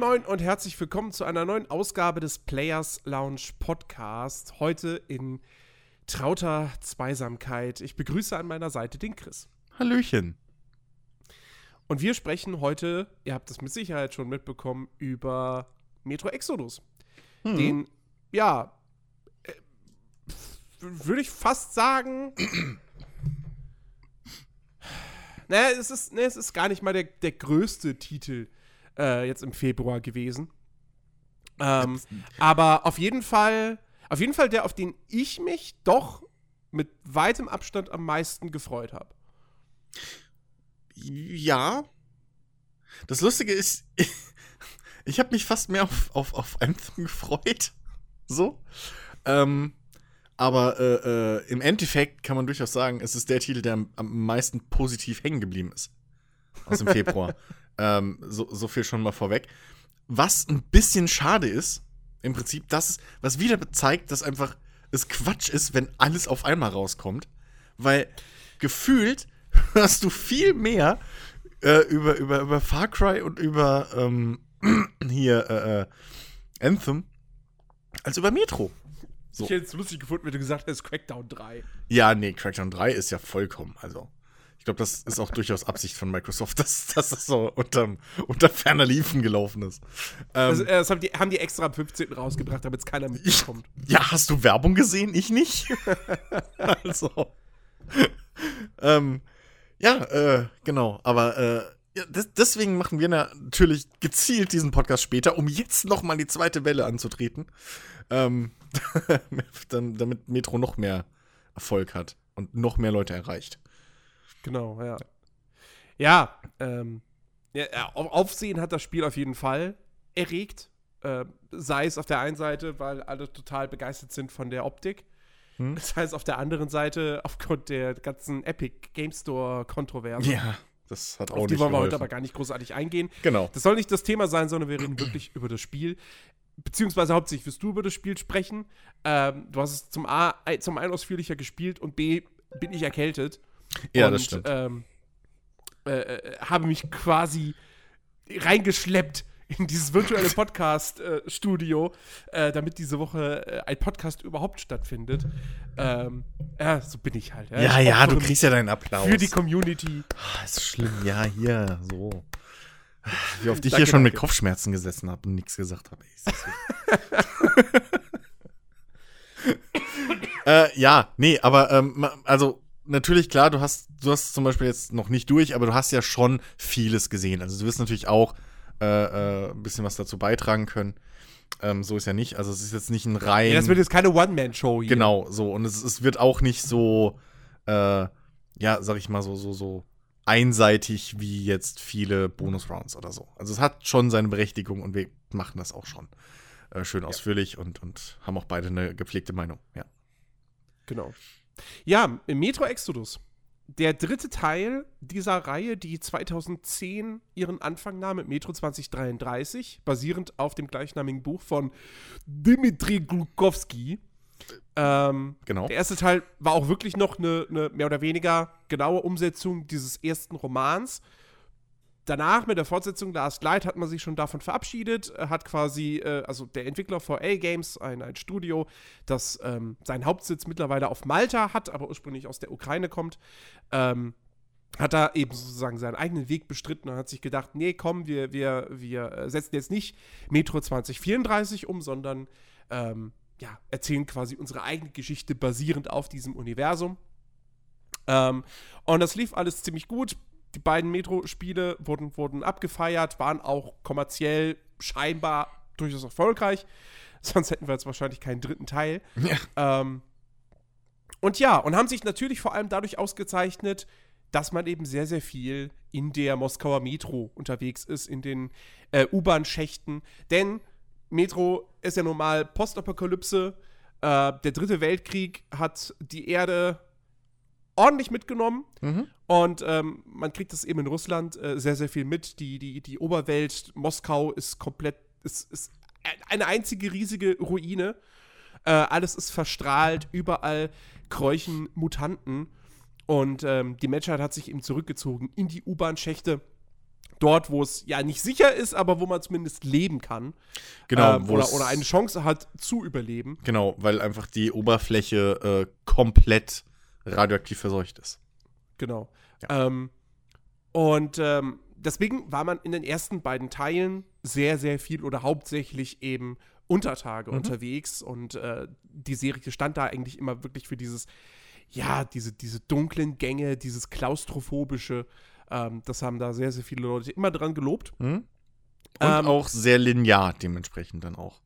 Moin, und herzlich willkommen zu einer neuen Ausgabe des Players Lounge Podcast. Heute in trauter Zweisamkeit. Ich begrüße an meiner Seite den Chris. Hallöchen. Und wir sprechen heute, ihr habt es mit Sicherheit schon mitbekommen, über Metro Exodus. Mhm. Den, ja, äh, würde ich fast sagen. naja, es ist, ne, es ist gar nicht mal der, der größte Titel äh, jetzt im Februar gewesen. Ähm, aber auf jeden Fall, auf jeden Fall der, auf den ich mich doch mit weitem Abstand am meisten gefreut habe. Ja. Das Lustige ist, ich habe mich fast mehr auf, auf, auf Anthem gefreut. So. Ähm, aber äh, äh, im Endeffekt kann man durchaus sagen, es ist der Titel, der am, am meisten positiv hängen geblieben ist. Aus dem Februar. ähm, so, so viel schon mal vorweg. Was ein bisschen schade ist, im Prinzip, das ist, was wieder zeigt, dass einfach es Quatsch ist, wenn alles auf einmal rauskommt. Weil gefühlt hörst du viel mehr äh, über, über, über Far Cry und über ähm, hier äh, äh, Anthem als über Metro. So. Ich hätte es lustig gefunden, wenn du gesagt hättest Crackdown 3. Ja, nee, Crackdown 3 ist ja vollkommen, also. Ich glaube, das ist auch durchaus Absicht von Microsoft, dass, dass das so unterm, unter ferner Liefen gelaufen ist. Ähm, also, das haben die, haben die extra am 15. rausgebracht, damit es keiner mitbekommt. Ja, hast du Werbung gesehen? Ich nicht. also. ähm, ja, äh, genau. Aber äh, ja, des, deswegen machen wir natürlich gezielt diesen Podcast später, um jetzt noch mal die zweite Welle anzutreten. Ähm, damit Metro noch mehr Erfolg hat und noch mehr Leute erreicht. Genau, ja. Ja, ähm, ja, Aufsehen hat das Spiel auf jeden Fall erregt. Äh, sei es auf der einen Seite, weil alle total begeistert sind von der Optik. Hm? Sei es auf der anderen Seite aufgrund der ganzen Epic Game Store Kontroverse. Ja, das hat auch auf nicht die wollen wir heute aber gar nicht großartig eingehen. Genau. Das soll nicht das Thema sein, sondern wir reden wirklich über das Spiel. Beziehungsweise hauptsächlich wirst du über das Spiel sprechen. Ähm, du hast es zum, A, zum einen ausführlicher gespielt und B, bin ich erkältet. Ja, und, das stimmt. Ähm, äh, äh, habe mich quasi reingeschleppt in dieses virtuelle Podcast-Studio, äh, äh, damit diese Woche äh, ein Podcast überhaupt stattfindet. Ähm, ja, so bin ich halt. Ja, ja, ja du kriegst ja deinen Applaus. Für die Community. Oh, ist schlimm, ja, hier, so. Wie oft ich danke, hier schon danke. mit Kopfschmerzen gesessen habe und nichts gesagt habe. äh, ja, nee, aber ähm, also natürlich, klar, du hast, du hast zum Beispiel jetzt noch nicht durch, aber du hast ja schon vieles gesehen. Also du wirst natürlich auch äh, äh, ein bisschen was dazu beitragen können. Ähm, so ist ja nicht. Also es ist jetzt nicht ein rein. Ja, das wird jetzt keine One-Man-Show hier. Genau, so. Und es, es wird auch nicht so, äh, ja, sag ich mal, so, so, so einseitig wie jetzt viele Bonus-Rounds oder so. Also es hat schon seine Berechtigung und wir machen das auch schon äh, schön ausführlich ja. und, und haben auch beide eine gepflegte Meinung, ja. Genau. Ja, Metro Exodus. Der dritte Teil dieser Reihe, die 2010 ihren Anfang nahm mit Metro 2033, basierend auf dem gleichnamigen Buch von Dimitri Glukowski. Ähm, genau. Der erste Teil war auch wirklich noch eine, eine mehr oder weniger genaue Umsetzung dieses ersten Romans danach mit der Fortsetzung Last Light hat man sich schon davon verabschiedet, äh, hat quasi, äh, also der Entwickler 4A Games, ein, ein Studio, das ähm, seinen Hauptsitz mittlerweile auf Malta hat, aber ursprünglich aus der Ukraine kommt, ähm, hat da eben sozusagen seinen eigenen Weg bestritten und hat sich gedacht, nee, komm, wir, wir, wir äh, setzen jetzt nicht Metro 2034 um, sondern ähm, ja, erzählen quasi unsere eigene Geschichte basierend auf diesem Universum. Ähm, und das lief alles ziemlich gut die beiden Metro-Spiele wurden, wurden abgefeiert, waren auch kommerziell scheinbar durchaus erfolgreich. Sonst hätten wir jetzt wahrscheinlich keinen dritten Teil. Ja. Ähm, und ja, und haben sich natürlich vor allem dadurch ausgezeichnet, dass man eben sehr, sehr viel in der Moskauer Metro unterwegs ist, in den äh, U-Bahn-Schächten. Denn Metro ist ja normal Postapokalypse. Äh, der dritte Weltkrieg hat die Erde ordentlich mitgenommen. Mhm. Und ähm, man kriegt das eben in Russland äh, sehr, sehr viel mit. Die, die, die Oberwelt, Moskau ist komplett, ist, ist eine einzige riesige Ruine. Äh, alles ist verstrahlt, überall kräuchen Mutanten. Und ähm, die Menschheit hat sich eben zurückgezogen in die U-Bahn-Schächte. dort, wo es ja nicht sicher ist, aber wo man zumindest leben kann. Genau, Ähm, oder, oder eine Chance hat zu überleben. Genau, weil einfach die Oberfläche äh, komplett radioaktiv verseucht ist. Genau. Ähm, und ähm, deswegen war man in den ersten beiden Teilen sehr, sehr viel oder hauptsächlich eben unter Tage unterwegs und äh, die Serie stand da eigentlich immer wirklich für dieses, ja, diese, diese dunklen Gänge, dieses klaustrophobische. Ähm, das haben da sehr, sehr viele Leute immer dran gelobt. Mhm. Und Ähm, auch sehr linear dementsprechend dann auch.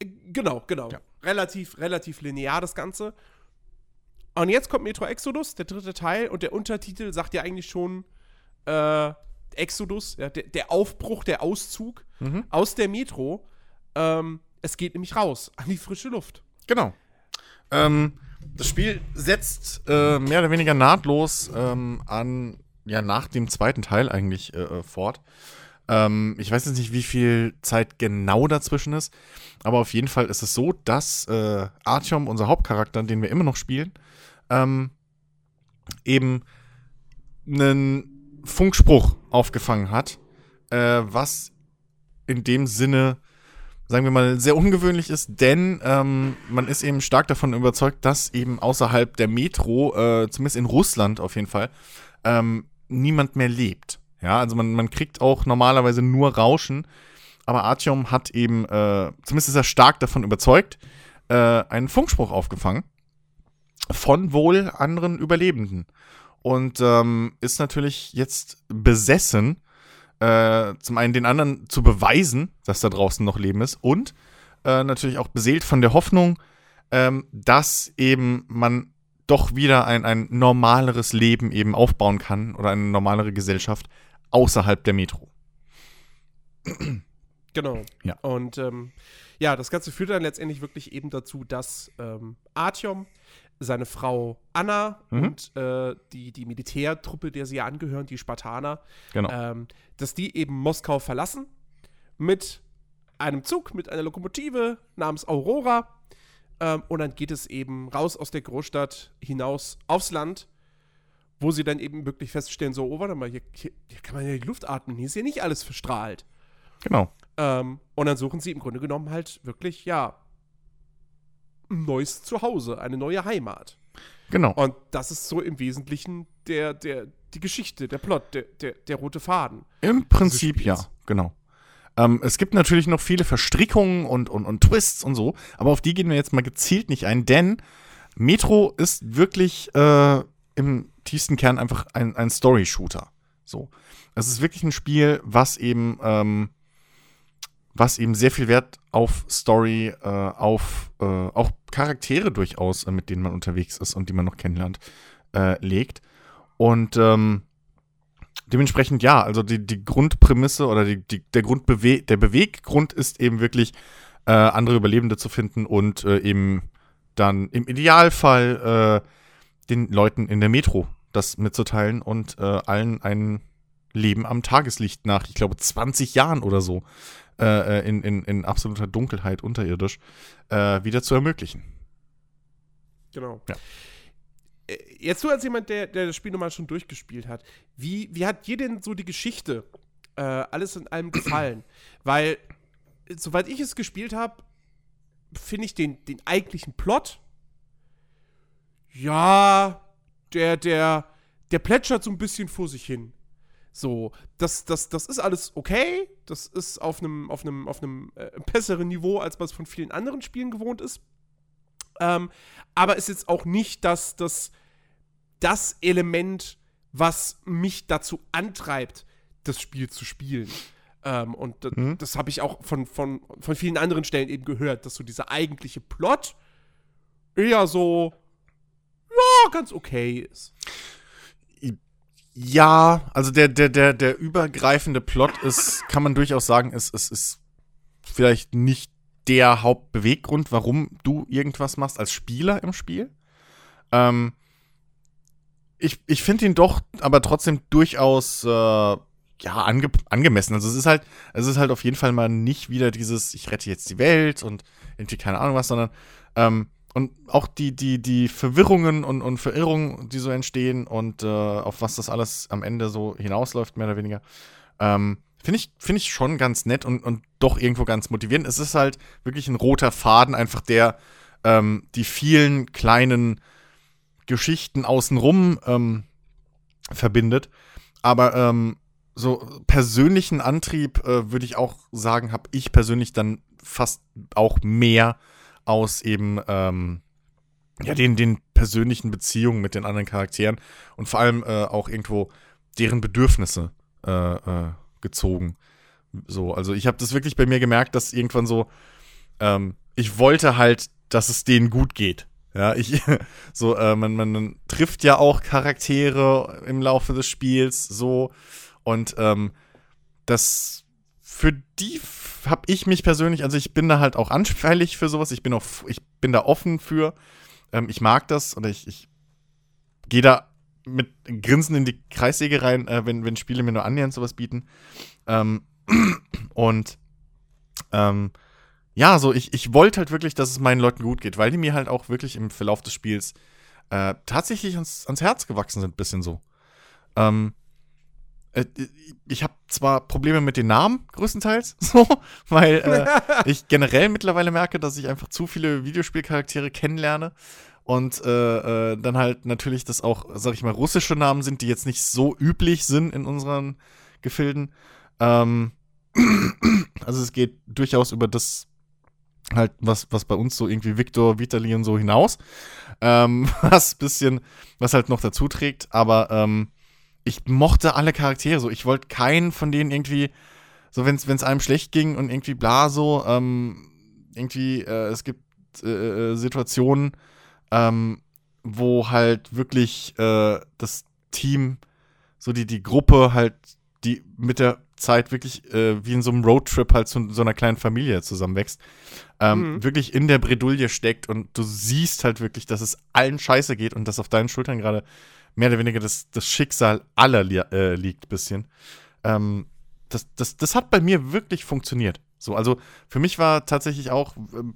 Äh, Genau, genau. Ja. Relativ, relativ linear das Ganze. Und jetzt kommt Metro Exodus, der dritte Teil, und der Untertitel sagt ja eigentlich schon äh, Exodus, ja, der, der Aufbruch, der Auszug Mhm. aus der Metro. Ähm, es geht nämlich raus an die frische Luft. Genau. Ähm, das Spiel setzt äh, mehr oder weniger nahtlos ähm, an, ja, nach dem zweiten Teil eigentlich äh, äh, fort. Ähm, ich weiß jetzt nicht, wie viel Zeit genau dazwischen ist, aber auf jeden Fall ist es so, dass äh, Artyom, unser Hauptcharakter, den wir immer noch spielen, ähm, eben einen Funkspruch aufgefangen hat, äh, was in dem Sinne sagen wir mal, sehr ungewöhnlich ist, denn ähm, man ist eben stark davon überzeugt, dass eben außerhalb der Metro, äh, zumindest in Russland auf jeden Fall, ähm, niemand mehr lebt. Ja, also man, man kriegt auch normalerweise nur Rauschen, aber Artyom hat eben, äh, zumindest ist er stark davon überzeugt, äh, einen Funkspruch aufgefangen von wohl anderen Überlebenden. Und ähm, ist natürlich jetzt besessen, äh, zum einen den anderen zu beweisen, dass da draußen noch Leben ist und äh, natürlich auch beseelt von der Hoffnung, ähm, dass eben man doch wieder ein, ein normaleres Leben eben aufbauen kann oder eine normalere Gesellschaft außerhalb der Metro. Genau. Ja. Und ähm, ja, das Ganze führt dann letztendlich wirklich eben dazu, dass ähm, Artyom, seine Frau Anna Mhm. und äh, die, die Militärtruppe, der sie ja angehören, die Spartaner, Genau. ähm, dass die eben Moskau verlassen mit einem Zug, mit einer Lokomotive namens Aurora. Ähm, und dann geht es eben raus aus der Großstadt hinaus aufs Land, wo sie dann eben wirklich feststellen, so, oh, warte mal, hier, hier, hier kann man ja die Luft atmen, hier ist ja nicht alles verstrahlt. Genau. Ähm, und dann suchen sie im Grunde genommen halt wirklich, ja, ein neues Zuhause, eine neue Heimat. Genau. Und das ist so im Wesentlichen der, der, die Geschichte, der Plot, der, der, der rote Faden. Im Prinzip ja, genau. Ähm, es gibt natürlich noch viele Verstrickungen und, und, und Twists und so, aber auf die gehen wir jetzt mal gezielt nicht ein, denn Metro ist wirklich äh, im tiefsten Kern einfach ein, ein Story-Shooter. So. Es ist wirklich ein Spiel, was eben, ähm, was eben sehr viel Wert auf Story, äh, auf äh, auch Charaktere durchaus, äh, mit denen man unterwegs ist und die man noch kennenlernt, äh, legt. Und ähm, dementsprechend ja, also die, die Grundprämisse oder die, die, der, Grundbewe der Beweggrund ist eben wirklich, äh, andere Überlebende zu finden und äh, eben dann im Idealfall äh, den Leuten in der Metro das mitzuteilen und äh, allen ein Leben am Tageslicht nach, ich glaube, 20 Jahren oder so, äh, äh, in, in, in absoluter Dunkelheit unterirdisch, äh, wieder zu ermöglichen. Genau. Ja. Äh, Jetzt du als jemand, der, der das Spiel nochmal schon durchgespielt hat, wie, wie hat dir denn so die Geschichte äh, alles in allem gefallen? Weil, soweit ich es gespielt habe, finde ich den, den eigentlichen Plot, ja, der, der, der plätschert so ein bisschen vor sich hin. So, das, das, das ist alles okay. Das ist auf einem auf einem auf einem äh, besseren Niveau, als man es von vielen anderen Spielen gewohnt ist. Ähm, aber ist jetzt auch nicht das, das, das Element, was mich dazu antreibt, das Spiel zu spielen. Ähm, und Mhm. das habe ich auch von, von, von vielen anderen Stellen eben gehört, dass so dieser eigentliche Plot eher so, ja, ganz okay ist. Ja, also der, der, der, der übergreifende Plot ist, kann man durchaus sagen, ist, ist, ist vielleicht nicht der Hauptbeweggrund, warum du irgendwas machst als Spieler im Spiel. Ähm, ich ich finde ihn doch aber trotzdem durchaus äh, ja, ange angemessen. Also es ist halt, es ist halt auf jeden Fall mal nicht wieder dieses, ich rette jetzt die Welt und irgendwie keine Ahnung was, sondern ähm, und auch die, die, die Verwirrungen und, und Verirrungen, die so entstehen und äh, auf was das alles am Ende so hinausläuft, mehr oder weniger, Ähm, Finde ich, find ich schon ganz nett und, und doch irgendwo ganz motivierend. Es ist halt wirklich ein roter Faden, einfach der ähm, die vielen kleinen Geschichten außenrum ähm, verbindet. Aber ähm, so persönlichen Antrieb äh, würde ich auch sagen, habe ich persönlich dann fast auch mehr aus eben ähm, ja, den, den persönlichen Beziehungen mit den anderen Charakteren und vor allem äh, auch irgendwo deren Bedürfnisse äh, äh, gezogen. So, also ich habe das wirklich bei mir gemerkt, dass irgendwann so, ähm, ich wollte halt, dass es denen gut geht. Ja, ich, so, äh, man, man trifft ja auch Charaktere im Laufe des Spiels, so, und ähm, das für die habe ich mich persönlich, also ich bin da halt auch anfällig für sowas, ich bin auch, ich bin da offen für, ähm, ich mag das oder ich, ich gehe da mit Grinsen in die Kreissäge rein, äh, wenn, wenn Spiele mir nur annähernd sowas bieten. Ähm, und ähm, ja, so ich, ich wollte halt wirklich, dass es meinen Leuten gut geht, weil die mir halt auch wirklich im Verlauf des Spiels äh, tatsächlich ans, ans Herz gewachsen sind, bisschen so. Ähm, äh, ich habe zwar Probleme mit den Namen, größtenteils, so, weil äh, ich generell mittlerweile merke, dass ich einfach zu viele Videospielcharaktere kennenlerne und äh, äh, dann halt natürlich das auch, sag ich mal, russische Namen sind, die jetzt nicht so üblich sind in unseren Gefilden. Ähm, also es geht durchaus über das halt, was, was bei uns so irgendwie Viktor, Vitali und so hinaus. Ähm, was bisschen, was halt noch dazu trägt, aber ähm, ich mochte alle Charaktere so. Ich wollte keinen von denen irgendwie, so wenn es einem schlecht ging und irgendwie bla so, ähm, irgendwie, äh, es gibt äh, äh, Situationen, ähm, wo halt wirklich äh, das Team, so die, die Gruppe halt, die mit der Zeit wirklich äh, wie in so einem Roadtrip halt zu so einer kleinen Familie zusammenwächst, ähm, mhm. wirklich in der Bredouille steckt und du siehst halt wirklich, dass es allen scheiße geht und dass auf deinen Schultern gerade mehr oder weniger das, das Schicksal aller li äh, liegt, bisschen. Ähm, das, das, das hat bei mir wirklich funktioniert. So, also für mich war tatsächlich auch ähm,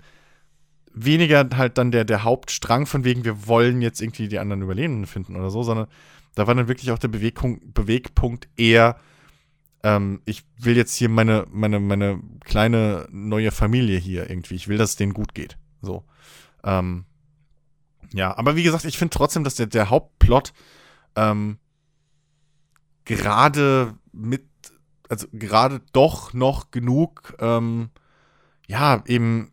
weniger halt dann der, der Hauptstrang von wegen, wir wollen jetzt irgendwie die anderen Überlebenden finden oder so, sondern da war dann wirklich auch der Bewegpunkt, Bewegpunkt eher, ähm, ich will jetzt hier meine, meine, meine kleine neue Familie hier irgendwie, ich will, dass es denen gut geht. So. Ähm, ja, aber wie gesagt, ich finde trotzdem, dass der, der Hauptplot ähm, gerade mit, also gerade doch noch genug, ähm, ja, eben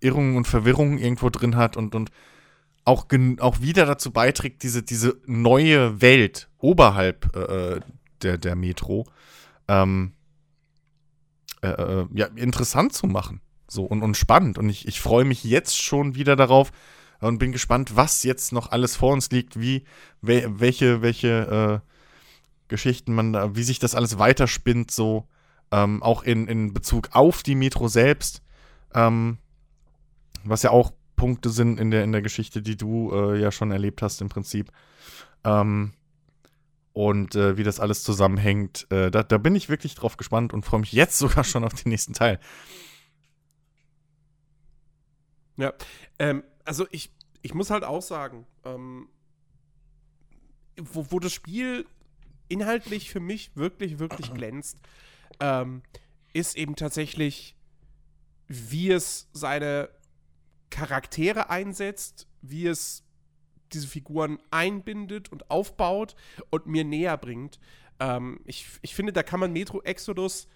Irrungen und Verwirrungen irgendwo drin hat und, und auch, auch wieder dazu beiträgt, diese, diese neue Welt oberhalb äh, der, der Metro ähm, äh, äh, ja, interessant zu machen. So und, und spannend. Und ich, ich freue mich jetzt schon wieder darauf, und bin gespannt, was jetzt noch alles vor uns liegt, wie, welche, welche äh, Geschichten man da, wie sich das alles weiterspinnt, so ähm, auch in, in Bezug auf die Metro selbst, ähm, was ja auch Punkte sind in der, in der Geschichte, die du äh, ja schon erlebt hast im Prinzip. Ähm, und äh, wie das alles zusammenhängt, äh, da, da bin ich wirklich drauf gespannt und freue mich jetzt sogar schon auf den nächsten Teil. Ja, ähm, also ich, ich muss halt auch sagen, ähm, wo, wo das Spiel inhaltlich für mich wirklich, wirklich glänzt, ähm, ist eben tatsächlich, wie es seine Charaktere einsetzt, wie es diese Figuren einbindet und aufbaut und mir näher bringt. Ähm, ich, ich finde, da kann man Metro Exodus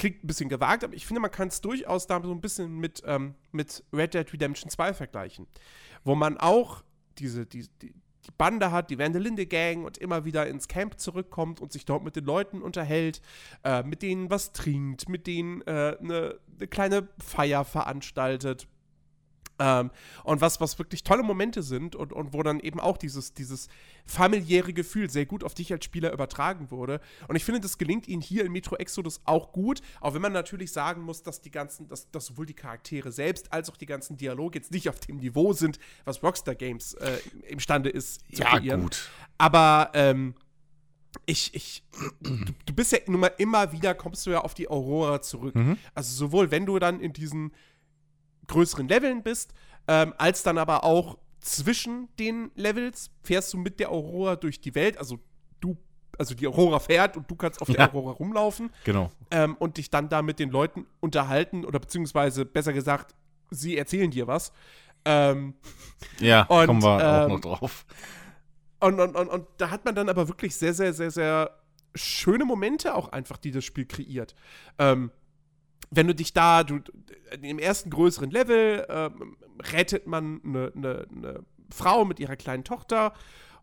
klingt ein bisschen gewagt, aber ich finde, man kann es durchaus da so ein bisschen mit, ähm, mit Red Dead Redemption 2 vergleichen. Wo man auch diese, die, die, die Bande hat, die Vandelinde Gang und immer wieder ins Camp zurückkommt und sich dort mit den Leuten unterhält, äh, mit denen was trinkt, mit denen eine äh, ne, ne kleine Feier veranstaltet. Ähm, und was, was wirklich tolle Momente sind und, und wo dann eben auch dieses, dieses familiäre Gefühl sehr gut auf dich als Spieler übertragen wurde. Und ich finde, das gelingt ihnen hier in Metro Exodus auch gut, auch wenn man natürlich sagen muss, dass die ganzen, dass, dass sowohl die Charaktere selbst als auch die ganzen Dialoge jetzt nicht auf dem Niveau sind, was Rockstar Games äh, imstande ist zu ja, kreieren. Gut. Aber ähm, ich, ich, du, du, bist ja nun mal immer wieder, kommst du ja auf die Aurora zurück. Mhm. Also sowohl wenn du dann in diesen größeren Leveln bist, ähm, als dann aber auch zwischen den Levels fährst du mit der Aurora durch die Welt. Also du also die Aurora fährt und du kannst auf der Ja. Aurora rumlaufen Genau. ähm, und dich dann da mit den Leuten unterhalten oder beziehungsweise besser gesagt, sie erzählen dir was. Ähm, Ja, Und, kommen wir auch ähm, noch drauf. und, und, und, und da hat man dann aber wirklich sehr, sehr, sehr, sehr schöne Momente auch einfach, die das Spiel kreiert. Ähm, wenn du dich da, du, im ersten größeren Level ähm, rettet man eine, eine, eine Frau mit ihrer kleinen Tochter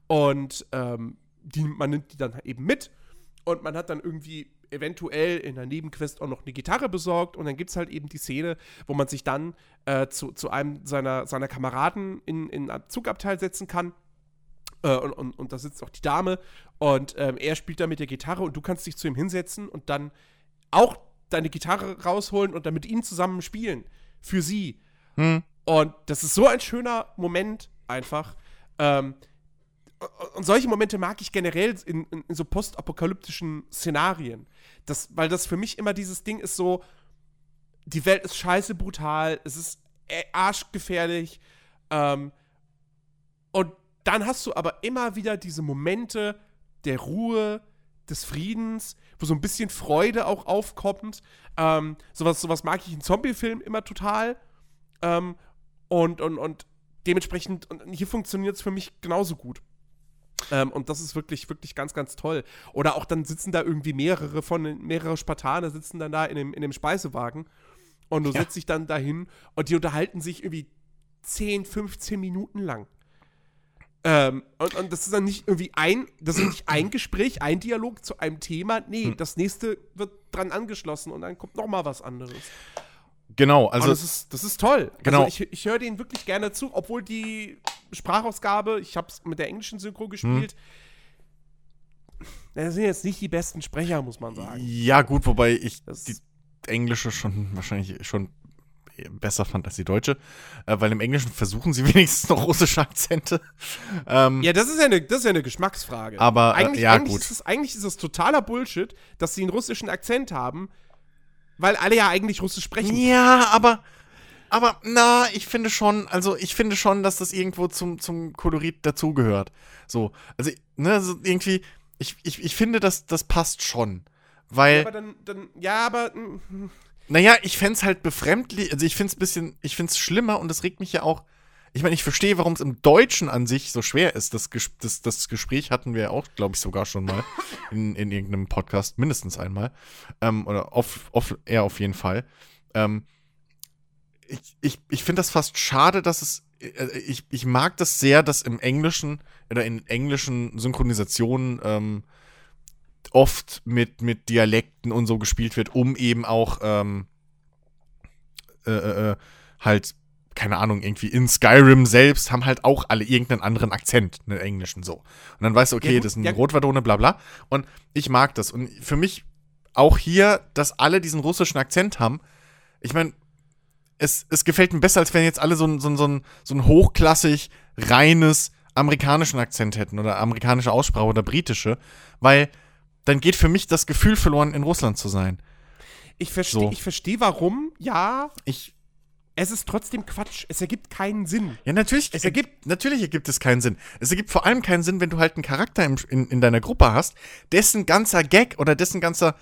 und ähm, die, man nimmt die dann eben mit und man hat dann irgendwie eventuell in der Nebenquest auch noch eine Gitarre besorgt und dann gibt es halt eben die Szene, wo man sich dann äh, zu, zu einem seiner, seiner Kameraden in, in ein Zugabteil setzen kann äh, und, und, und da sitzt auch die Dame und ähm, er spielt da mit der Gitarre und du kannst dich zu ihm hinsetzen und dann auch deine Gitarre rausholen und dann mit ihm zusammen spielen. Für sie. Hm. Und das ist so ein schöner Moment einfach. Ähm, und solche Momente mag ich generell in, in, in so postapokalyptischen Szenarien. Das, weil das für mich immer dieses Ding ist so, die Welt ist scheiße brutal, es ist äh, arschgefährlich. Ähm, und dann hast du aber immer wieder diese Momente der Ruhe, des Friedens, wo so ein bisschen Freude auch aufkommt. Ähm, sowas, sowas mag ich in Zombie-Filmen immer total. Ähm, und, und, und dementsprechend, und hier funktioniert es für mich genauso gut. Ähm, und das ist wirklich, wirklich ganz, ganz toll. Oder auch dann sitzen da irgendwie mehrere von mehrere Spartaner sitzen dann da in dem, in dem Speisewagen und du Ja. setzt dich dann dahin und die unterhalten sich irgendwie 10, 15 Minuten lang. Ähm, und, und das ist dann nicht irgendwie ein, das ist nicht ein Gespräch, ein Dialog zu einem Thema. Nee, Hm. das nächste wird dran angeschlossen und dann kommt noch mal was anderes. Genau, Also also das ist, das ist toll. Genau. Also ich, ich höre denen wirklich gerne zu, obwohl die Sprachausgabe, ich habe es mit der englischen Synchro gespielt. Das sind jetzt nicht die besten Sprecher, muss man sagen. ja gut, wobei ich Das- die englische schon wahrscheinlich schon besser fand als die deutsche, äh, weil im Englischen versuchen sie wenigstens noch russische Akzente. Ähm, Ja, das ist ja eine, das ist ja eine Geschmacksfrage. Aber, äh, eigentlich, ja, eigentlich, gut. Ist es, eigentlich ist es totaler Bullshit, dass sie einen russischen Akzent haben, weil alle ja eigentlich Russisch sprechen. Ja, aber, aber, na, ich finde schon, also ich finde schon, dass das irgendwo zum, zum Kolorit dazugehört. So, also, ne, so irgendwie, ich, ich, ich finde, das, das passt schon. Weil, Aber dann, dann, ja, aber mm, naja, ich fänd's halt befremdlich, also ich find's ein bisschen, ich find's schlimmer und das regt mich ja auch. Ich meine, ich verstehe, warum es im Deutschen an sich so schwer ist. Das, Ges das, das Gespräch hatten wir auch, glaube ich, sogar schon mal in, in irgendeinem Podcast, mindestens einmal. Ähm, oder auf, auf, eher auf jeden Fall. Ähm, ich ich, ich finde das fast schade, dass es. äh, Ich, ich mag das sehr, dass im Englischen oder in englischen Synchronisationen ähm, oft mit, mit Dialekten und so gespielt wird, um eben auch ähm, äh, äh, äh, halt, keine Ahnung, irgendwie in Skyrim selbst haben halt auch alle irgendeinen anderen Akzent, einen englischen so. Und dann weißt du, okay, Ja, das ist ein ja. Rotwadone, bla bla. Und ich mag das. Und für mich auch hier, dass alle diesen russischen Akzent haben, ich meine, es, es gefällt mir besser, als wenn jetzt alle so ein, so ein, so ein, so ein hochklassig, reines amerikanischen Akzent hätten oder amerikanische Aussprache oder britische, weil dann geht für mich das Gefühl verloren, in Russland zu sein. ich verstehe, So. ich verstehe warum, ja. Ich, Es ist trotzdem Quatsch. Es ergibt keinen Sinn. ja, natürlich, Es ergibt- natürlich ergibt es keinen Sinn. Es ergibt vor allem keinen Sinn, wenn du halt einen Charakter im, in, in deiner Gruppe hast, dessen ganzer Gag oder dessen ganzer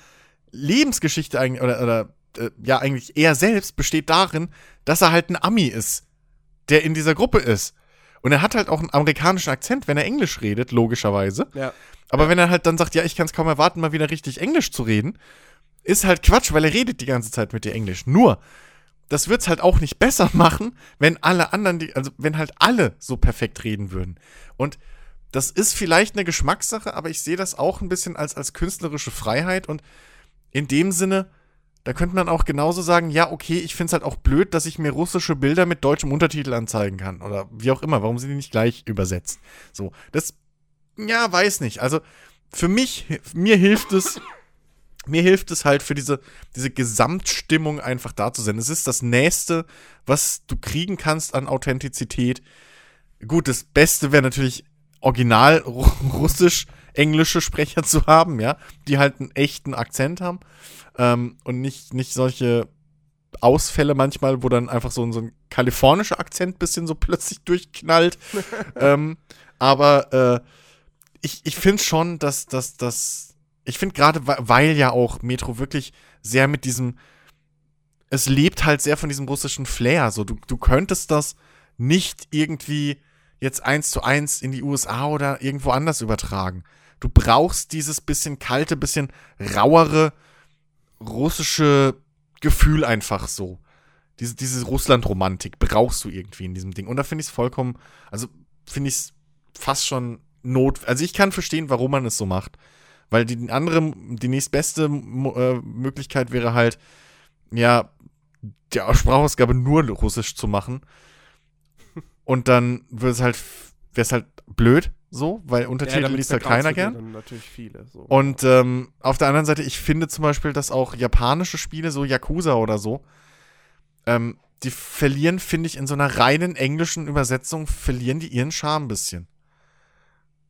Lebensgeschichte eigentlich, oder, oder äh, ja, eigentlich er selbst besteht darin, dass er halt ein Ami ist, der in dieser Gruppe ist. Und er hat halt auch einen amerikanischen Akzent, wenn er Englisch redet, logischerweise. Ja. Aber wenn er halt dann sagt, ja, ich kann es kaum erwarten, mal wieder richtig Englisch zu reden, ist halt Quatsch, weil er redet die ganze Zeit mit dir Englisch. Nur, das wird's halt auch nicht besser machen, wenn alle anderen, die, also wenn halt alle so perfekt reden würden. Und das ist vielleicht eine Geschmackssache, aber ich sehe das auch ein bisschen als, als künstlerische Freiheit und in dem Sinne, da könnte man auch genauso sagen, ja, okay, ich finde es halt auch blöd, dass ich mir russische Bilder mit deutschem Untertitel anzeigen kann. Oder wie auch immer, warum sind die nicht gleich übersetzt? So, das, ja, weiß nicht. Also, für mich, mir hilft es, mir hilft es halt für diese, diese Gesamtstimmung einfach da zu sein. Es ist das Nächste, was du kriegen kannst an Authentizität. Gut, das Beste wäre natürlich original ru- russisch-englische Sprecher zu haben, ja, die halt einen echten Akzent haben ähm, und nicht, nicht solche Ausfälle manchmal, wo dann einfach so, ein- so ein kalifornischer Akzent bisschen so plötzlich durchknallt. ähm, aber äh, ich, ich finde schon, dass dass, dass ich finde gerade, weil ja auch Metro wirklich sehr mit diesem, es lebt halt sehr von diesem russischen Flair. So, du, du könntest das nicht irgendwie jetzt eins zu eins in die USA oder irgendwo anders übertragen. Du brauchst dieses bisschen kalte, bisschen rauere russische Gefühl einfach so. Diese, diese Russland-Romantik brauchst du irgendwie in diesem Ding. Und da finde ich es vollkommen, also finde ich es fast schon not. Also ich kann verstehen, warum man es so macht. Weil die andere, die nächstbeste äh, Möglichkeit wäre halt, ja, die Sprachausgabe nur Russisch zu machen. Und dann würde es halt, wäre es halt blöd, so, weil Untertitel ja, liest halt keiner gern. natürlich viele. So. Und ähm, auf der anderen Seite, ich finde zum Beispiel, dass auch japanische Spiele, so Yakuza oder so, ähm, die verlieren, finde ich, in so einer reinen englischen Übersetzung, verlieren die ihren Charme ein bisschen.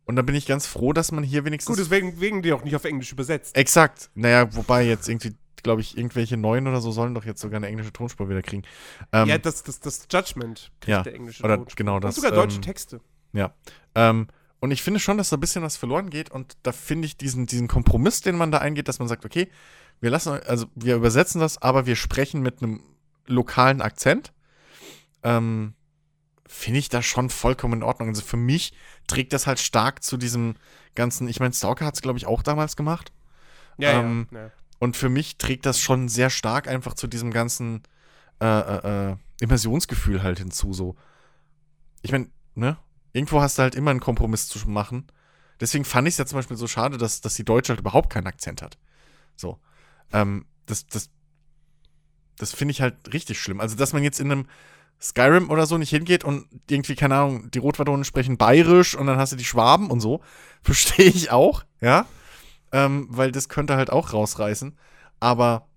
Und da bin ich ganz froh, dass man hier wenigstens. Gut, deswegen wegen die auch nicht auf Englisch übersetzt. Exakt. Naja, wobei jetzt irgendwie, glaube ich, irgendwelche neuen oder so sollen doch jetzt sogar eine englische Tonspur wieder kriegen. Ähm, ja, das, das, das Judgment kriegt ja, der englische oder Tonspur. Genau das. Und sogar deutsche ähm, Texte. Ja. Ähm, und ich finde schon, dass da ein bisschen was verloren geht. Und da finde ich diesen, diesen Kompromiss, den man da eingeht, dass man sagt, okay, wir lassen, also wir übersetzen das, aber wir sprechen mit einem lokalen Akzent. Ähm, finde ich das schon vollkommen in Ordnung. Also für mich trägt das halt stark zu diesem ganzen, ich meine, Stalker hat es, glaube ich, auch damals gemacht. Ja, ähm, ja, ja, Und für mich trägt das schon sehr stark einfach zu diesem ganzen äh, äh, äh Immersionsgefühl halt hinzu. So. Ich meine, ne? Irgendwo hast du halt immer einen Kompromiss zu machen. Deswegen fand ich es ja zum Beispiel so schade, dass, dass die Deutsche halt überhaupt keinen Akzent hat. So. Ähm, das, das, das finde ich halt richtig schlimm. Also, dass man jetzt in einem Skyrim oder so nicht hingeht und irgendwie, keine Ahnung, die Rotwadonen sprechen bayerisch und dann hast du die Schwaben und so. Verstehe ich auch, ja. Ähm, weil das könnte halt auch rausreißen. Aber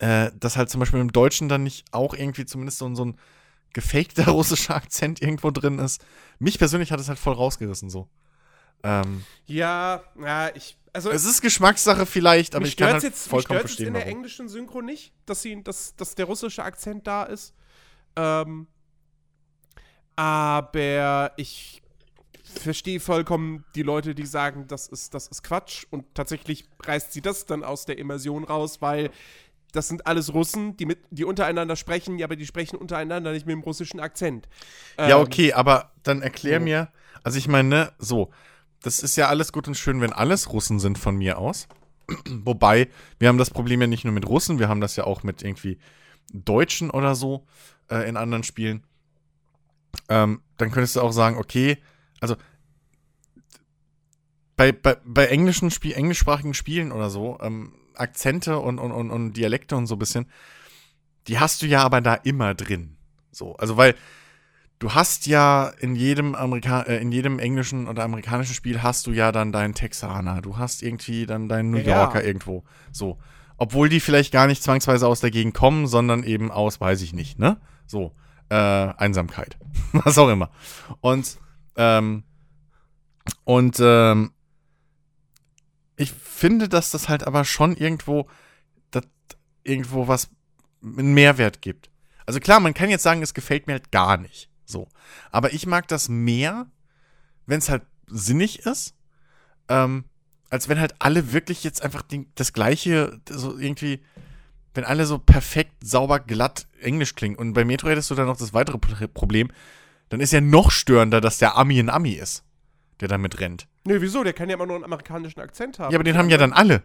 äh, dass halt zum Beispiel im Deutschen dann nicht auch irgendwie zumindest so, so ein gefakter russischer Akzent irgendwo drin ist. Mich persönlich hat es halt voll rausgerissen so. Ähm, ja, ja, ich. Also, es ist Geschmackssache vielleicht, aber ich kann halt jetzt, vollkommen mich verstehen. in der englischen Synchro nicht, dass, sie, dass, dass der russische Akzent da ist. Ähm, aber ich verstehe vollkommen die Leute, die sagen, das ist, das ist Quatsch. Und tatsächlich reißt sie das dann aus der Immersion raus, weil das sind alles Russen, die, mit, die untereinander sprechen, aber die sprechen untereinander nicht mit dem russischen Akzent. Ähm, ja, okay, aber dann erklär so. mir, also ich meine, ne, so, das ist ja alles gut und schön, wenn alles Russen sind von mir aus. Wobei, wir haben das Problem ja nicht nur mit Russen, wir haben das ja auch mit irgendwie Deutschen oder so äh, in anderen Spielen, ähm, dann könntest du auch sagen, okay, also bei, bei, bei englischen Spiel, englischsprachigen Spielen oder so, ähm, Akzente und, und, und, und Dialekte und so ein bisschen, die hast du ja aber da immer drin. So, also weil du hast ja in jedem Amerika äh, in jedem englischen oder amerikanischen Spiel hast du ja dann deinen Texaner, du hast irgendwie dann deinen New Yorker ja. irgendwo. So. Obwohl die vielleicht gar nicht zwangsweise aus der Gegend kommen, sondern eben aus, weiß ich nicht, ne? So, äh, Einsamkeit. Was auch immer. Und, ähm, und, ähm, ich finde, dass das halt aber schon irgendwo, irgendwo was, einen Mehrwert gibt. Also klar, man kann jetzt sagen, es gefällt mir halt gar nicht. So. Aber ich mag das mehr, wenn es halt sinnig ist, ähm, als wenn halt alle wirklich jetzt einfach die, das gleiche, so irgendwie, wenn alle so perfekt, sauber, glatt Englisch klingen. Und bei Metro hättest du dann noch das weitere Problem, dann ist ja noch störender, dass der Ami ein Ami ist, der damit rennt. Nö, wieso? Der kann ja immer nur einen amerikanischen Akzent haben. Ja, aber den haben ja dann alle.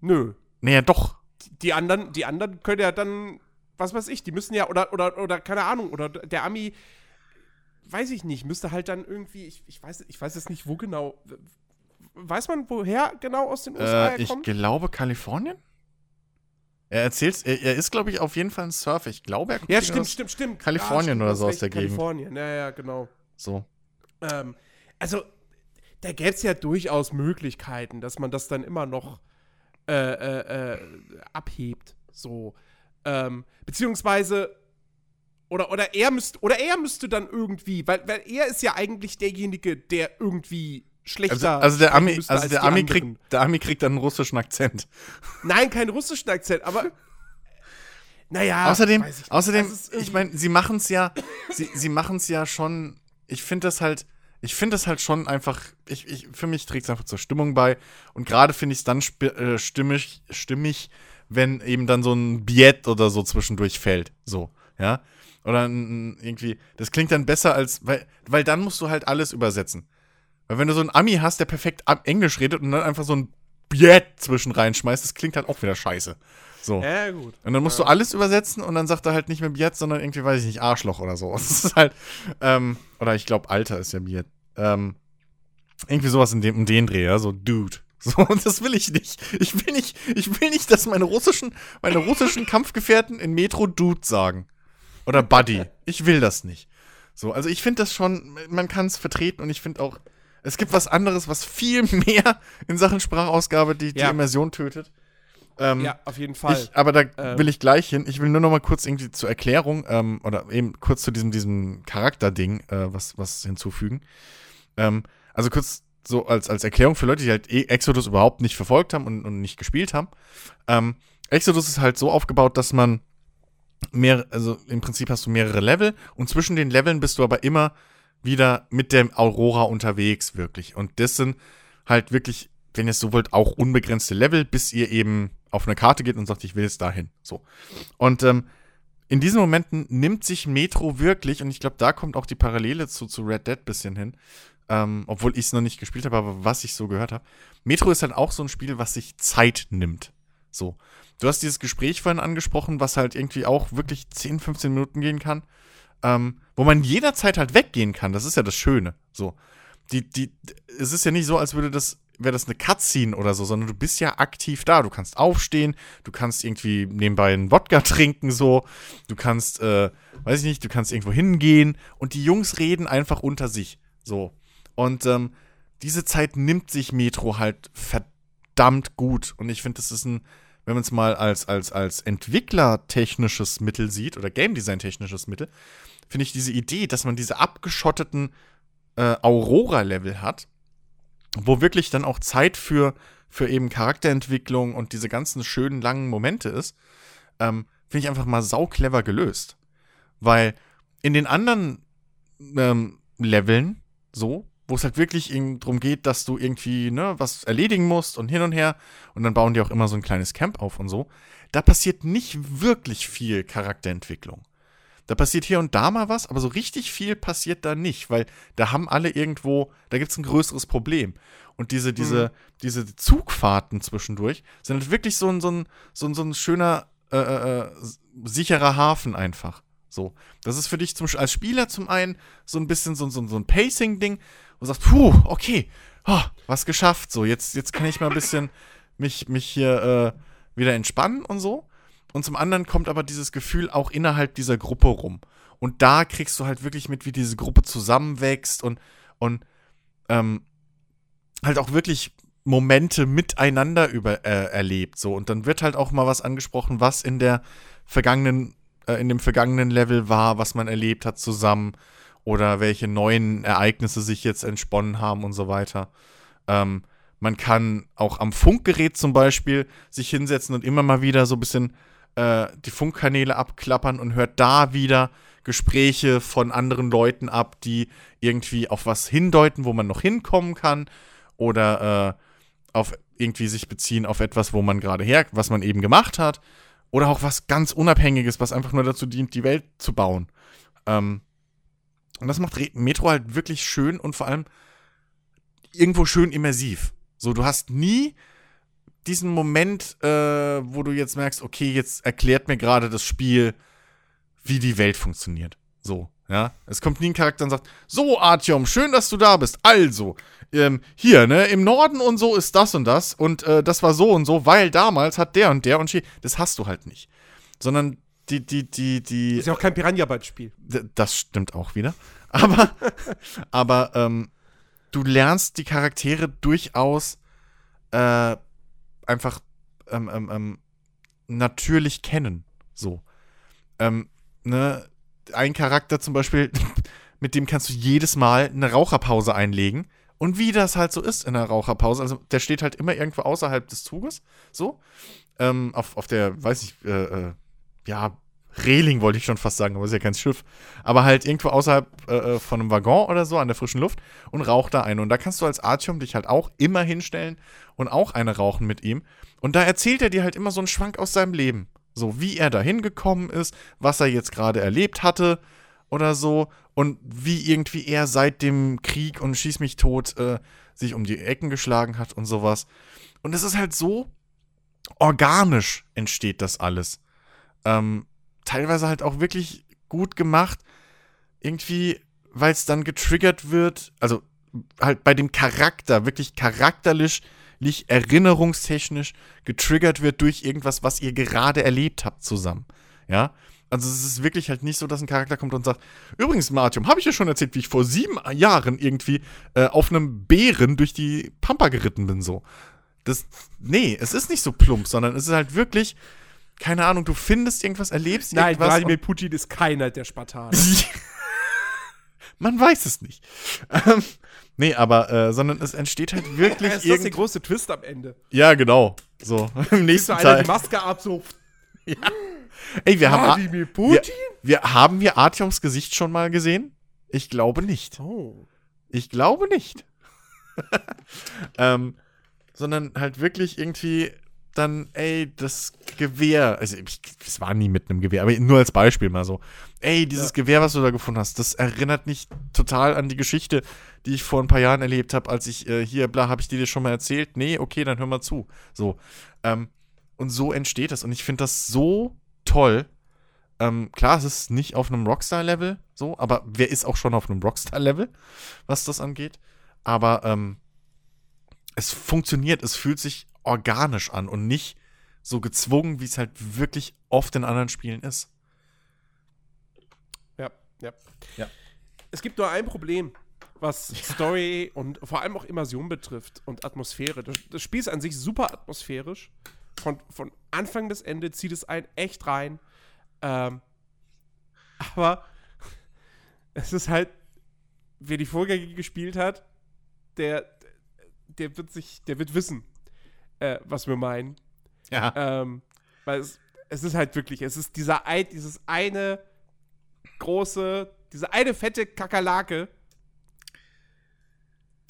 Nö. Naja, doch. Die anderen, die anderen können ja dann, was weiß ich, die müssen ja, oder, oder, oder, keine Ahnung, oder der Ami, weiß ich nicht, müsste halt dann irgendwie, ich, ich weiß, ich weiß jetzt nicht, wo genau. Weiß man, woher genau aus den USA äh, er kommt? Ich glaube Kalifornien. Er erzählt, er, er ist, glaube ich, auf jeden Fall ein Surfer. Ich glaube, er kommt Ja, stimmt, stimmt, stimmt. Kalifornien ja, stimmt, oder so aus der Gegend. Kalifornien, ja, ja, genau. So. Ähm, also, da gäbe es ja durchaus Möglichkeiten, dass man das dann immer noch äh, äh, äh, abhebt. So. Ähm, beziehungsweise, oder, oder, er müsst, oder er müsste dann irgendwie, weil, weil er ist ja eigentlich derjenige, der irgendwie schlechter. Also, also der Ami, also der Ami kriegt, der Ami kriegt dann einen russischen Akzent. Nein, keinen russischen Akzent, aber naja. Außerdem, ich außerdem, also ich meine, sie machen es ja, sie, sie machen es ja schon. Ich finde das halt, ich finde das halt schon einfach, ich, ich, für mich trägt es einfach zur Stimmung bei. Und gerade finde ich es dann äh, stimmig, stimmig, wenn eben dann so ein Biet oder so zwischendurch fällt. So, ja. Oder ein, irgendwie, das klingt dann besser als, weil, weil dann musst du halt alles übersetzen. Weil wenn du so einen Ami hast, der perfekt Englisch redet und dann einfach so ein Biet zwischen reinschmeißt, das klingt halt auch wieder scheiße. So. Ja, gut. Und dann musst ja. du alles übersetzen und dann sagt er halt nicht mehr Biet, sondern irgendwie, weiß ich nicht, Arschloch oder so. Das ist halt, ähm, oder ich glaube, Alter ist ja Biet. Ähm, irgendwie sowas in dem, in den Dreh, ja, so Dude. So, und das will ich nicht. Ich will nicht, ich will nicht, dass meine russischen, meine russischen Kampfgefährten in Metro Dude sagen. Oder Buddy. Ich will das nicht. So, also ich finde das schon, man kann es vertreten und ich finde auch, es gibt was anderes, was viel mehr in Sachen Sprachausgabe die, die Ja. Immersion tötet. Ähm, Ja, auf jeden Fall. ich, aber da Ähm. will ich gleich hin. Ich will nur noch mal kurz irgendwie zur Erklärung ähm, oder eben kurz zu diesem, diesem Charakterding äh, was, was hinzufügen. Ähm, also kurz so als, als Erklärung für Leute, die halt eh Exodus überhaupt nicht verfolgt haben und, und nicht gespielt haben. Ähm, Exodus ist halt so aufgebaut, dass man mehr, also im Prinzip hast du mehrere Level und zwischen den Leveln bist du aber immer wieder mit der Aurora unterwegs, wirklich. Und das sind halt wirklich, wenn ihr es so wollt, auch unbegrenzte Level, bis ihr eben auf eine Karte geht und sagt, ich will jetzt dahin. So. Und ähm, in diesen Momenten nimmt sich Metro wirklich, und ich glaube, da kommt auch die Parallele zu, zu Red Dead bisschen hin, ähm, obwohl ich es noch nicht gespielt habe, aber was ich so gehört habe. Metro ist halt auch so ein Spiel, was sich Zeit nimmt. So. Du hast dieses Gespräch vorhin angesprochen, was halt irgendwie auch wirklich 10, 15 Minuten gehen kann, ähm, wo man jederzeit halt weggehen kann. Das ist ja das Schöne. So. Die, die, es ist ja nicht so, als würde das, wäre das eine Cutscene oder so, sondern du bist ja aktiv da. Du kannst aufstehen, du kannst irgendwie nebenbei einen Wodka trinken, so. Du kannst, äh, weiß ich nicht, du kannst irgendwo hingehen und die Jungs reden einfach unter sich. So. Und ähm, diese Zeit nimmt sich Metro halt verdammt gut. Und ich finde, das ist ein, wenn man es mal als, als, als entwicklertechnisches Mittel sieht oder Game Design technisches Mittel, finde ich diese Idee, dass man diese abgeschotteten äh, Aurora-Level hat, wo wirklich dann auch Zeit für, für eben Charakterentwicklung und diese ganzen schönen langen Momente ist, ähm, finde ich einfach mal sauclever gelöst. Weil in den anderen ähm, Leveln, so, wo es halt wirklich darum geht, dass du irgendwie ne, was erledigen musst und hin und her, und dann bauen die auch immer so ein kleines Camp auf und so, da passiert nicht wirklich viel Charakterentwicklung. Da passiert hier und da mal was, aber so richtig viel passiert da nicht, weil da haben alle irgendwo, da gibt es ein größeres Problem. Und diese, diese, diese Zugfahrten zwischendurch sind halt wirklich so ein, so ein, so ein, so ein schöner, äh, äh, sicherer Hafen einfach. So. Das ist für dich zum, als Spieler zum einen so ein bisschen so, so, so ein Pacing-Ding, wo du sagst, puh, okay, oh, was geschafft. So, jetzt, jetzt kann ich mal ein bisschen mich, mich hier äh, wieder entspannen und so. Und zum anderen kommt aber dieses Gefühl auch innerhalb dieser Gruppe rum. Und da kriegst du halt wirklich mit, wie diese Gruppe zusammenwächst und, und ähm, halt auch wirklich Momente miteinander über, äh, erlebt. So. Und dann wird halt auch mal was angesprochen, was in der vergangenen, äh, in dem vergangenen Level war, was man erlebt hat zusammen oder welche neuen Ereignisse sich jetzt entsponnen haben und so weiter. Ähm, man kann auch am Funkgerät zum Beispiel sich hinsetzen und immer mal wieder so ein bisschen äh, die Funkkanäle abklappern und hört da wieder Gespräche von anderen Leuten ab, die irgendwie auf was hindeuten, wo man noch hinkommen kann oder äh, auf irgendwie sich beziehen auf etwas, wo man gerade her, was man eben gemacht hat oder auch was ganz Unabhängiges, was einfach nur dazu dient, die Welt zu bauen. Ähm, und das macht Metro halt wirklich schön und vor allem irgendwo schön immersiv. So, du hast nie diesen Moment, äh, wo du jetzt merkst, okay, jetzt erklärt mir gerade das Spiel, wie die Welt funktioniert. So, ja. Es kommt nie ein Charakter und sagt, so, Artyom, schön, dass du da bist. Also, ähm, hier, ne, im Norden und so ist das und das und äh, das war so und so, weil damals hat der und der und das hast du halt nicht. Sondern die, die, die, die. Ist ja auch kein Piranha-Bytes-Spiel. D- Das stimmt auch wieder. Aber, aber ähm, du lernst die Charaktere durchaus äh, einfach ähm, ähm, ähm, natürlich kennen. So. Ähm, ne, ein Charakter zum Beispiel, mit dem kannst du jedes Mal eine Raucherpause einlegen. Und wie das halt so ist in der Raucherpause, also der steht halt immer irgendwo außerhalb des Zuges, so, ähm, auf, auf der, weiß ich, äh, äh, ja, Reling wollte ich schon fast sagen, aber ist ja kein Schiff. Aber halt irgendwo außerhalb äh, von einem Waggon oder so an der frischen Luft und raucht da eine. Und da kannst du als Artyom dich halt auch immer hinstellen und auch eine rauchen mit ihm. Und da erzählt er dir halt immer so einen Schwank aus seinem Leben. So wie er da hingekommen ist, was er jetzt gerade erlebt hatte oder so. Und wie irgendwie er seit dem Krieg und Schieß mich tot äh, sich um die Ecken geschlagen hat und sowas. Und es ist halt so organisch entsteht das alles. Ähm, teilweise halt auch wirklich gut gemacht. Irgendwie, weil es dann getriggert wird, also halt bei dem Charakter, wirklich charakterlich, erinnerungstechnisch getriggert wird durch irgendwas, was ihr gerade erlebt habt zusammen. Ja. Also es ist wirklich halt nicht so, dass ein Charakter kommt und sagt, übrigens, Martium, habe ich ja schon erzählt, wie ich vor sieben Jahren irgendwie äh, auf einem Bären durch die Pampa geritten bin, so. Das, nee, es ist nicht so plump, sondern es ist halt wirklich, keine Ahnung, du findest irgendwas, erlebst Nein, irgendwas. Nein, Wladimir Putin ist keiner der Spartaner. Man weiß es nicht. Ähm, nee, aber, äh, sondern es entsteht halt wirklich. ist das der große Twist am Ende? Ja, genau. So, im nächsten Teil. einer die Maske ab, so. ja. Ey, wir haben. Wir, wir, haben wir Artyoms Gesicht schon mal gesehen? Ich glaube nicht. Oh. Ich glaube nicht. ähm, sondern halt wirklich irgendwie dann, ey, das Gewehr, also es war nie mit einem Gewehr, aber nur als Beispiel mal so. Ey, dieses ja. Gewehr, was du da gefunden hast, das erinnert mich total an die Geschichte, die ich vor ein paar Jahren erlebt habe, als ich äh, hier, bla, habe ich dir das schon mal erzählt? Nee, okay, dann hör mal zu. So. Ähm, und so entsteht das. Und ich finde das so toll. Ähm, klar, es ist nicht auf einem Rockstar-Level, so, aber wer ist auch schon auf einem Rockstar-Level, was das angeht? Aber ähm, es funktioniert, es fühlt sich organisch an und nicht so gezwungen, wie es halt wirklich oft in anderen Spielen ist. Ja, ja. ja. Es gibt nur ein Problem, was Story und vor allem auch Immersion betrifft und Atmosphäre. Das, das Spiel ist an sich super atmosphärisch. Von, von Anfang bis Ende zieht es einen echt rein. Ähm, aber es ist halt, wer die Vorgänge gespielt hat, der, der wird sich, der wird wissen, äh, was wir meinen. Ja. Ähm, weil es, es ist halt wirklich, es ist dieser dieses eine große, diese eine fette Kakerlake,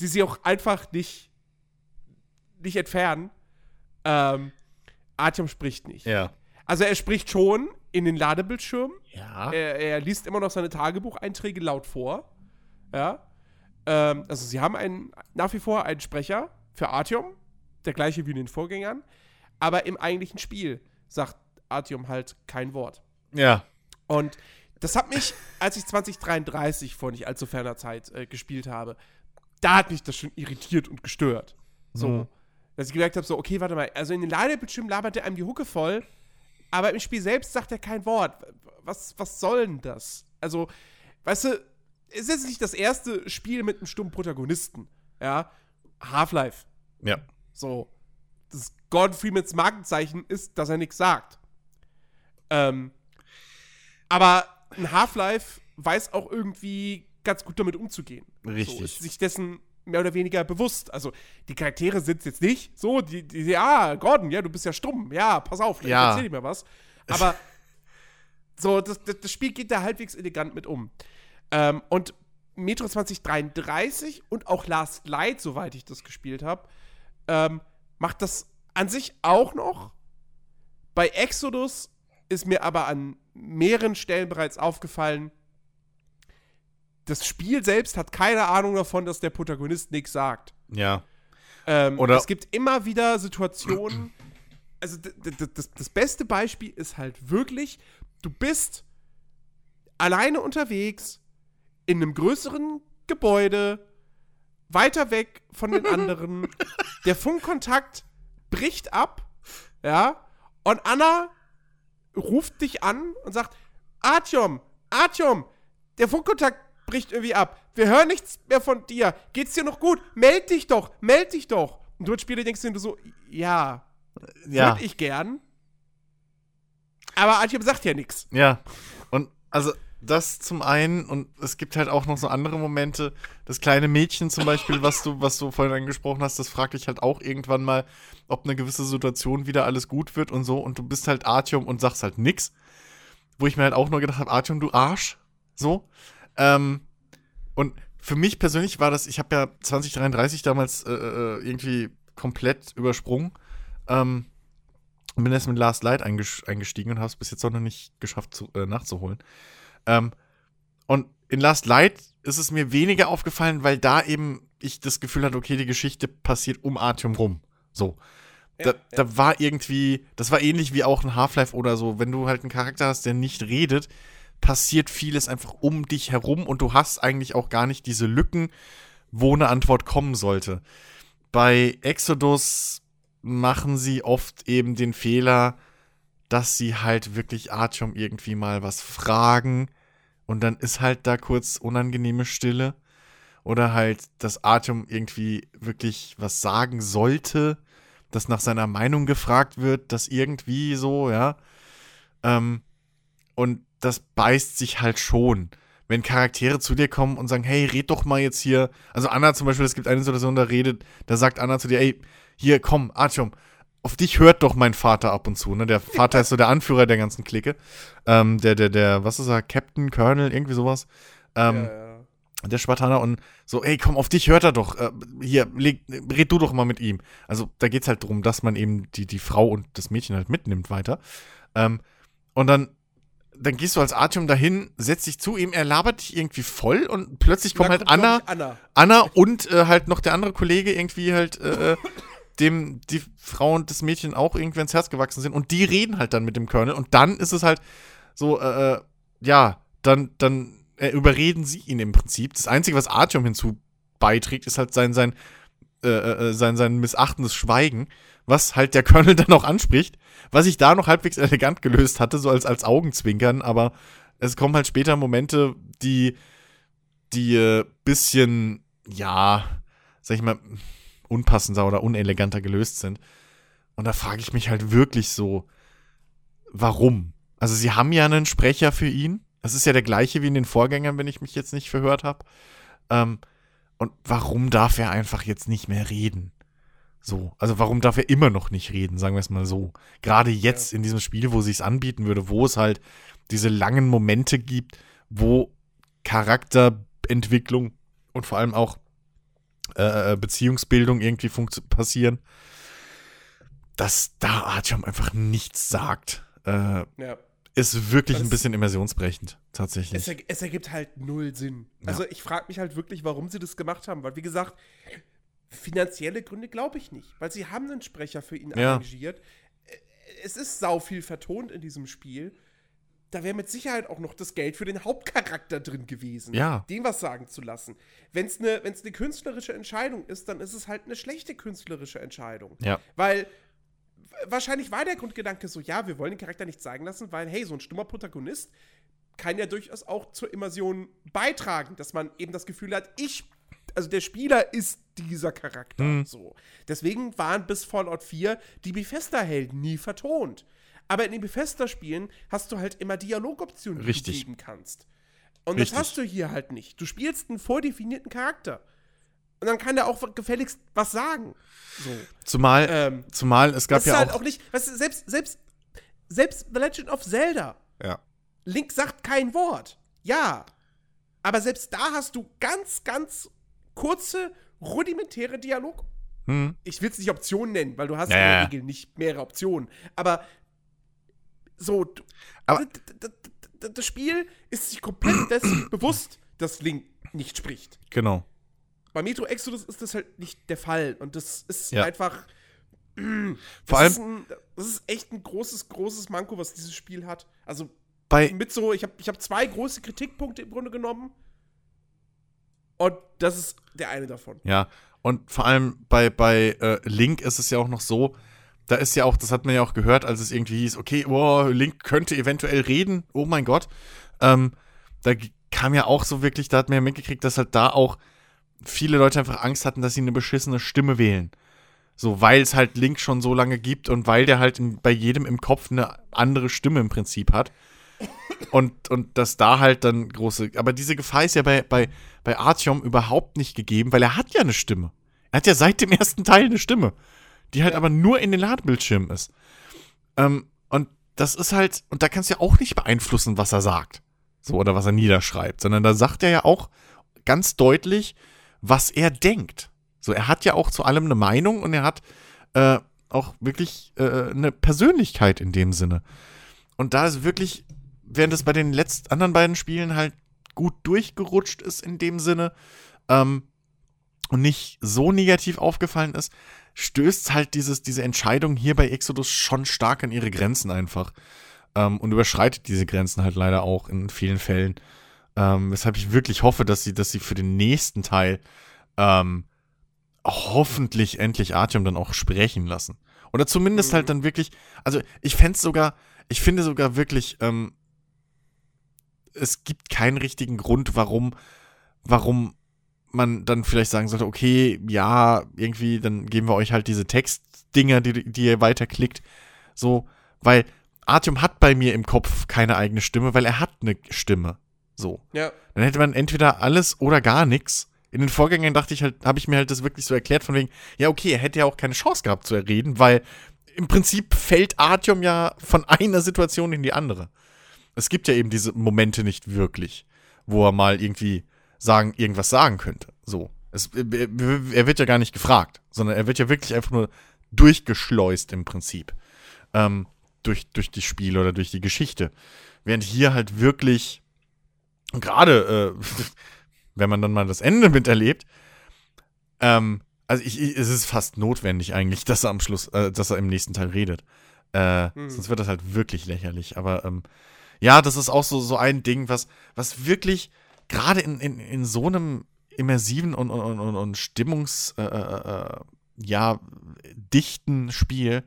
die sie auch einfach nicht, nicht entfernen. Ähm, Artyom spricht nicht. Ja. Also er spricht schon in den Ladebildschirm. Ja. Er, er liest immer noch seine Tagebucheinträge laut vor. Ja. Ähm, also sie haben einen, nach wie vor einen Sprecher für Artyom, der gleiche wie in den Vorgängern. Aber im eigentlichen Spiel sagt Artyom halt kein Wort. Ja. Und das hat mich, als ich 2033 vor nicht allzu ferner Zeit äh, gespielt habe, da hat mich das schon irritiert und gestört. So. Mhm. Dass ich gemerkt habe, so, okay, warte mal, also in den Ladebildschirmen labert er einem die Hucke voll, aber im Spiel selbst sagt er kein Wort. Was, was soll denn das? Also, weißt du, es ist nicht das erste Spiel mit einem stummen Protagonisten. Ja. Half-Life. Ja. So. Das Gordon Freemans Markenzeichen ist, dass er nichts sagt. Ähm, aber ein Half-Life weiß auch irgendwie ganz gut damit umzugehen. Richtig. So, ist sich dessen mehr oder weniger bewusst. Also die Charaktere sind jetzt nicht so, die, die ja, Gordon, ja, du bist ja stumm, ja, pass auf, ich ja. erzähl dir mal was. Aber so, das, das, Spiel geht da halbwegs elegant mit um. Ähm, und Metro 2033 und auch Last Light, soweit ich das gespielt habe, ähm, macht das an sich auch noch. Bei Exodus ist mir aber an mehreren Stellen bereits aufgefallen, das Spiel selbst hat keine Ahnung davon, dass der Protagonist nichts sagt. Ja. Ähm, Oder es gibt immer wieder Situationen. Also das, das beste Beispiel ist halt wirklich, du bist alleine unterwegs in einem größeren Gebäude, weiter weg von den anderen. der Funkkontakt bricht ab, ja, und Anna ruft dich an und sagt, Artyom, Artyom, der Funkkontakt bricht irgendwie ab. Wir hören nichts mehr von dir. Geht's dir noch gut? Meld dich doch, meld dich doch. Und du als Spieler denkst du so, ja, ja. würde ich gern. Aber Artyom sagt ja nichts. Ja. Und also das zum einen und es gibt halt auch noch so andere Momente. Das kleine Mädchen zum Beispiel, was du, was du vorhin angesprochen hast, das fragt dich halt auch irgendwann mal, ob eine gewisse Situation wieder alles gut wird und so. Und du bist halt Artyom und sagst halt nix. wo ich mir halt auch nur gedacht habe, Artyom, du Arsch. So. Ähm, und für mich persönlich war das, ich habe ja 2033 damals äh, äh, irgendwie komplett übersprungen. Ähm, bin erst mit Last Light eingestiegen und habe es bis jetzt auch noch nicht geschafft zu, äh, nachzuholen. Ähm, und in Last Light ist es mir weniger aufgefallen, weil da eben ich das Gefühl hatte, okay, die Geschichte passiert um Artyom rum. So. Ja, da, ja. da war irgendwie, das war ähnlich wie auch ein Half-Life oder so. Wenn du halt einen Charakter hast, der nicht redet, passiert vieles einfach um dich herum und du hast eigentlich auch gar nicht diese Lücken, wo eine Antwort kommen sollte. Bei Exodus machen sie oft eben den Fehler, dass sie halt wirklich Artyom irgendwie mal was fragen und dann ist halt da kurz unangenehme Stille. Oder halt, dass Artyom irgendwie wirklich was sagen sollte, dass nach seiner Meinung gefragt wird, dass irgendwie so, ja. Ähm, und das beißt sich halt schon. Wenn Charaktere zu dir kommen und sagen, hey, red doch mal jetzt hier. Also Anna zum Beispiel, es gibt eine Situation, da redet, da sagt Anna zu dir, ey, hier, komm, Artyom, auf dich hört doch mein Vater ab und zu, ne? Der Vater ist so der Anführer der ganzen Clique. Ähm, der, der, der, was ist er, Captain, Colonel, irgendwie sowas. Ähm, ja, ja. Der Spartaner und so, ey, komm, auf dich hört er doch. Äh, hier, leg, red du doch mal mit ihm. Also, da geht es halt darum, dass man eben die, die Frau und das Mädchen halt mitnimmt weiter. Ähm, und dann, dann gehst du als Artyom dahin, setzt dich zu ihm, er labert dich irgendwie voll und plötzlich kommt halt Anna, Anna, Anna. und äh, halt noch der andere Kollege irgendwie halt äh, äh dem die Frau und das Mädchen auch irgendwie ins Herz gewachsen sind. Und die reden halt dann mit dem Colonel. Und dann ist es halt so, äh, äh, ja, dann, dann äh, überreden sie ihn im Prinzip. Das Einzige, was Artyom hinzu beiträgt, ist halt sein, sein, äh, äh, sein, sein missachtendes Schweigen, was halt der Colonel dann auch anspricht, was ich da noch halbwegs elegant gelöst hatte, so als, als Augenzwinkern, aber es kommen halt später Momente, die, die äh, bisschen, ja, sag ich mal, unpassender oder uneleganter gelöst sind. Und da frage ich mich halt wirklich so, warum? Also sie haben ja einen Sprecher für ihn. Das ist ja der gleiche wie in den Vorgängern, wenn ich mich jetzt nicht verhört habe. Ähm, und warum darf er einfach jetzt nicht mehr reden? So, also warum darf er immer noch nicht reden, sagen wir es mal so. Gerade jetzt ja. in diesem Spiel, wo sich anbieten würde, wo es halt diese langen Momente gibt, wo Charakterentwicklung und vor allem auch äh, äh, Beziehungsbildung irgendwie passieren, dass da Artyom einfach nichts sagt. Äh, ja. Ist wirklich das ein bisschen immersionsbrechend, tatsächlich. Es, er, es ergibt halt null Sinn. Ja. Also ich frage mich halt wirklich, warum sie das gemacht haben, weil wie gesagt, finanzielle Gründe glaube ich nicht, weil sie haben einen Sprecher für ihn ja. engagiert. Es ist sau viel vertont in diesem Spiel da wäre mit Sicherheit auch noch das Geld für den Hauptcharakter drin gewesen, ja. dem was sagen zu lassen. Wenn es eine ne künstlerische Entscheidung ist, dann ist es halt eine schlechte künstlerische Entscheidung. Ja. Weil wahrscheinlich war der Grundgedanke so, ja, wir wollen den Charakter nicht zeigen lassen, weil, hey, so ein stummer Protagonist kann ja durchaus auch zur Immersion beitragen, dass man eben das Gefühl hat, ich, also der Spieler ist dieser Charakter. Mhm. So. Deswegen waren bis Fallout 4 die Bethesda-Helden nie vertont. Aber in den Bethesda-Spielen hast du halt immer Dialogoptionen, die Richtig. du geben kannst. Und Richtig. das hast du hier halt nicht. Du spielst einen vordefinierten Charakter. Und dann kann der auch gefälligst was sagen. So. Zumal, ähm, zumal es gab das ja ist halt auch, auch nicht, weißt du, selbst, selbst, selbst The Legend of Zelda. Ja. Link sagt kein Wort. Ja. Aber selbst da hast du ganz, ganz kurze, rudimentäre Dialog. Hm. Ich will es nicht Optionen nennen, weil du hast ja, in der Regel nicht mehrere Optionen. Aber so, aber das Spiel ist sich komplett dessen bewusst, dass Link nicht spricht. Genau. Bei Metro Exodus ist das halt nicht der Fall. Und das ist ja. einfach. Vor allem. Ist ein, das ist echt ein großes, großes Manko, was dieses Spiel hat. Also, bei mit so, ich habe ich hab zwei große Kritikpunkte im Grunde genommen. Und das ist der eine davon. Ja, und vor allem bei, bei äh, Link ist es ja auch noch so, da ist ja auch, das hat man ja auch gehört, als es irgendwie hieß, okay, oh, Link könnte eventuell reden, oh mein Gott. Ähm, da kam ja auch so wirklich, da hat man ja mitgekriegt, dass halt da auch viele Leute einfach Angst hatten, dass sie eine beschissene Stimme wählen. So, weil es halt Link schon so lange gibt und weil der halt in, bei jedem im Kopf eine andere Stimme im Prinzip hat. Und, und dass da halt dann große. Aber diese Gefahr ist ja bei, bei, bei Artyom überhaupt nicht gegeben, weil er hat ja eine Stimme. Er hat ja seit dem ersten Teil eine Stimme die halt ja. aber nur in den Ladebildschirmen ist. Ähm, und das ist halt, und da kannst du ja auch nicht beeinflussen, was er sagt. So, oder was er niederschreibt, sondern da sagt er ja auch ganz deutlich, was er denkt. So, er hat ja auch zu allem eine Meinung und er hat äh, auch wirklich äh, eine Persönlichkeit in dem Sinne. Und da ist wirklich, während es bei den letzten anderen beiden Spielen halt gut durchgerutscht ist in dem Sinne ähm, und nicht so negativ aufgefallen ist, stößt halt dieses, diese Entscheidung hier bei Exodus schon stark an ihre Grenzen einfach. Ähm, und überschreitet diese Grenzen halt leider auch in vielen Fällen. Ähm, weshalb ich wirklich hoffe, dass sie, dass sie für den nächsten Teil ähm, hoffentlich endlich Artyom dann auch sprechen lassen. Oder zumindest halt mhm. dann wirklich, also ich fände sogar, ich finde sogar wirklich, ähm, es gibt keinen richtigen Grund, warum, warum man dann vielleicht sagen sollte, okay, ja, irgendwie, dann geben wir euch halt diese Textdinger, die, die ihr weiterklickt. So, weil Artyom hat bei mir im Kopf keine eigene Stimme, weil er hat eine Stimme. So. Ja. Dann hätte man entweder alles oder gar nichts. In den Vorgängen dachte ich halt, habe ich mir halt das wirklich so erklärt, von wegen, ja, okay, er hätte ja auch keine Chance gehabt zu reden, weil im Prinzip fällt Artyom ja von einer Situation in die andere. Es gibt ja eben diese Momente nicht wirklich, wo er mal irgendwie sagen, irgendwas sagen könnte. So. Es, er wird ja gar nicht gefragt, sondern er wird ja wirklich einfach nur durchgeschleust im Prinzip. Ähm, durch, durch die Spiele oder durch die Geschichte. Während hier halt wirklich, gerade, äh, wenn man dann mal das Ende miterlebt, ähm, also ich, ich, es ist fast notwendig eigentlich, dass er am Schluss, äh, dass er im nächsten Teil redet. Äh, mhm. Sonst wird das halt wirklich lächerlich. Aber ähm, ja, das ist auch so, so ein Ding, was, was wirklich gerade in, in, in so einem immersiven und, und, und, und stimmungs, äh, äh, äh, ja, dichten Spiel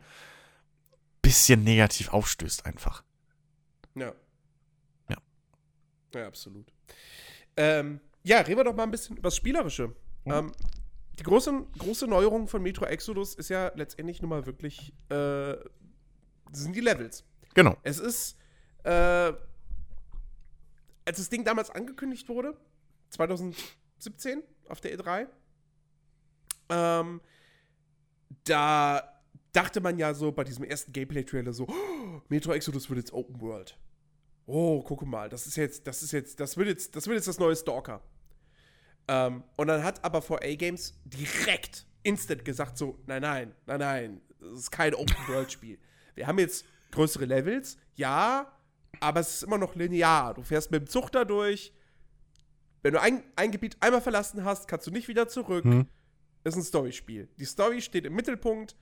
bisschen negativ aufstößt einfach. Ja. Ja. Ja, absolut. Ähm, ja, reden wir doch mal ein bisschen über das Spielerische. Mhm. Ähm, die große, große Neuerung von Metro Exodus ist ja letztendlich nun mal wirklich, äh, sind die Levels. Genau. Es ist, äh, als das Ding damals angekündigt wurde, 2017 auf der E3, ähm, da dachte man ja so bei diesem ersten Gameplay-Trailer so, oh, Metro Exodus wird jetzt Open World. Oh, gucke mal, das ist jetzt, das ist jetzt, das wird jetzt, das wird jetzt das neue Stalker. Ähm, und dann hat aber 4A Games direkt instant gesagt so, nein, nein, nein, nein, das ist kein Open World Spiel. Wir haben jetzt größere Levels, ja, aber es ist immer noch linear. Du fährst mit dem Zug da durch. Wenn du ein, ein Gebiet einmal verlassen hast, kannst du nicht wieder zurück. Hm. Ist ein Storyspiel. Die Story steht im Mittelpunkt.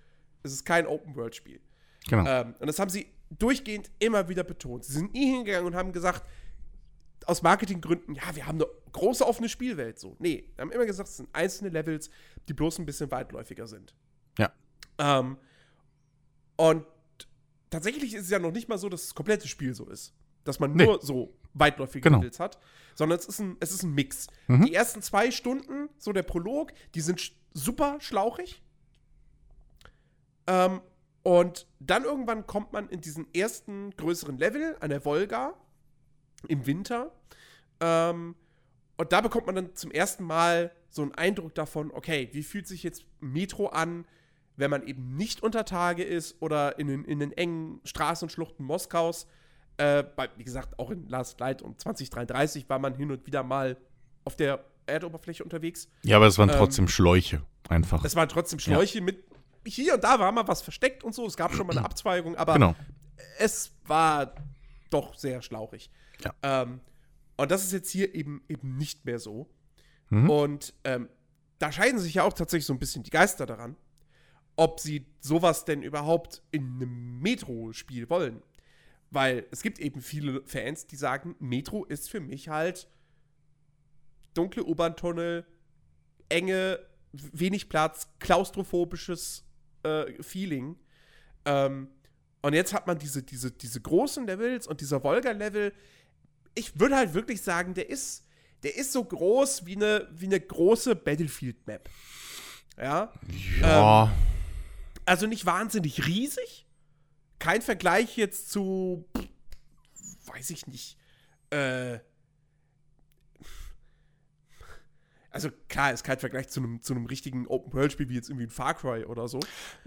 Es ist kein Open-World-Spiel. Genau. Ähm, und das haben sie durchgehend immer wieder betont. Sie sind nie hingegangen und haben gesagt, aus Marketinggründen, ja, wir haben eine große offene Spielwelt. So, nee, wir haben immer gesagt, es sind einzelne Levels, die bloß ein bisschen weitläufiger sind. Ja. Ähm, und tatsächlich ist es ja noch nicht mal so, dass das komplette Spiel so ist. Dass man nur so weitläufige genau. Levels hat, sondern es ist ein, es ist ein Mix. Mhm. Die ersten zwei Stunden, so der Prolog, die sind super schlauchig. Ähm, und dann irgendwann kommt man in diesen ersten größeren Level an der Volga im Winter. Ähm, und da bekommt man dann zum ersten Mal so einen Eindruck davon, okay, wie fühlt sich jetzt Metro an, wenn man eben nicht unter Tage ist oder in den, in den engen Straßenschluchten Moskaus. Äh, bei, wie gesagt, auch in Last Light und 2033 war man hin und wieder mal auf der Erdoberfläche unterwegs. Ja, aber es waren ähm, trotzdem Schläuche, einfach. Es waren trotzdem Schläuche ja. mit. Hier und da war mal was versteckt und so. Es gab schon mal eine Abzweigung, aber genau. es war doch sehr schlauchig. Ja. Ähm, und das ist jetzt hier eben, eben nicht mehr so. Mhm. Und ähm, da scheiden sich ja auch tatsächlich so ein bisschen die Geister daran ob sie sowas denn überhaupt in einem Metro-Spiel wollen. Weil es gibt eben viele Fans, die sagen, Metro ist für mich halt dunkle U-Bahn-Tunnel, enge, wenig Platz, klaustrophobisches äh, Feeling. Ähm, und jetzt hat man diese, diese, diese großen Levels und dieser Volga-Level. Ich würde halt wirklich sagen, der ist, der ist so groß wie eine, wie eine große Battlefield-Map. Ja. Ja. Ähm, also nicht wahnsinnig riesig. Kein Vergleich jetzt zu, weiß ich nicht, äh, also klar, ist kein Vergleich zu einem, zu einem richtigen Open-World-Spiel wie jetzt irgendwie ein Far Cry oder so.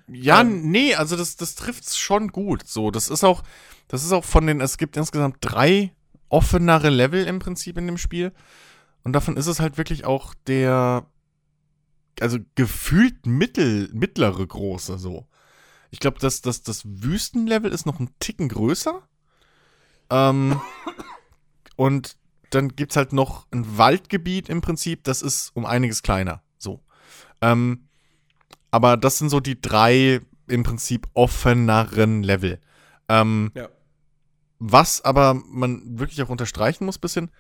Ja, ähm, nee, also das, das trifft's schon gut. So, das ist auch, das ist auch von den, es gibt insgesamt drei offenere Level im Prinzip in dem Spiel. Und davon ist es halt wirklich auch der, also gefühlt mittel, mittlere große so. Ich glaube, das, das, das Wüstenlevel ist noch ein Ticken größer. Ähm, und dann gibt es halt noch ein Waldgebiet im Prinzip, das ist um einiges kleiner. So. Ähm, aber das sind so die drei im Prinzip offeneren Level. Ähm, ja. Was aber man wirklich auch unterstreichen muss, bisschen,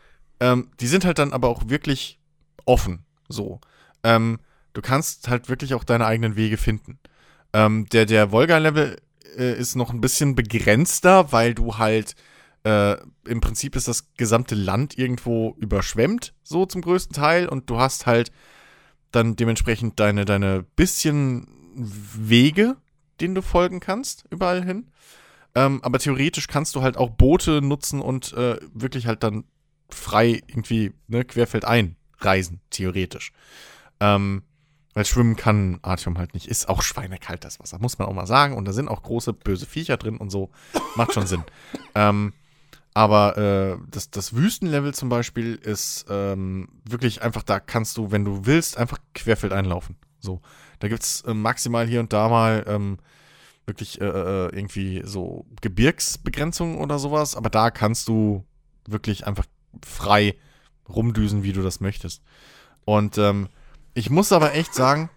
ähm, die sind halt dann aber auch wirklich offen. So. Ähm, du kannst halt wirklich auch deine eigenen Wege finden. Ähm, der der Volga-Level äh, ist noch ein bisschen begrenzter, weil du halt äh, im Prinzip ist das gesamte Land irgendwo überschwemmt, so zum größten Teil, und du hast halt dann dementsprechend deine, deine bisschen Wege, denen du folgen kannst, überall hin. Ähm, aber theoretisch kannst du halt auch Boote nutzen und äh, wirklich halt dann frei irgendwie ne, querfeldein reisen, theoretisch. Ähm, weil schwimmen kann Artyom halt nicht. Ist auch schweinekalt das Wasser, muss man auch mal sagen. Und da sind auch große böse Viecher drin und so. Macht schon Sinn. Ähm, aber äh, das, das Wüstenlevel zum Beispiel ist ähm, wirklich einfach, da kannst du, wenn du willst, einfach querfeld einlaufen. So. Da gibt es äh, maximal hier und da mal ähm, wirklich äh, äh, irgendwie so Gebirgsbegrenzungen oder sowas, aber da kannst du wirklich einfach frei rumdüsen, wie du das möchtest. Und ähm, ich muss aber echt sagen,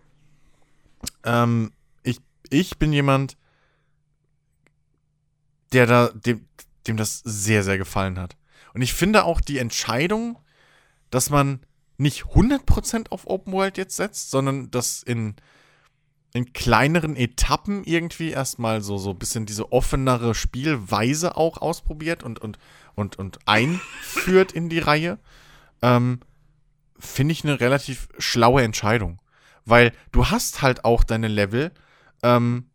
ähm, ich, ich bin jemand, der da, dem, dem das sehr, sehr gefallen hat. Und ich finde auch die Entscheidung, dass man nicht 100% auf Open World jetzt setzt, sondern das in, in kleineren Etappen irgendwie erstmal so, so ein bisschen diese offenere Spielweise auch ausprobiert und, und, und, und einführt in die Reihe, ähm, finde ich eine relativ schlaue Entscheidung. Weil du hast halt auch deine Level, ähm,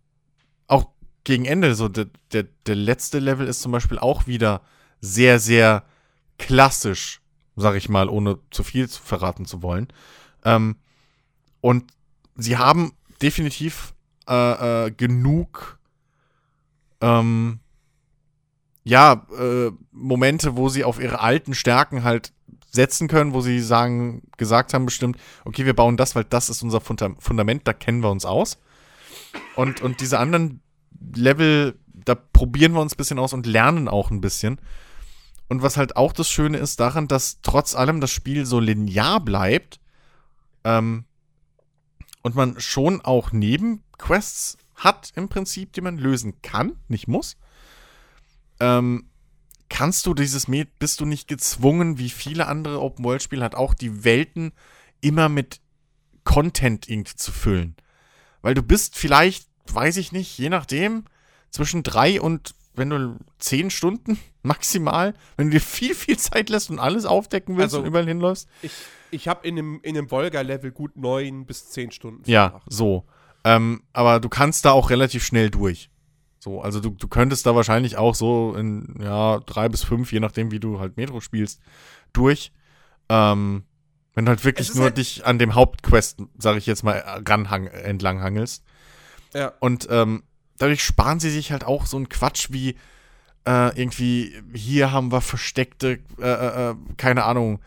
auch gegen Ende, so der, der, der letzte Level ist zum Beispiel auch wieder sehr, sehr klassisch, sag ich mal, ohne zu viel zu verraten zu wollen. Ähm, und sie haben definitiv äh, äh, genug ähm, ja, äh, Momente, wo sie auf ihre alten Stärken halt setzen können, wo sie sagen, gesagt haben bestimmt, okay, wir bauen das, weil das ist unser Fundament, da kennen wir uns aus. Und, und diese anderen Level, da probieren wir uns ein bisschen aus und lernen auch ein bisschen. Und was halt auch das Schöne ist daran, dass trotz allem das Spiel so linear bleibt ähm, und man schon auch Nebenquests hat im Prinzip, die man lösen kann, nicht muss, ähm, kannst du dieses Med, bist du nicht gezwungen, wie viele andere Open-World-Spiele hat auch die Welten immer mit Content irgendwie zu füllen. Weil du bist vielleicht weiß ich nicht, je nachdem, zwischen drei und, wenn du zehn Stunden maximal, wenn du dir viel, viel Zeit lässt und alles aufdecken willst also, und überall hinläufst. Ich, ich habe in dem, in dem Volga-Level gut neun bis zehn Stunden. Ja, gemacht. so. Ähm, aber du kannst da auch relativ schnell durch. So, also du, du könntest da wahrscheinlich auch so in, ja, drei bis fünf, je nachdem, wie du halt Metro spielst, durch. Ähm, wenn du halt wirklich nur halt dich an dem Hauptquest, sag ich jetzt mal, ranhang, entlang hangelst. Ja. Und ähm, dadurch sparen sie sich halt auch so einen Quatsch wie äh, irgendwie, hier haben wir versteckte, äh, äh, äh keine Ahnung,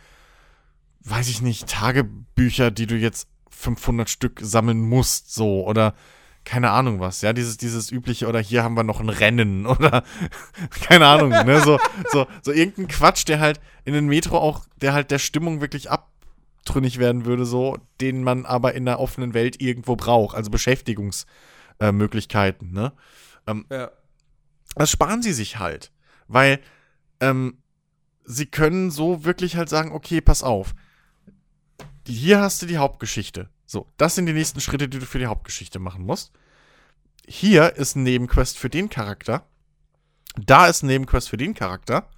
weiß ich nicht, Tagebücher, die du jetzt 500 Stück sammeln musst, so, oder keine Ahnung was, ja, dieses, dieses übliche, oder hier haben wir noch ein Rennen, oder keine Ahnung, ne, so, so, so irgendein Quatsch, der halt in den Metro auch, der halt der Stimmung wirklich abtrünnig werden würde, so, den man aber in der offenen Welt irgendwo braucht, also Beschäftigungs- äh, ne? Ähm, ja. Das sparen sie sich halt, weil ähm, sie können so wirklich halt sagen, okay, pass auf, hier hast du die Hauptgeschichte. So, das sind die nächsten Schritte, die du für die Hauptgeschichte machen musst. Hier ist ein Nebenquest für den Charakter. Da ist ein Nebenquest für den Charakter.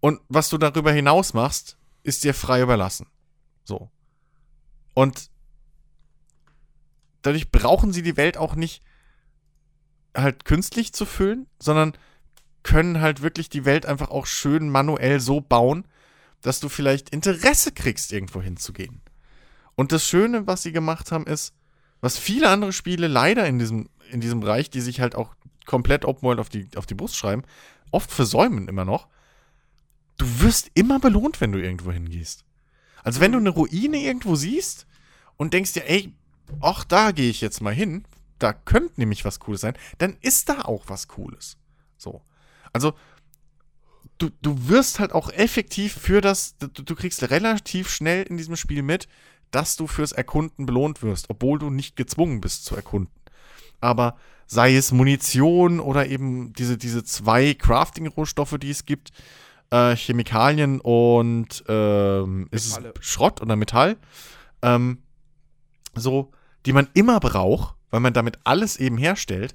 Und was du darüber hinaus machst, ist dir frei überlassen. So. Und dadurch brauchen sie die Welt auch nicht halt künstlich zu füllen, sondern können halt wirklich die Welt einfach auch schön manuell so bauen, dass du vielleicht Interesse kriegst, irgendwo hinzugehen. Und das Schöne, was sie gemacht haben, ist, was viele andere Spiele leider in diesem, in diesem Bereich, die sich halt auch komplett Open World auf die, auf die Brust schreiben, oft versäumen immer noch. Du wirst immer belohnt, wenn du irgendwo hingehst. Also wenn du eine Ruine irgendwo siehst und denkst dir, ey, ach, da gehe ich jetzt mal hin, da könnte nämlich was Cooles sein, dann ist da auch was Cooles. So. Also, du, du wirst halt auch effektiv für das, du, du kriegst relativ schnell in diesem Spiel mit, dass du fürs Erkunden belohnt wirst, obwohl du nicht gezwungen bist zu erkunden. Aber sei es Munition oder eben diese, diese zwei Crafting-Rohstoffe, die es gibt, äh, Chemikalien und ähm, ist es Schrott oder Metall, ähm, so, die man immer braucht, weil man damit alles eben herstellt,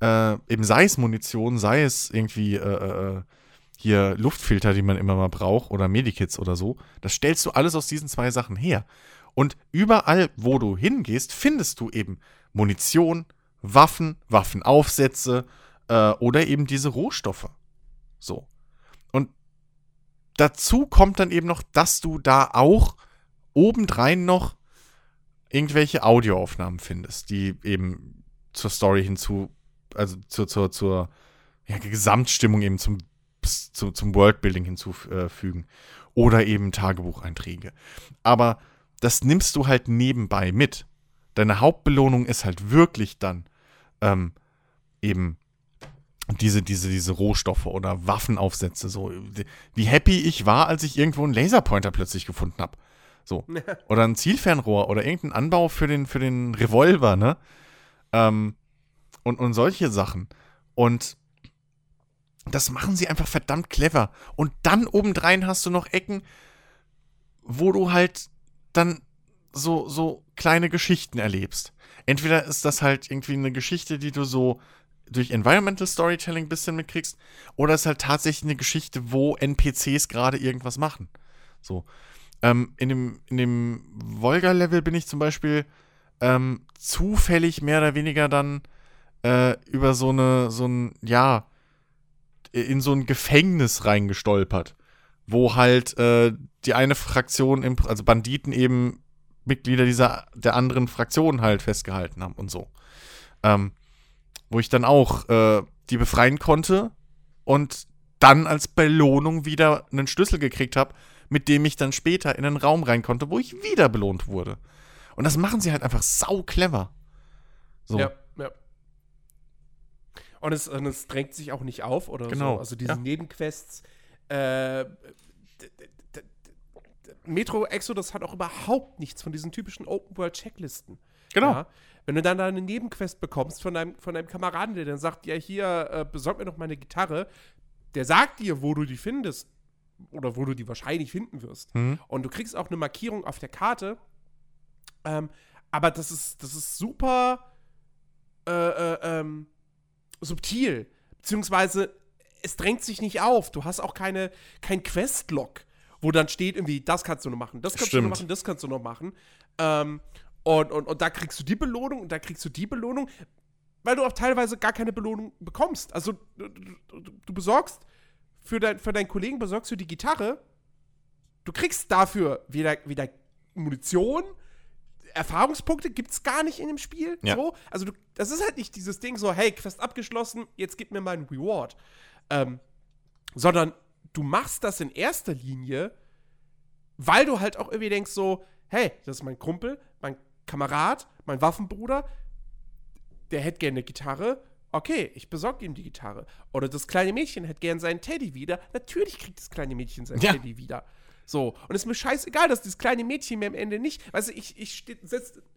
äh, eben sei es Munition, sei es irgendwie äh, äh, hier Luftfilter, die man immer mal braucht oder Medikits oder so, das stellst du alles aus diesen zwei Sachen her. Und überall, wo du hingehst, findest du eben Munition, Waffen, Waffenaufsätze äh, oder eben diese Rohstoffe. So. Und dazu kommt dann eben noch, dass du da auch obendrein noch irgendwelche Audioaufnahmen findest, die eben zur Story hinzu, also zur, zur, zur ja, Gesamtstimmung eben zum, zu, zum Worldbuilding hinzufügen. Oder eben Tagebucheinträge. Aber das nimmst du halt nebenbei mit. Deine Hauptbelohnung ist halt wirklich dann ähm, eben diese, diese, diese Rohstoffe oder Waffenaufsätze. So, wie happy ich war, als ich irgendwo einen Laserpointer plötzlich gefunden habe. So. Oder ein Zielfernrohr oder irgendein Anbau für den, für den Revolver, ne? Ähm, und, und solche Sachen. Und das machen sie einfach verdammt clever. Und dann obendrein hast du noch Ecken, wo du halt dann so, so kleine Geschichten erlebst. Entweder ist das halt irgendwie eine Geschichte, die du so durch Environmental Storytelling ein bisschen mitkriegst, oder es ist halt tatsächlich eine Geschichte, wo NPCs gerade irgendwas machen. So. Ähm, in dem, in dem Volga-Level bin ich zum Beispiel ähm, zufällig mehr oder weniger dann äh, über so eine, so ein, ja, in so ein Gefängnis reingestolpert, wo halt äh, die eine Fraktion, also Banditen eben Mitglieder dieser der anderen Fraktion halt festgehalten haben und so. Ähm, wo ich dann auch äh, die befreien konnte und dann als Belohnung wieder einen Schlüssel gekriegt habe, mit dem ich dann später in einen Raum rein konnte, wo ich wieder belohnt wurde. Und das machen sie halt einfach sau clever. So. Ja, ja. Und es, und es drängt sich auch nicht auf oder genau. so. Also diese ja. Nebenquests. Äh, Metro Exodus hat auch überhaupt nichts von diesen typischen Open-World-Checklisten. Genau. Ja? Wenn du dann da eine Nebenquest bekommst von deinem, von deinem Kameraden, der dann sagt, ja, hier, äh, besorg mir doch meine Gitarre, der sagt dir, wo du die findest oder wo du die wahrscheinlich finden wirst. Mhm. Und du kriegst auch eine Markierung auf der Karte. Ähm, aber das ist, das ist super äh, äh, ähm, subtil. Beziehungsweise es drängt sich nicht auf. Du hast auch keine, kein Questlog, wo dann steht irgendwie, das kannst du noch machen, das kannst Stimmt. du noch machen, das kannst du noch machen. Ähm, und, und, und da kriegst du die Belohnung und da kriegst du die Belohnung, weil du auch teilweise gar keine Belohnung bekommst. Also du, du, du besorgst für, dein, für deinen Kollegen besorgst du die Gitarre. Du kriegst dafür weder, weder Munition, Erfahrungspunkte gibt es gar nicht in dem Spiel. Ja. So. Also, du, das ist halt nicht dieses Ding so, hey, Quest abgeschlossen, jetzt gib mir mal einen Reward. Ähm, sondern du machst das in erster Linie, weil du halt auch irgendwie denkst so, hey, das ist mein Kumpel, mein Kamerad, mein Waffenbruder, der hätte gerne eine Gitarre, okay, ich besorge ihm die Gitarre. Oder das kleine Mädchen hätte gern seinen Teddy wieder. Natürlich kriegt das kleine Mädchen seinen ja. Teddy wieder. So, und es ist mir scheißegal, dass dieses kleine Mädchen mir am Ende nicht, weißt du, ich, ich stehe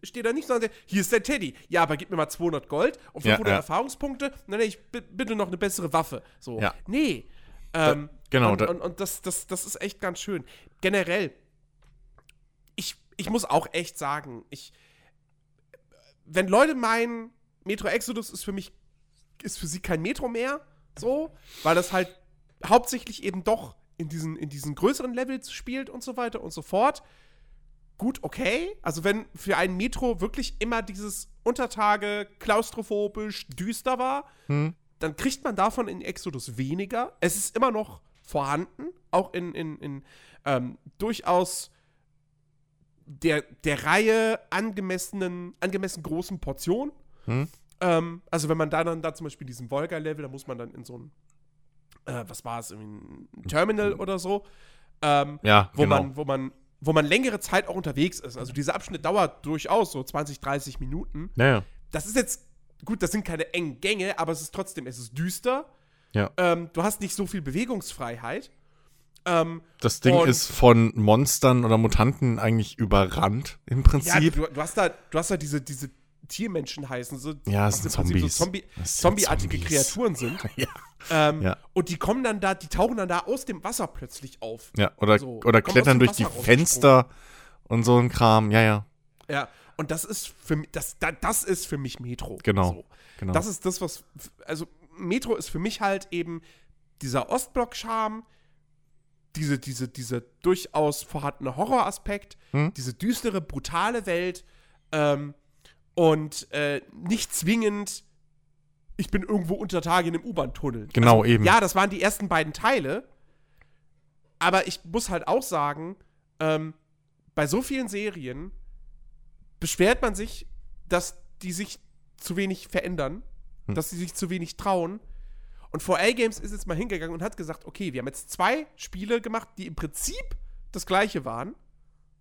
steh da nicht, sondern hier ist dein Teddy. Ja, aber gib mir mal 200 Gold und 500 ja, ja. Erfahrungspunkte. Nein, ich bitte noch eine bessere Waffe. So, ja. nee. Ähm, da, genau. Und, und, und, das, das, das ist echt ganz schön. Generell, ich, ich muss auch echt sagen, ich, wenn Leute meinen, Metro Exodus ist für mich ist für sie kein Metro mehr, so, weil das halt hauptsächlich eben doch in diesen, in diesen größeren Levels spielt und so weiter und so fort. Gut, okay. Also, wenn für ein Metro wirklich immer dieses Untertage klaustrophobisch düster war, hm. dann kriegt man davon in Exodus weniger. Es ist immer noch vorhanden, auch in, in, in ähm, durchaus der, der Reihe angemessenen, angemessen großen Portionen. Hm? Ähm, also wenn man da dann da zum Beispiel diesen Volga-Level, da muss man dann in so ein, äh, was war es, ein Terminal oder so, ähm, Ja, wo genau. man, wo man, wo man längere Zeit auch unterwegs ist. Also dieser Abschnitt dauert durchaus so 20, 30 Minuten. Naja. Das ist jetzt, gut, das sind keine engen Gänge, aber es ist trotzdem, es ist düster. Ja. Ähm, du hast nicht so viel Bewegungsfreiheit. Ähm, Das Ding ist von Monstern oder Mutanten eigentlich überrannt, im ja, Prinzip. du, du hast da, du hast da diese, diese Tiermenschen heißen, so, Ja, was sind im Prinzip Zombies. So Zombie, zombieartige Zombies. Kreaturen sind. Ja. Ähm, Ja. Und die kommen dann da, die tauchen dann da aus dem Wasser plötzlich auf. Ja, oder, So, oder klettern durch die Fenster und so ein Kram. Ja, ja, Ja. Und das ist für mich, das, da- das ist für mich Metro. Genau. So. genau. Das ist das, was. Also, Metro ist für mich halt eben dieser Ostblock-Charme, diese, diese, diese durchaus vorhandene Horroraspekt, Hm? diese düstere, brutale Welt ähm, und äh, nicht zwingend, ich bin irgendwo unter Tage in einem U-Bahn-Tunnel. Genau, also, eben. Ja, das waren die ersten beiden Teile, aber ich muss halt auch sagen, ähm, bei so vielen Serien beschwert man sich, dass die sich zu wenig verändern, Hm. dass sie sich zu wenig trauen. Und 4A Games ist jetzt mal hingegangen und hat gesagt, okay, wir haben jetzt zwei Spiele gemacht, die im Prinzip das gleiche waren.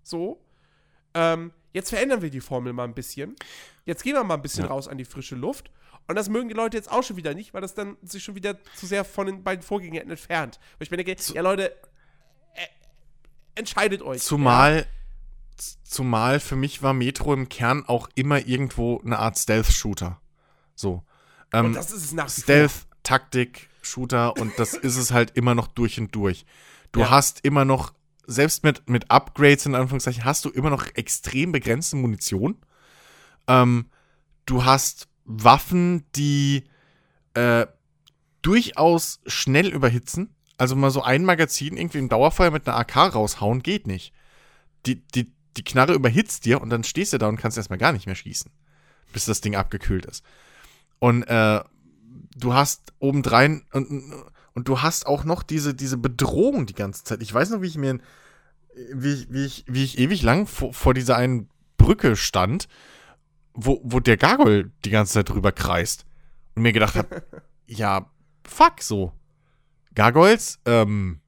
So. Ähm, jetzt verändern wir die Formel mal ein bisschen. Jetzt gehen wir mal ein bisschen Ja. raus an die frische Luft. Und das mögen die Leute jetzt auch schon wieder nicht, weil das dann sich schon wieder zu sehr von den beiden Vorgängern entfernt. Wo ich mir denke, ja Leute, äh, entscheidet euch. Zumal, z- zumal für mich war Metro im Kern auch immer irgendwo eine Art Stealth-Shooter. So. Ja. Ähm, Und das ist es nach. Stealth, Taktik, Shooter und das ist es halt immer noch durch und durch. Du Ja. hast immer noch, selbst mit, mit Upgrades in Anführungszeichen, hast du immer noch extrem begrenzte Munition. Ähm, du hast Waffen, die äh, durchaus schnell überhitzen. Also mal so ein Magazin irgendwie im Dauerfeuer mit einer AK raushauen, geht nicht. Die, die, die Knarre überhitzt dir und dann stehst du da und kannst erstmal gar nicht mehr schießen, bis das Ding abgekühlt ist. Und äh, du hast obendrein und, und du hast auch noch diese, diese Bedrohung die ganze Zeit. Ich weiß noch, wie ich mir, wie ich, wie ich, wie ich ewig lang vor, vor dieser einen Brücke stand, wo, wo der Gargoyle die ganze Zeit drüber kreist. Und mir gedacht habe, ja, fuck so. Gargoyles, ähm,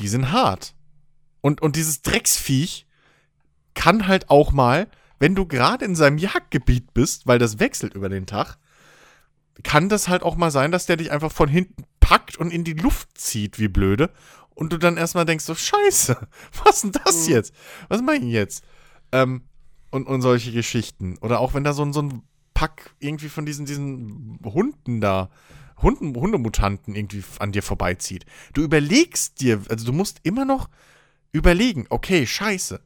die sind hart. Und, und dieses Drecksviech kann halt auch mal, wenn du gerade in seinem Jagdgebiet bist, weil das wechselt über den Tag, kann das halt auch mal sein, dass der dich einfach von hinten packt und in die Luft zieht, wie blöde. Und du dann erstmal denkst so, scheiße, was denn das Mhm. jetzt? Was mach ich denn jetzt? Ähm, und, und solche Geschichten. Oder auch wenn da so, ein- so ein Pack irgendwie von diesen, diesen Hunden da, Hunden, Hundemutanten irgendwie an dir vorbeizieht. Du überlegst dir, also du musst immer noch überlegen, okay, scheiße.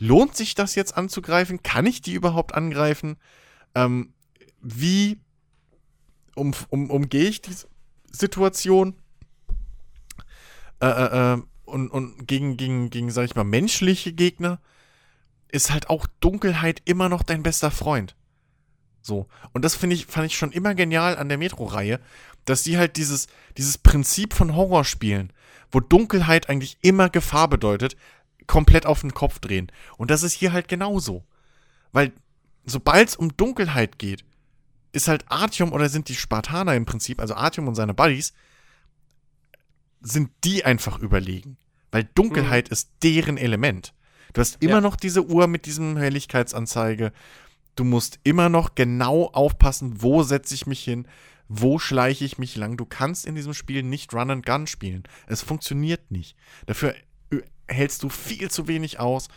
Lohnt sich das jetzt anzugreifen? Kann ich die überhaupt angreifen? Ähm, wie um, um, umgehe ich diese Situation? Äh, äh, äh, und, und gegen, gegen, gegen, sag ich mal, menschliche Gegner ist halt auch Dunkelheit immer noch dein bester Freund. So. Und das finde ich, fand ich schon immer genial an der Metro-Reihe, dass sie halt dieses, dieses Prinzip von Horrorspielen, wo Dunkelheit eigentlich immer Gefahr bedeutet, komplett auf den Kopf drehen. Und das ist hier halt genauso. Weil, sobald es um Dunkelheit geht, ist halt Artyom oder sind die Spartaner im Prinzip, also Artyom und seine Buddies, sind die einfach überlegen. Weil Dunkelheit ist deren Element. Du hast immer Ja. noch diese Uhr mit diesem Helligkeitsanzeige. Du musst immer noch genau aufpassen, wo setze ich mich hin, wo schleiche ich mich lang. Du kannst in diesem Spiel nicht Run and Gun spielen. Es funktioniert nicht. Dafür äh, hältst du viel zu wenig aus.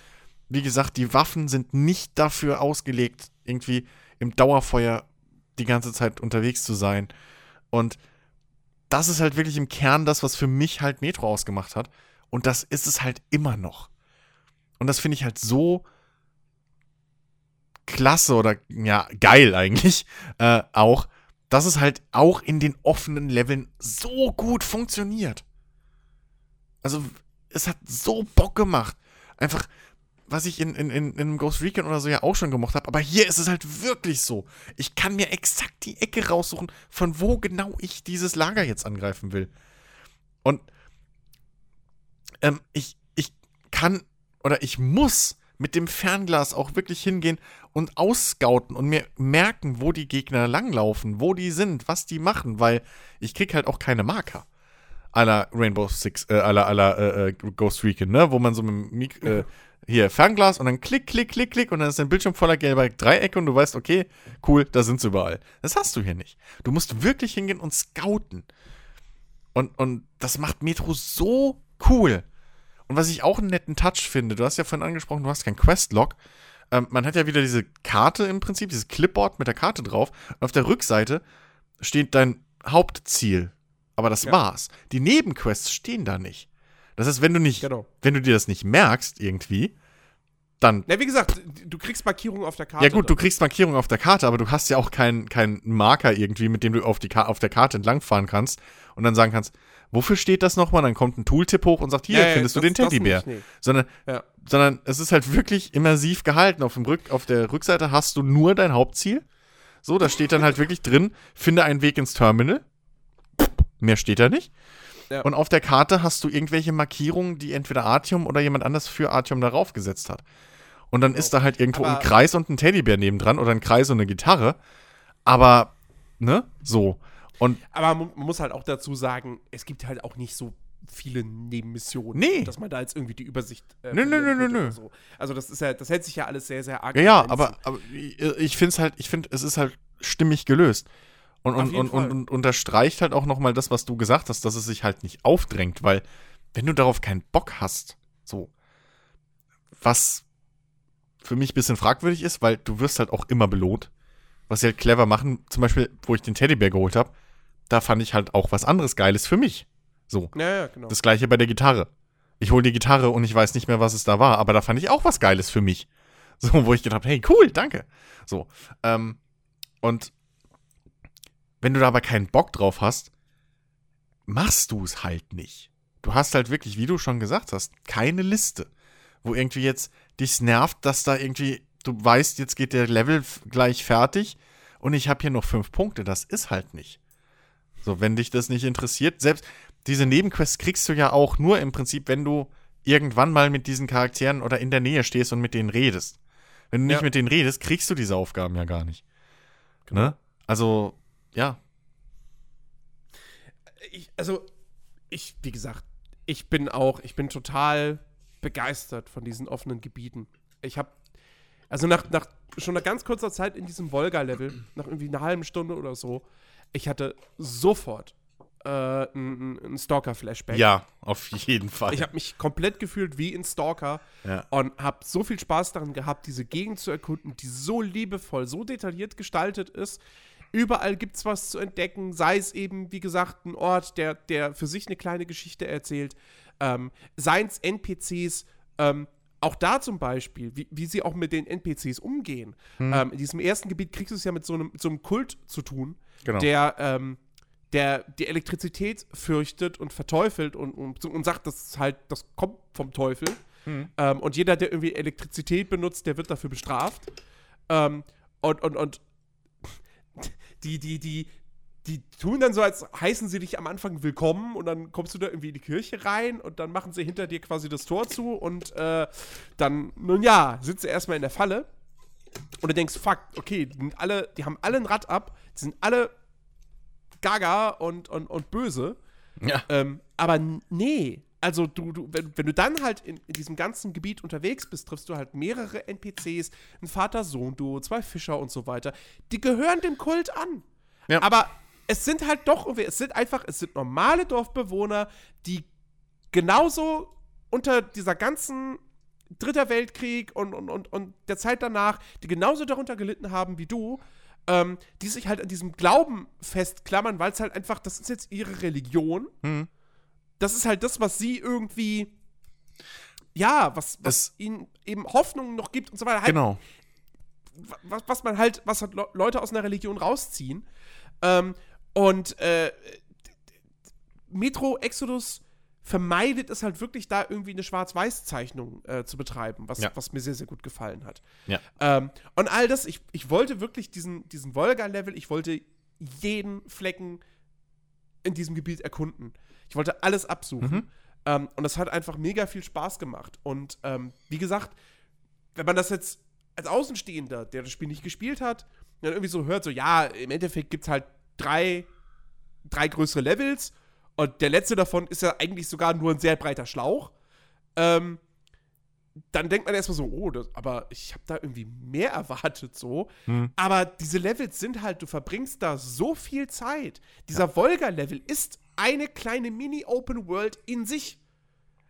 Wie gesagt, die Waffen sind nicht dafür ausgelegt, irgendwie im Dauerfeuer die ganze Zeit unterwegs zu sein. Und das ist halt wirklich im Kern das, was für mich halt Metro ausgemacht hat. Und das ist es halt immer noch. Und das finde ich halt so klasse oder ja, geil eigentlich äh, auch, dass es halt auch in den offenen Leveln so gut funktioniert. Also, es hat so Bock gemacht. Einfach, was ich in, in, in, in Ghost Recon oder so ja auch schon gemocht habe. Aber hier ist es halt wirklich so. Ich kann mir exakt die Ecke raussuchen, von wo genau ich dieses Lager jetzt angreifen will. Und ähm, ich, ich kann oder ich muss mit dem Fernglas auch wirklich hingehen und ausscouten und mir merken, wo die Gegner langlaufen, wo die sind, was die machen, weil ich krieg halt auch keine Marker. Aller Rainbow Six, äh, aller, aller äh, äh, Ghost Recon, ne? Wo man so mit dem Mik äh, hier Fernglas und dann klick, klick, klick, klick und dann ist dein Bildschirm voller gelber Dreiecke und du weißt, okay, cool, da sind sie überall. Das hast du hier nicht. Du musst wirklich hingehen und scouten. Und, und das macht Metro so cool. Und was ich auch einen netten Touch finde, du hast ja vorhin angesprochen, du hast kein Questlog. Ähm, man hat ja wieder diese Karte im Prinzip, dieses Clipboard mit der Karte drauf. Und auf der Rückseite steht dein Hauptziel. Aber das Ja. war's. Die Nebenquests stehen da nicht. Das heißt, wenn du nicht, Genau. wenn du dir das nicht merkst irgendwie, dann Na, wie gesagt, du kriegst Markierungen auf der Karte. ja gut, du kriegst Markierungen auf der Karte, aber du hast ja auch keinen keinen Marker irgendwie, mit dem du auf, die Ka auf der Karte entlangfahren kannst und dann sagen kannst, wofür steht das nochmal? Dann kommt ein Tooltip hoch und sagt, hier, Ja, ja, findest du das- den Teddybär. nicht, nee. Sondern, Ja. sondern es ist halt wirklich immersiv gehalten. Auf, dem Rück, auf der Rückseite hast du nur dein Hauptziel. So, da steht dann halt wirklich drin, finde einen Weg ins Terminal. Mehr steht da nicht. Ja. Und auf der Karte hast du irgendwelche Markierungen, die entweder Artium oder jemand anders für Artium darauf gesetzt hat. Und dann ist da halt irgendwo ein Aber- Kreis und ein Teddybär nebendran oder ein Kreis und eine Gitarre. Aber, ne, so. Und Aber man muss halt auch dazu sagen, es gibt halt auch nicht so viele Nebenmissionen, Nee. dass man da jetzt irgendwie die Übersicht äh, Nö, nö, nö, nö, So. Also das ist ja, das hält sich ja alles sehr, sehr arg. Ja, ja, aber, aber ich finde es halt, ich finde, es ist halt stimmig gelöst. Und, und, und, und, und unterstreicht halt auch nochmal das, was du gesagt hast, dass es sich halt nicht aufdrängt, weil wenn du darauf keinen Bock hast, so, was für mich ein bisschen fragwürdig ist, weil du wirst halt auch immer belohnt, was sie halt clever machen, zum Beispiel, wo ich den Teddybär geholt habe, da fand ich halt auch was anderes Geiles für mich. So. Ja, ja, genau. Das gleiche bei der Gitarre. Ich hole die Gitarre und ich weiß nicht mehr, was es da war, aber da fand ich auch was Geiles für mich. So, wo ich gedacht habe, hey, cool, danke. So. Ähm, und wenn du da aber keinen Bock drauf hast, machst du es halt nicht. Du hast halt wirklich, wie du schon gesagt hast, keine Liste, wo irgendwie jetzt dich nervt, dass da irgendwie, du weißt, jetzt geht der Level gleich fertig und ich habe hier noch fünf Punkte. Das ist halt nicht. So, wenn dich das nicht interessiert, selbst diese Nebenquests kriegst du ja auch nur im Prinzip, wenn du irgendwann mal mit diesen Charakteren oder in der Nähe stehst und mit denen redest. Wenn du nicht Ja. mit denen redest, kriegst du diese Aufgaben ja gar nicht. Ne? Also, ja. ich, also, ich, wie gesagt, ich bin auch, ich bin total begeistert von diesen offenen Gebieten. Ich habe, also nach, nach schon einer ganz kurzer Zeit in diesem Volga-Level, nach irgendwie einer halben Stunde oder so, ich hatte sofort äh, ein, ein Stalker-Flashback. Ja, auf jeden Fall. Ich habe mich komplett gefühlt wie in Stalker Ja. und habe so viel Spaß daran gehabt, diese Gegend zu erkunden, die so liebevoll, so detailliert gestaltet ist. Überall gibt es was zu entdecken, sei es eben, wie gesagt, ein Ort, der, der für sich eine kleine Geschichte erzählt, ähm, seien es NPCs, ähm, auch da zum Beispiel, wie, wie sie auch mit den NPCs umgehen. Hm. Ähm, in diesem ersten Gebiet kriegst du es ja mit so einem, so einem Kult zu tun, Genau. der, ähm, der die Elektrizität fürchtet und verteufelt und, und, und sagt, das ist halt, das kommt vom Teufel. Hm. Ähm, und jeder, der irgendwie Elektrizität benutzt, der wird dafür bestraft. Ähm, und, und, und die, die, die, die tun dann so, als heißen sie dich am Anfang willkommen und dann kommst du da irgendwie in die Kirche rein und dann machen sie hinter dir quasi das Tor zu und äh, dann, nun ja, sitzt du erstmal in der Falle und du denkst, fuck, okay, die, sind alle, die haben alle ein Rad ab, die sind alle gaga und, und, und böse. Ja. Ähm, aber nee, also du, du wenn, wenn du dann halt in, in diesem ganzen Gebiet unterwegs bist, triffst du halt mehrere NPCs, ein Vater-Sohn-Duo, zwei Fischer und so weiter. Die gehören dem Kult an. Ja. Aber es sind halt doch irgendwie, es sind einfach, es sind normale Dorfbewohner, die genauso unter dieser ganzen Dritter Weltkrieg und, und, und, und der Zeit danach, die genauso darunter gelitten haben wie du, ähm, die sich halt an diesem Glauben festklammern, weil es halt einfach, das ist jetzt ihre Religion. Mhm. Das ist halt das, was sie irgendwie, ja, was, was ihnen eben Hoffnung noch gibt und so weiter. Halt, Genau. was, was man halt, was halt Le- Leute aus einer Religion rausziehen. Ähm, und äh, Metro Exodus vermeidet es halt wirklich, da irgendwie eine Schwarz-Weiß-Zeichnung äh, zu betreiben, was, Ja. was mir sehr, sehr gut gefallen hat. Ja. Ähm, und all das, ich, ich wollte wirklich diesen, diesen Volga-Level, ich wollte jeden Flecken in diesem Gebiet erkunden. Ich wollte alles absuchen. Mhm. Ähm, und das hat einfach mega viel Spaß gemacht. Und ähm, wie gesagt, wenn man das jetzt als Außenstehender, der das Spiel nicht gespielt hat, dann irgendwie so hört, so ja, im Endeffekt gibt es halt drei, drei größere Levels und der letzte davon ist ja eigentlich sogar nur ein sehr breiter Schlauch. Ähm, dann denkt man erstmal so, oh, das, aber ich habe da irgendwie mehr erwartet so. Hm. Aber diese Levels sind halt, du verbringst da so viel Zeit. Dieser Volga-Level ist eine kleine Mini-Open World in sich.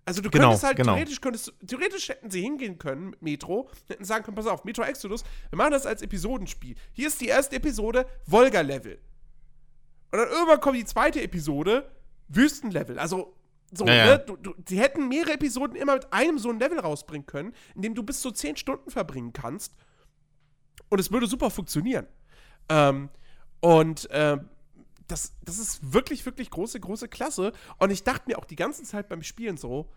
Also du Genau, könntest halt, genau. theoretisch, könntest, theoretisch hätten sie hingehen können mit Metro, hätten sagen können, pass auf, Metro Exodus, wir machen das als Episodenspiel. Hier ist die erste Episode, Volga-Level. Und dann irgendwann kommt die zweite Episode, Wüstenlevel. Also, so, Ja, ne? Du, du, sie hätten mehrere Episoden immer mit einem so ein Level rausbringen können, in dem du bis zu 10 Stunden verbringen kannst. Und es würde super funktionieren. Ähm, und ähm, das, das ist wirklich, wirklich große, große Klasse. Und ich dachte mir auch die ganze Zeit beim Spielen so,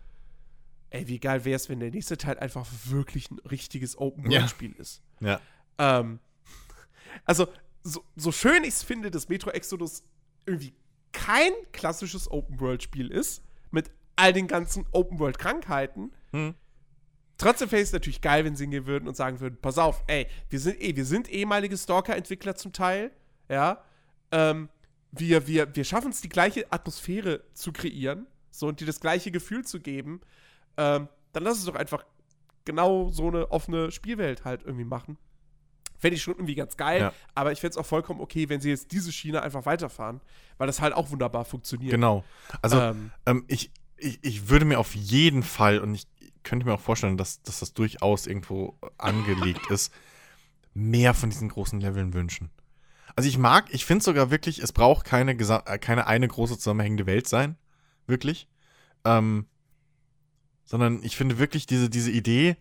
ey, wie geil wäre es, wenn der nächste Teil einfach wirklich ein richtiges Open-World-Spiel ist. Ja. Ähm, also, so, so schön ich es finde, dass Metro Exodus irgendwie kein klassisches Open-World-Spiel ist, mit all den ganzen Open-World-Krankheiten, Hm. trotzdem fände ich es natürlich geil, wenn sie hingehen würden und sagen würden, pass auf, ey, wir sind eh, wir sind ehemalige Stalker-Entwickler zum Teil, ja, ähm, wir, wir, wir schaffen es, die gleiche Atmosphäre zu kreieren, so, und dir das gleiche Gefühl zu geben, ähm, dann lass es doch einfach genau so eine offene Spielwelt halt irgendwie machen. Fände ich schon irgendwie ganz geil, Ja. aber ich fände es auch vollkommen okay, wenn sie jetzt diese Schiene einfach weiterfahren, weil das halt auch wunderbar funktioniert. Genau. Also, Ähm, ähm, ich, ich, ich würde mir auf jeden Fall, und ich könnte mir auch vorstellen, dass, dass das durchaus irgendwo angelegt ist, mehr von diesen großen Leveln wünschen. Also ich mag, ich finde sogar wirklich, es braucht keine, äh, keine eine große zusammenhängende Welt sein. Wirklich. Ähm, sondern ich finde wirklich diese, diese Idee,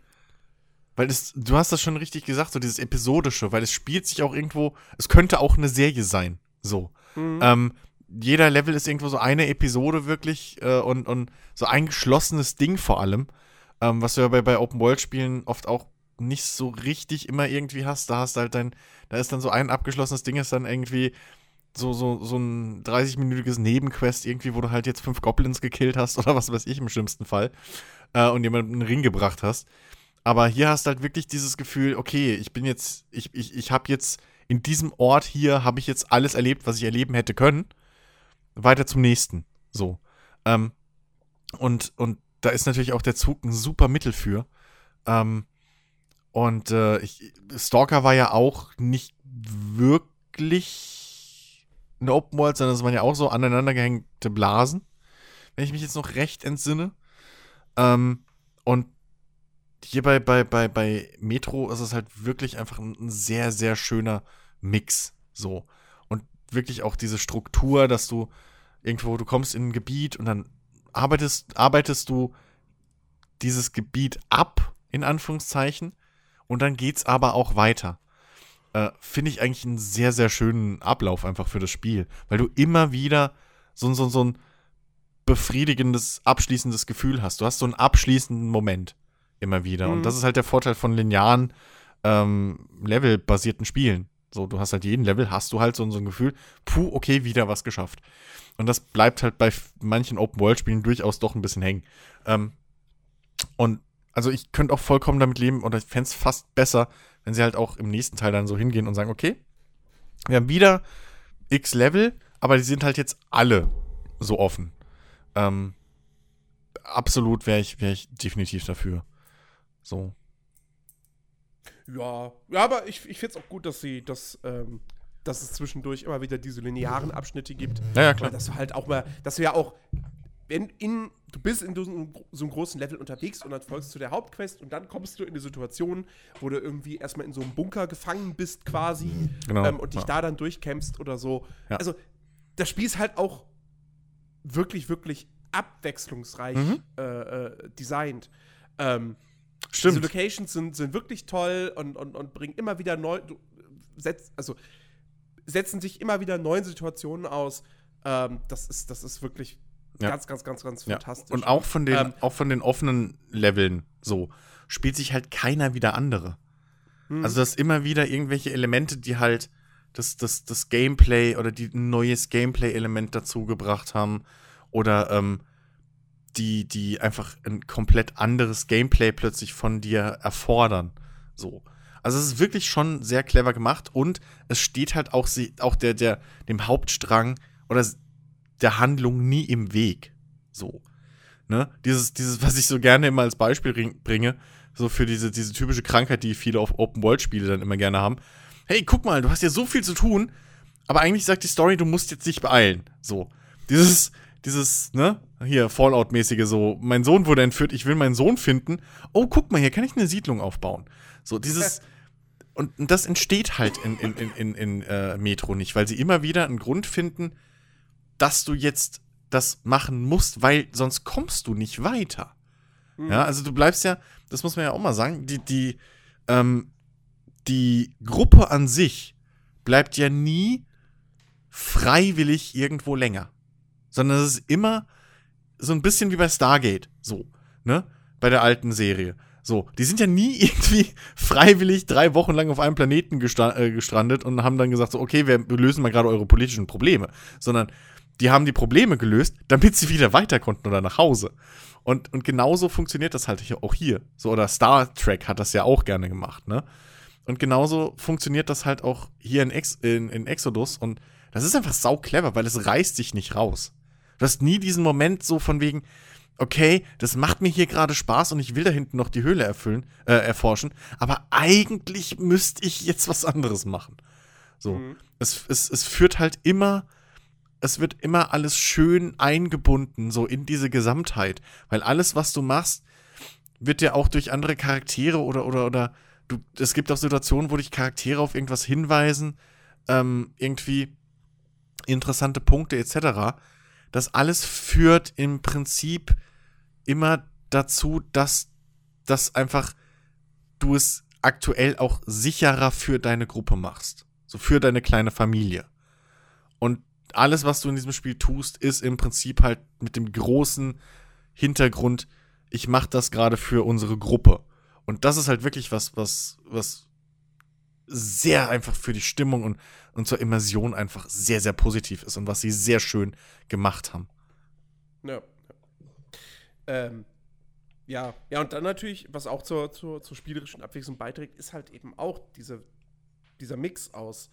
weil es, du hast das schon richtig gesagt, so dieses Episodische, weil es spielt sich auch irgendwo, es könnte auch eine Serie sein. So. mhm. Ähm, jeder Level ist irgendwo so eine Episode wirklich äh, und, und so ein geschlossenes Ding vor allem, ähm, was du ja bei, bei Open-World-Spielen oft auch nicht so richtig immer irgendwie hast. Da hast halt dein, da ist dann so ein abgeschlossenes Ding, ist dann irgendwie so, so, so ein 30-minütiges Nebenquest irgendwie, wo du halt jetzt fünf Goblins gekillt hast oder was weiß ich im schlimmsten Fall äh, und jemanden einen Ring gebracht hast. Aber hier hast halt wirklich dieses Gefühl, okay, ich bin jetzt, ich, ich, ich habe jetzt in diesem Ort hier, habe ich jetzt alles erlebt, was ich erleben hätte können. Weiter zum nächsten. So. Ähm, und, und da ist natürlich auch der Zug ein super Mittel für. Ähm, und äh, ich, Stalker war ja auch nicht wirklich eine Open World, sondern es waren ja auch so aneinandergehängte Blasen, wenn ich mich jetzt noch recht entsinne. Ähm, und hier bei, bei, bei, bei Metro ist es halt wirklich einfach ein, ein sehr, sehr schöner Mix. So. Und wirklich auch diese Struktur, dass du irgendwo, du kommst in ein Gebiet und dann arbeitest, arbeitest du dieses Gebiet ab, in Anführungszeichen, und dann geht's aber auch weiter. Äh, Finde ich eigentlich einen sehr, sehr schönen Ablauf einfach für das Spiel, weil du immer wieder so, so, so ein befriedigendes, abschließendes Gefühl hast. Du hast so einen abschließenden Moment immer wieder. Mhm. Und das ist halt der Vorteil von linearen, ähm, levelbasierten Spielen. So, du hast halt jeden Level, hast du halt so, so ein Gefühl, puh, okay, wieder was geschafft. Und das bleibt halt bei manchen Open-World-Spielen durchaus doch ein bisschen hängen. Ähm, und also ich könnte auch vollkommen damit leben, oder ich fände es fast besser, wenn sie halt auch im nächsten Teil dann so hingehen und sagen, okay, wir haben wieder x Level, aber die sind halt jetzt alle so offen. Ähm, absolut wäre ich, wär ich definitiv dafür. So. Ja, ja, aber ich, ich finde es auch gut, dass sie das, ähm, dass es zwischendurch immer wieder diese linearen Abschnitte gibt. Ja, ja, Weil klar. dass du halt auch mal, dass du ja auch, wenn in, du bist in so einem, so einem großen Level unterwegs und dann folgst du der Hauptquest und dann kommst du in eine Situation, wo du irgendwie erstmal in so einem Bunker gefangen bist quasi Genau. ähm, und dich ja. da dann durchkämpfst oder so. Ja. Also, das Spiel ist halt auch wirklich, wirklich abwechslungsreich Mhm. äh, äh, designt. Ähm, Stimmt. diese Locations sind, sind wirklich toll und, und, und bringen immer wieder neu, du, setz, also setzen sich immer wieder neuen Situationen aus. Ähm, das, ist, das ist wirklich Ja. ganz, ganz, ganz, ganz Ja. fantastisch. Und auch von den, Ähm, auch von den offenen Leveln so spielt sich halt keiner wieder andere. hm, Also dass immer wieder irgendwelche Elemente, die halt das, das, das Gameplay oder die ein neues Gameplay-Element dazu gebracht haben. Oder ähm, die, die einfach ein komplett anderes Gameplay plötzlich von dir erfordern. So. Also es ist wirklich schon sehr clever gemacht und es steht halt auch, auch der, der, dem Hauptstrang oder der Handlung nie im Weg. So. Ne? Dieses, dieses, was ich so gerne immer als Beispiel bringe, so für diese, diese typische Krankheit, die viele auf Open-World-Spiele dann immer gerne haben. Hey, guck mal, du hast ja so viel zu tun, aber eigentlich sagt die Story, du musst jetzt nicht beeilen. So. Dieses, dieses, ne, hier, Fallout-mäßige so, mein Sohn wurde entführt, ich will meinen Sohn finden. Oh, guck mal, hier kann ich eine Siedlung aufbauen. So, dieses, und, und das entsteht halt in, in, in, in, in äh, Metro nicht, weil sie immer wieder einen Grund finden, dass du jetzt das machen musst, weil sonst kommst du nicht weiter. Mhm. Ja, also du bleibst ja, das muss man ja auch mal sagen, die, die, ähm, die Gruppe an sich bleibt ja nie freiwillig irgendwo länger sondern es ist immer so ein bisschen wie bei Stargate, so, ne? Bei der alten Serie. So, die sind ja nie irgendwie freiwillig drei Wochen lang auf einem Planeten äh, gestrandet und haben dann gesagt, so, okay, wir lösen mal gerade eure politischen Probleme, sondern die haben die Probleme gelöst, damit sie wieder weiter konnten oder nach Hause. Und, und genauso funktioniert das halt auch hier. So, oder Star Trek hat das ja auch gerne gemacht, ne? Und genauso funktioniert das halt auch hier in, Ex in, in Exodus und das ist einfach sau clever, weil es reißt sich nicht raus. Du hast nie diesen Moment so von wegen, okay, das macht mir hier gerade Spaß und ich will da hinten noch die Höhle erfüllen, äh, erforschen, aber eigentlich müsste ich jetzt was anderes machen. So. Mhm. Es, es, es führt halt immer, es wird immer alles schön eingebunden, so in diese Gesamtheit. Weil alles, was du machst, wird dir auch durch andere Charaktere oder, oder, oder, du, es gibt auch Situationen, wo dich Charaktere auf irgendwas hinweisen, ähm, irgendwie interessante Punkte etc das alles führt im Prinzip immer dazu, dass das einfach du es aktuell auch sicherer für deine Gruppe machst. So für deine kleine Familie. Und alles, was du in diesem Spiel tust, ist im Prinzip halt mit dem großen Hintergrund, ich mache das gerade für unsere Gruppe. Und das ist halt wirklich was, was, was sehr einfach für die Stimmung und, und zur Immersion einfach sehr, sehr positiv ist und was sie sehr schön gemacht haben. Ja. Ähm, ja, ja, und dann natürlich, was auch zur, zur, zur spielerischen Abwechslung beiträgt, ist halt eben auch diese, dieser Mix aus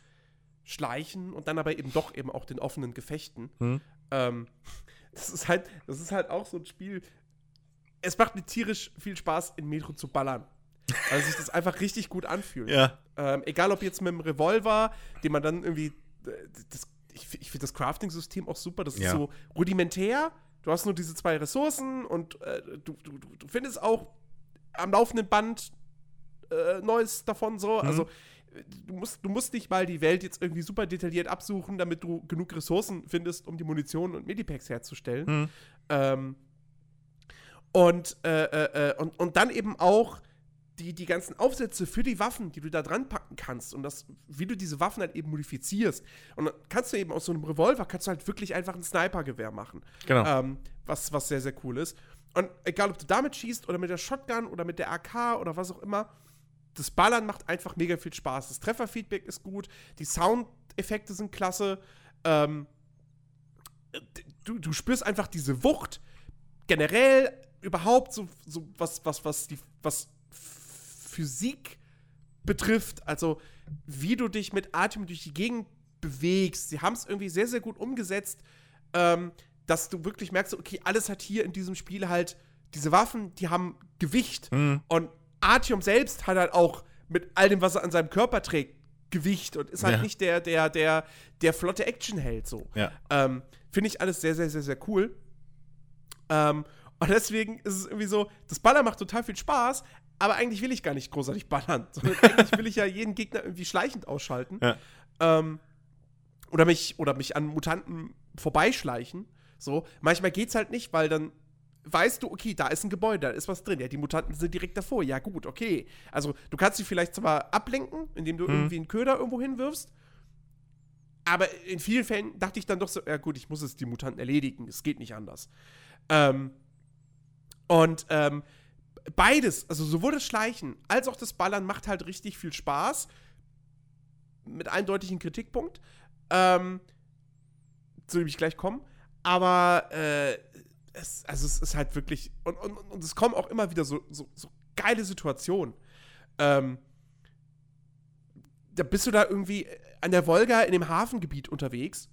Schleichen und dann aber eben doch eben auch den offenen Gefechten. Hm. Ähm, das ist halt, das ist halt auch so ein Spiel. Es macht mir tierisch viel Spaß, in Metro zu ballern. Weil sich das einfach richtig gut anfühlt. Ja. Ähm, egal ob jetzt mit dem Revolver, den man dann irgendwie. Das, ich, ich finde das Crafting-System auch super. Das ja. ist so rudimentär. Du hast nur diese zwei Ressourcen und äh, du, du, du findest auch am laufenden Band äh, Neues davon so. Mhm. Also du musst, du musst nicht mal die Welt jetzt irgendwie super detailliert absuchen, damit du genug Ressourcen findest, um die Munition und Medipacks herzustellen. Mhm. Ähm, und, äh, äh, äh und, und dann eben auch die, die ganzen Aufsätze für die Waffen, die du da dran packen kannst und das, wie du diese Waffen halt eben modifizierst. Und dann kannst du eben aus so einem Revolver, kannst du halt wirklich einfach ein Snipergewehr machen. Genau. Ähm, was, was sehr, sehr cool ist. Und egal, ob du damit schießt oder mit der Shotgun oder mit der AK oder was auch immer, das Ballern macht einfach mega viel Spaß. Das Trefferfeedback ist gut, die Soundeffekte sind klasse. Ähm, du, du spürst einfach diese Wucht. Generell überhaupt so, so was, was, was, die, was Physik betrifft, also wie du dich mit Atem durch die Gegend bewegst. Sie haben es irgendwie sehr, sehr gut umgesetzt, ähm, dass du wirklich merkst, okay, alles hat hier in diesem Spiel halt diese Waffen, die haben Gewicht. Mhm. Und Artyom selbst hat halt auch mit all dem, was er an seinem Körper trägt, Gewicht und ist halt ja. nicht der, der, der, der flotte Actionheld so. Ja. Ähm, Finde ich alles sehr, sehr, sehr, sehr cool. Ähm, und deswegen ist es irgendwie so, das Baller macht total viel Spaß, aber eigentlich will ich gar nicht großartig ballern. Eigentlich will ich ja jeden Gegner irgendwie schleichend ausschalten. Ja. Ähm, oder, mich, oder mich an Mutanten vorbeischleichen. So, manchmal geht's halt nicht, weil dann weißt du, okay, da ist ein Gebäude, da ist was drin. Ja, die Mutanten sind direkt davor. Ja, gut, okay. Also, du kannst sie vielleicht zwar ablenken, indem du mhm. irgendwie einen Köder irgendwo hinwirfst. Aber in vielen Fällen dachte ich dann doch so, ja gut, ich muss es die Mutanten erledigen. Es geht nicht anders. Ähm, und ähm, beides, also sowohl das Schleichen als auch das Ballern macht halt richtig viel Spaß. Mit eindeutigem Kritikpunkt. Ähm, zu dem ich gleich komme. Aber äh, es, also es ist halt wirklich, und, und, und es kommen auch immer wieder so, so, so geile Situationen. Ähm, da bist du da irgendwie an der Wolga in dem Hafengebiet unterwegs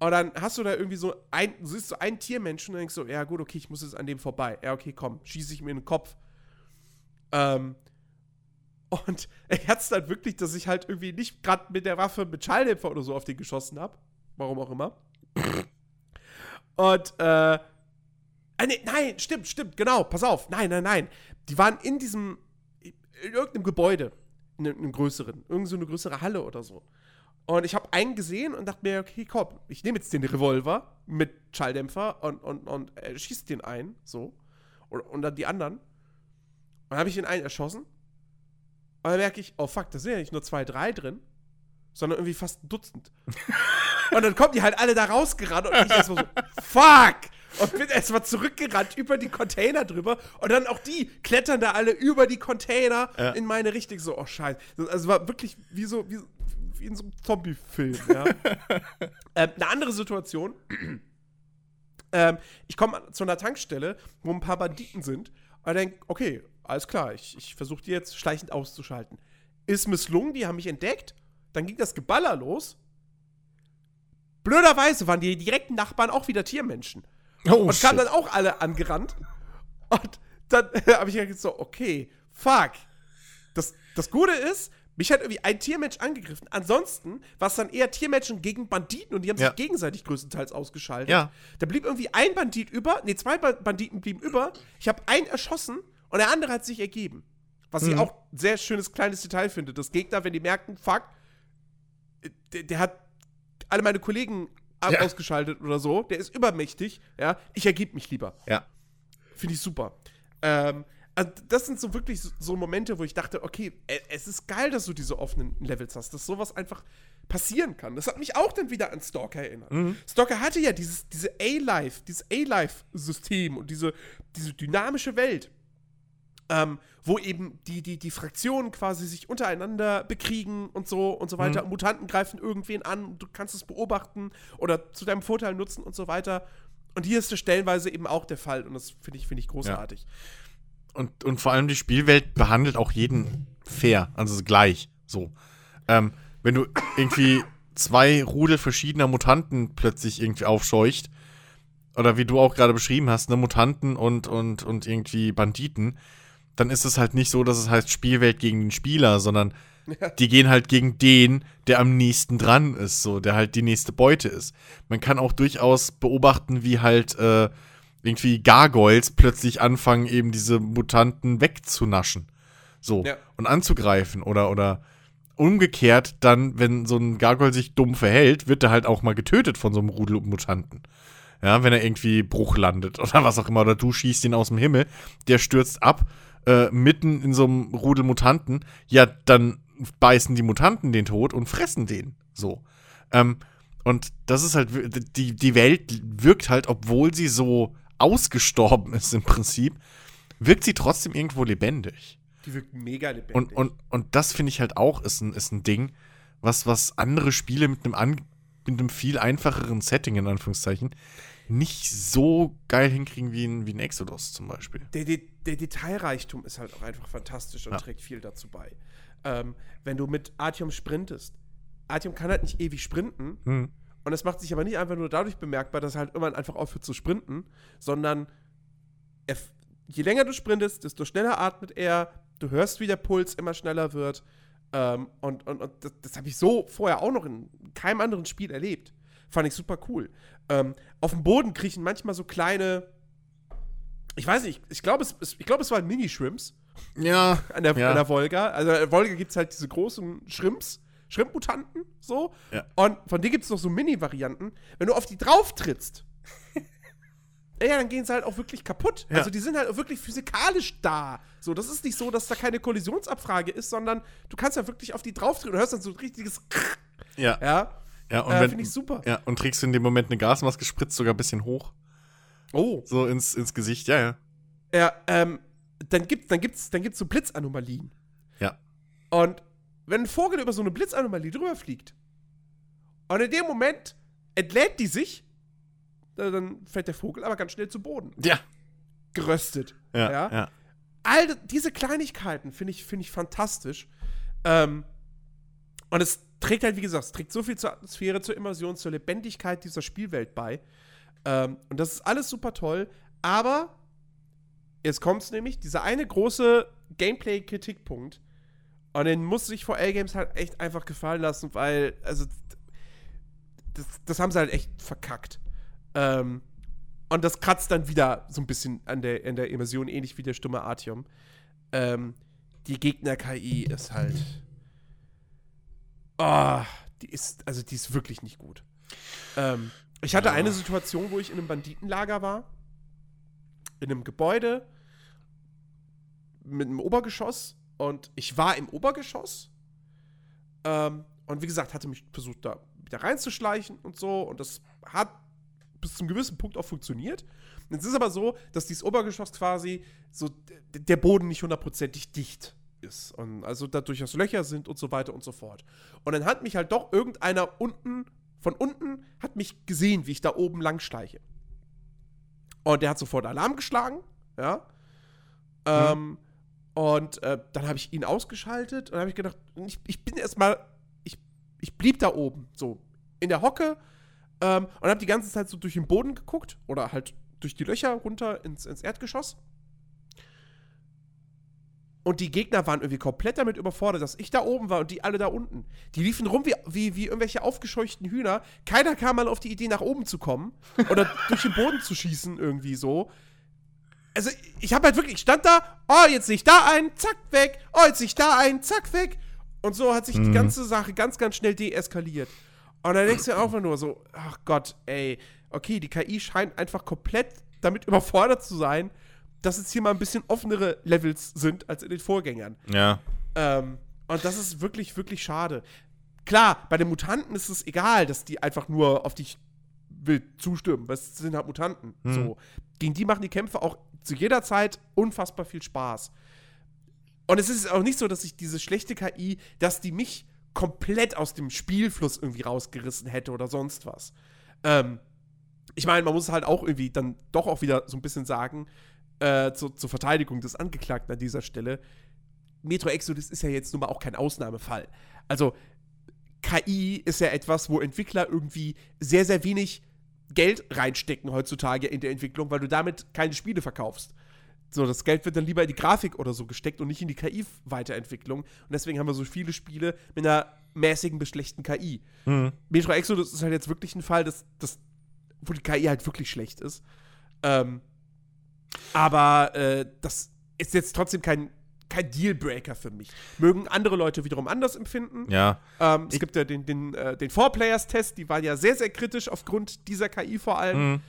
und dann hast du da irgendwie so ein, du siehst so einen Tiermenschen und denkst so, ja gut, okay, ich muss jetzt an dem vorbei. Ja, okay, komm, schieße ich mir in den Kopf. Ähm, und er hat es dann wirklich, dass ich halt irgendwie nicht gerade mit der Waffe mit Schalldämpfer oder so auf den geschossen habe. Warum auch immer. Und, äh, äh nee, nein, stimmt, stimmt, genau, pass auf. Nein, nein, nein. Die waren in diesem, in irgendeinem Gebäude, in einem größeren, irgend so eine größere Halle oder so. Und ich habe einen gesehen und dachte mir, okay, komm, ich nehme jetzt den Revolver mit Schalldämpfer und, und, und äh, schießt den ein, so. Und, und dann die anderen. Und dann habe ich den einen erschossen. Und dann merke ich, oh fuck, da sind ja nicht nur zwei, drei drin, sondern irgendwie fast ein Dutzend. und dann kommen die halt alle da rausgerannt und ich erstmal so, fuck! Und bin erstmal zurückgerannt über die Container drüber. Und dann auch die klettern da alle über die Container Ja. in meine Richtung. So, oh Scheiße. Also war wirklich wie so, wie, wie in so einem Zombie-Film, ja. ähm, eine andere Situation. ähm, ich komme zu einer Tankstelle, wo ein paar Banditen sind. Und denke, okay, alles klar, ich, ich versuche die jetzt schleichend auszuschalten. Ist misslungen, die haben mich entdeckt. Dann ging das Geballer los. Blöderweise waren die direkten Nachbarn auch wieder Tiermenschen. Oh, und kamen dann auch alle angerannt. Und dann habe ich gedacht, so, okay, fuck. Das, das Gute ist, mich hat irgendwie ein Tiermensch angegriffen. Ansonsten war es dann eher Tiermenschen gegen Banditen und die haben Ja. sich gegenseitig größtenteils ausgeschaltet. Ja. Da blieb irgendwie ein Bandit über, nee, zwei Ba- Banditen blieben über. Ich habe einen erschossen und der andere hat sich ergeben. Was ich Mhm. auch ein sehr schönes kleines Detail finde. Das Gegner, wenn die merken, fuck, äh, der, der hat alle meine Kollegen Ja. ausgeschaltet oder so, der ist übermächtig, ja, ich ergebe mich lieber. Ja. Finde ich super. Ähm, also das sind so wirklich so, so Momente, wo ich dachte, okay, e- es ist geil, dass du diese offenen Levels hast, dass sowas einfach passieren kann. Das hat mich auch dann wieder an Stalker erinnert. Stalker hatte ja dieses, diese A-Life, dieses A-Life-System und diese, diese dynamische Welt, ähm, wo eben die, die, die Fraktionen quasi sich untereinander bekriegen und so und so weiter. Mutanten greifen irgendwen an, du kannst es beobachten oder zu deinem Vorteil nutzen und so weiter. Und hier ist das stellenweise eben auch der Fall und das finde ich, finde ich großartig. Und, und vor allem die Spielwelt behandelt auch jeden fair, also gleich. So. Ähm, wenn du irgendwie zwei Rudel verschiedener Mutanten plötzlich irgendwie aufscheucht, oder wie du auch gerade beschrieben hast, ne, Mutanten und, und, und irgendwie Banditen, dann ist es halt nicht so, dass es heißt Spielwelt gegen den Spieler, sondern Ja. die gehen halt gegen den, der am nächsten dran ist, so, der halt die nächste Beute ist. Man kann auch durchaus beobachten, wie halt äh, irgendwie Gargoyles plötzlich anfangen, eben diese Mutanten wegzunaschen. So. Ja. Und anzugreifen. Oder, oder umgekehrt dann, wenn so ein Gargoyle sich dumm verhält, wird er halt auch mal getötet von so einem Rudel Mutanten. Ja, wenn er irgendwie Bruch landet oder was auch immer, oder du schießt ihn aus dem Himmel, der stürzt ab, äh, mitten in so einem Rudel Mutanten, ja, dann beißen die Mutanten den tot und fressen den. So. Ähm, und das ist halt, die, die Welt wirkt halt, obwohl sie so ausgestorben ist im Prinzip, wirkt sie trotzdem irgendwo lebendig. Die wirkt mega lebendig. Und, und, und das finde ich halt auch, ist ein, ist ein Ding, was, was andere Spiele mit einem, an, mit einem viel einfacheren Setting, in Anführungszeichen, nicht so geil hinkriegen wie ein, wie ein Exodus zum Beispiel. der, der, der Detailreichtum ist halt auch einfach fantastisch und Ja. trägt viel dazu bei. Ähm, wenn du mit Artyom sprintest, Artyom kann halt nicht ewig sprinten Hm. und es macht sich aber nicht einfach nur dadurch bemerkbar, dass er halt irgendwann einfach aufhört zu sprinten, sondern er, je länger du sprintest, desto schneller atmet er, du hörst, wie der Puls immer schneller wird. Ähm, und und, und das, das habe ich so vorher auch noch in keinem anderen Spiel erlebt. Fand ich super cool. Ähm, auf dem Boden kriechen manchmal so kleine. Ich weiß nicht, ich glaube, es, ich glaub, es waren Mini-Shrimps Ja, an der, Ja. an der Volga. Also an der Volga gibt es halt diese großen Shrimps, Shrimp-Mutanten, so. Ja. Und von denen gibt es noch so Mini-Varianten. Wenn du auf die drauf trittst, ja, dann gehen sie halt auch wirklich kaputt. Ja. Also die sind halt auch wirklich physikalisch da. So, das ist nicht so, dass da keine Kollisionsabfrage ist, sondern du kannst ja wirklich auf die drauf treten und hörst dann so ein richtiges ja. ja. Ja und Äh, Finde ich super. ja, und trägst du in dem Moment eine Gasmaske, spritzt sogar ein bisschen hoch, Oh. so ins, ins Gesicht, ja, ja. Ja, ähm, dann gibt dann gibt's, dann gibt's so Blitzanomalien. Ja. Und wenn ein Vogel über so eine Blitzanomalie drüber fliegt und in dem Moment entlädt die sich dann fällt der Vogel aber ganz schnell zu Boden. Ja. Geröstet. Ja. Ja. ja. All diese Kleinigkeiten finde ich, find ich fantastisch. Ähm, und es trägt halt, wie gesagt, es trägt so viel zur Atmosphäre, zur Immersion, zur Lebendigkeit dieser Spielwelt bei. Ähm, und das ist alles super toll. Aber jetzt kommt es nämlich, dieser eine große Gameplay-Kritikpunkt. Und den muss sich VL Games halt echt einfach gefallen lassen, weil, also, das, das haben sie halt echt verkackt. Ähm, und das kratzt dann wieder so ein bisschen an der, an der Immersion, ähnlich wie der stumme Artium. Ähm, die Gegner-KI ist halt. Oh, die ist, also die ist wirklich nicht gut. Ähm, ich hatte Ja. eine Situation, wo ich in einem Banditenlager war. In einem Gebäude mit einem Obergeschoss. Und ich war im Obergeschoss. Ähm, und wie gesagt, hatte mich versucht, da wieder reinzuschleichen und so. Und das hat bis zum gewissen Punkt auch funktioniert. Es ist aber so, dass dieses Obergeschoss quasi so der Boden nicht hundertprozentig dicht ist. Und also da durchaus Löcher sind und so weiter und so fort. Und dann hat mich halt doch irgendeiner unten, von unten, hat mich gesehen, wie ich da oben lang schleiche. Und der hat sofort Alarm geschlagen, ja. Ähm, und äh, dann habe ich ihn ausgeschaltet und habe ich gedacht, ich, ich bin erstmal, ich, ich blieb da oben, so in der Hocke ähm, und habe die ganze Zeit so durch den Boden geguckt oder halt durch die Löcher runter ins, ins Erdgeschoss. Und die Gegner waren irgendwie komplett damit überfordert, dass ich da oben war und die alle da unten. Die liefen rum wie, wie, wie irgendwelche aufgescheuchten Hühner. Keiner kam mal auf die Idee, nach oben zu kommen oder durch den Boden zu schießen, irgendwie so. Also, ich habe halt wirklich, ich stand da, oh, jetzt sehe ich da ein, zack, weg, oh, jetzt sehe ich da ein, zack, weg. Und so hat sich die Mhm. ganze Sache ganz, ganz schnell deeskaliert. Und dann denkst du einfach nur so, ach Gott, ey, okay, die KI scheint einfach komplett damit überfordert zu sein, dass jetzt hier mal ein bisschen offenere Levels sind als in den Vorgängern. Ja. Ähm, und das ist wirklich, wirklich schade. Klar, bei den Mutanten ist es egal, dass die einfach nur auf dich wild zustimmen, weil es sind halt Mutanten. Mhm. So. Gegen die machen die Kämpfe auch zu jeder Zeit unfassbar viel Spaß. Und es ist auch nicht so, dass ich diese schlechte KI, dass die mich komplett aus dem Spielfluss irgendwie rausgerissen hätte oder sonst was. Ähm, ich meine, man muss halt auch irgendwie dann doch auch wieder so ein bisschen sagen, äh, zu, zur Verteidigung des Angeklagten an dieser Stelle, Metro Exodus ist ja jetzt nun mal auch kein Ausnahmefall. Also, KI ist ja etwas, wo Entwickler irgendwie sehr, sehr wenig Geld reinstecken heutzutage in der Entwicklung, weil du damit keine Spiele verkaufst. So, das Geld wird dann lieber in die Grafik oder so gesteckt und nicht in die KI-Weiterentwicklung. Und deswegen haben wir so viele Spiele mit einer mäßigen bis schlechten KI. Mhm. Metro Exodus ist halt jetzt wirklich ein Fall, das, das, wo die KI halt wirklich schlecht ist. Ähm, aber äh, das ist jetzt trotzdem kein, kein Dealbreaker für mich. Mögen andere Leute wiederum anders empfinden. Ja. Ähm, es Ich- gibt ja den, den, äh, den Four-Players-Test, die waren ja sehr, sehr kritisch aufgrund dieser KI vor allem. Mhm.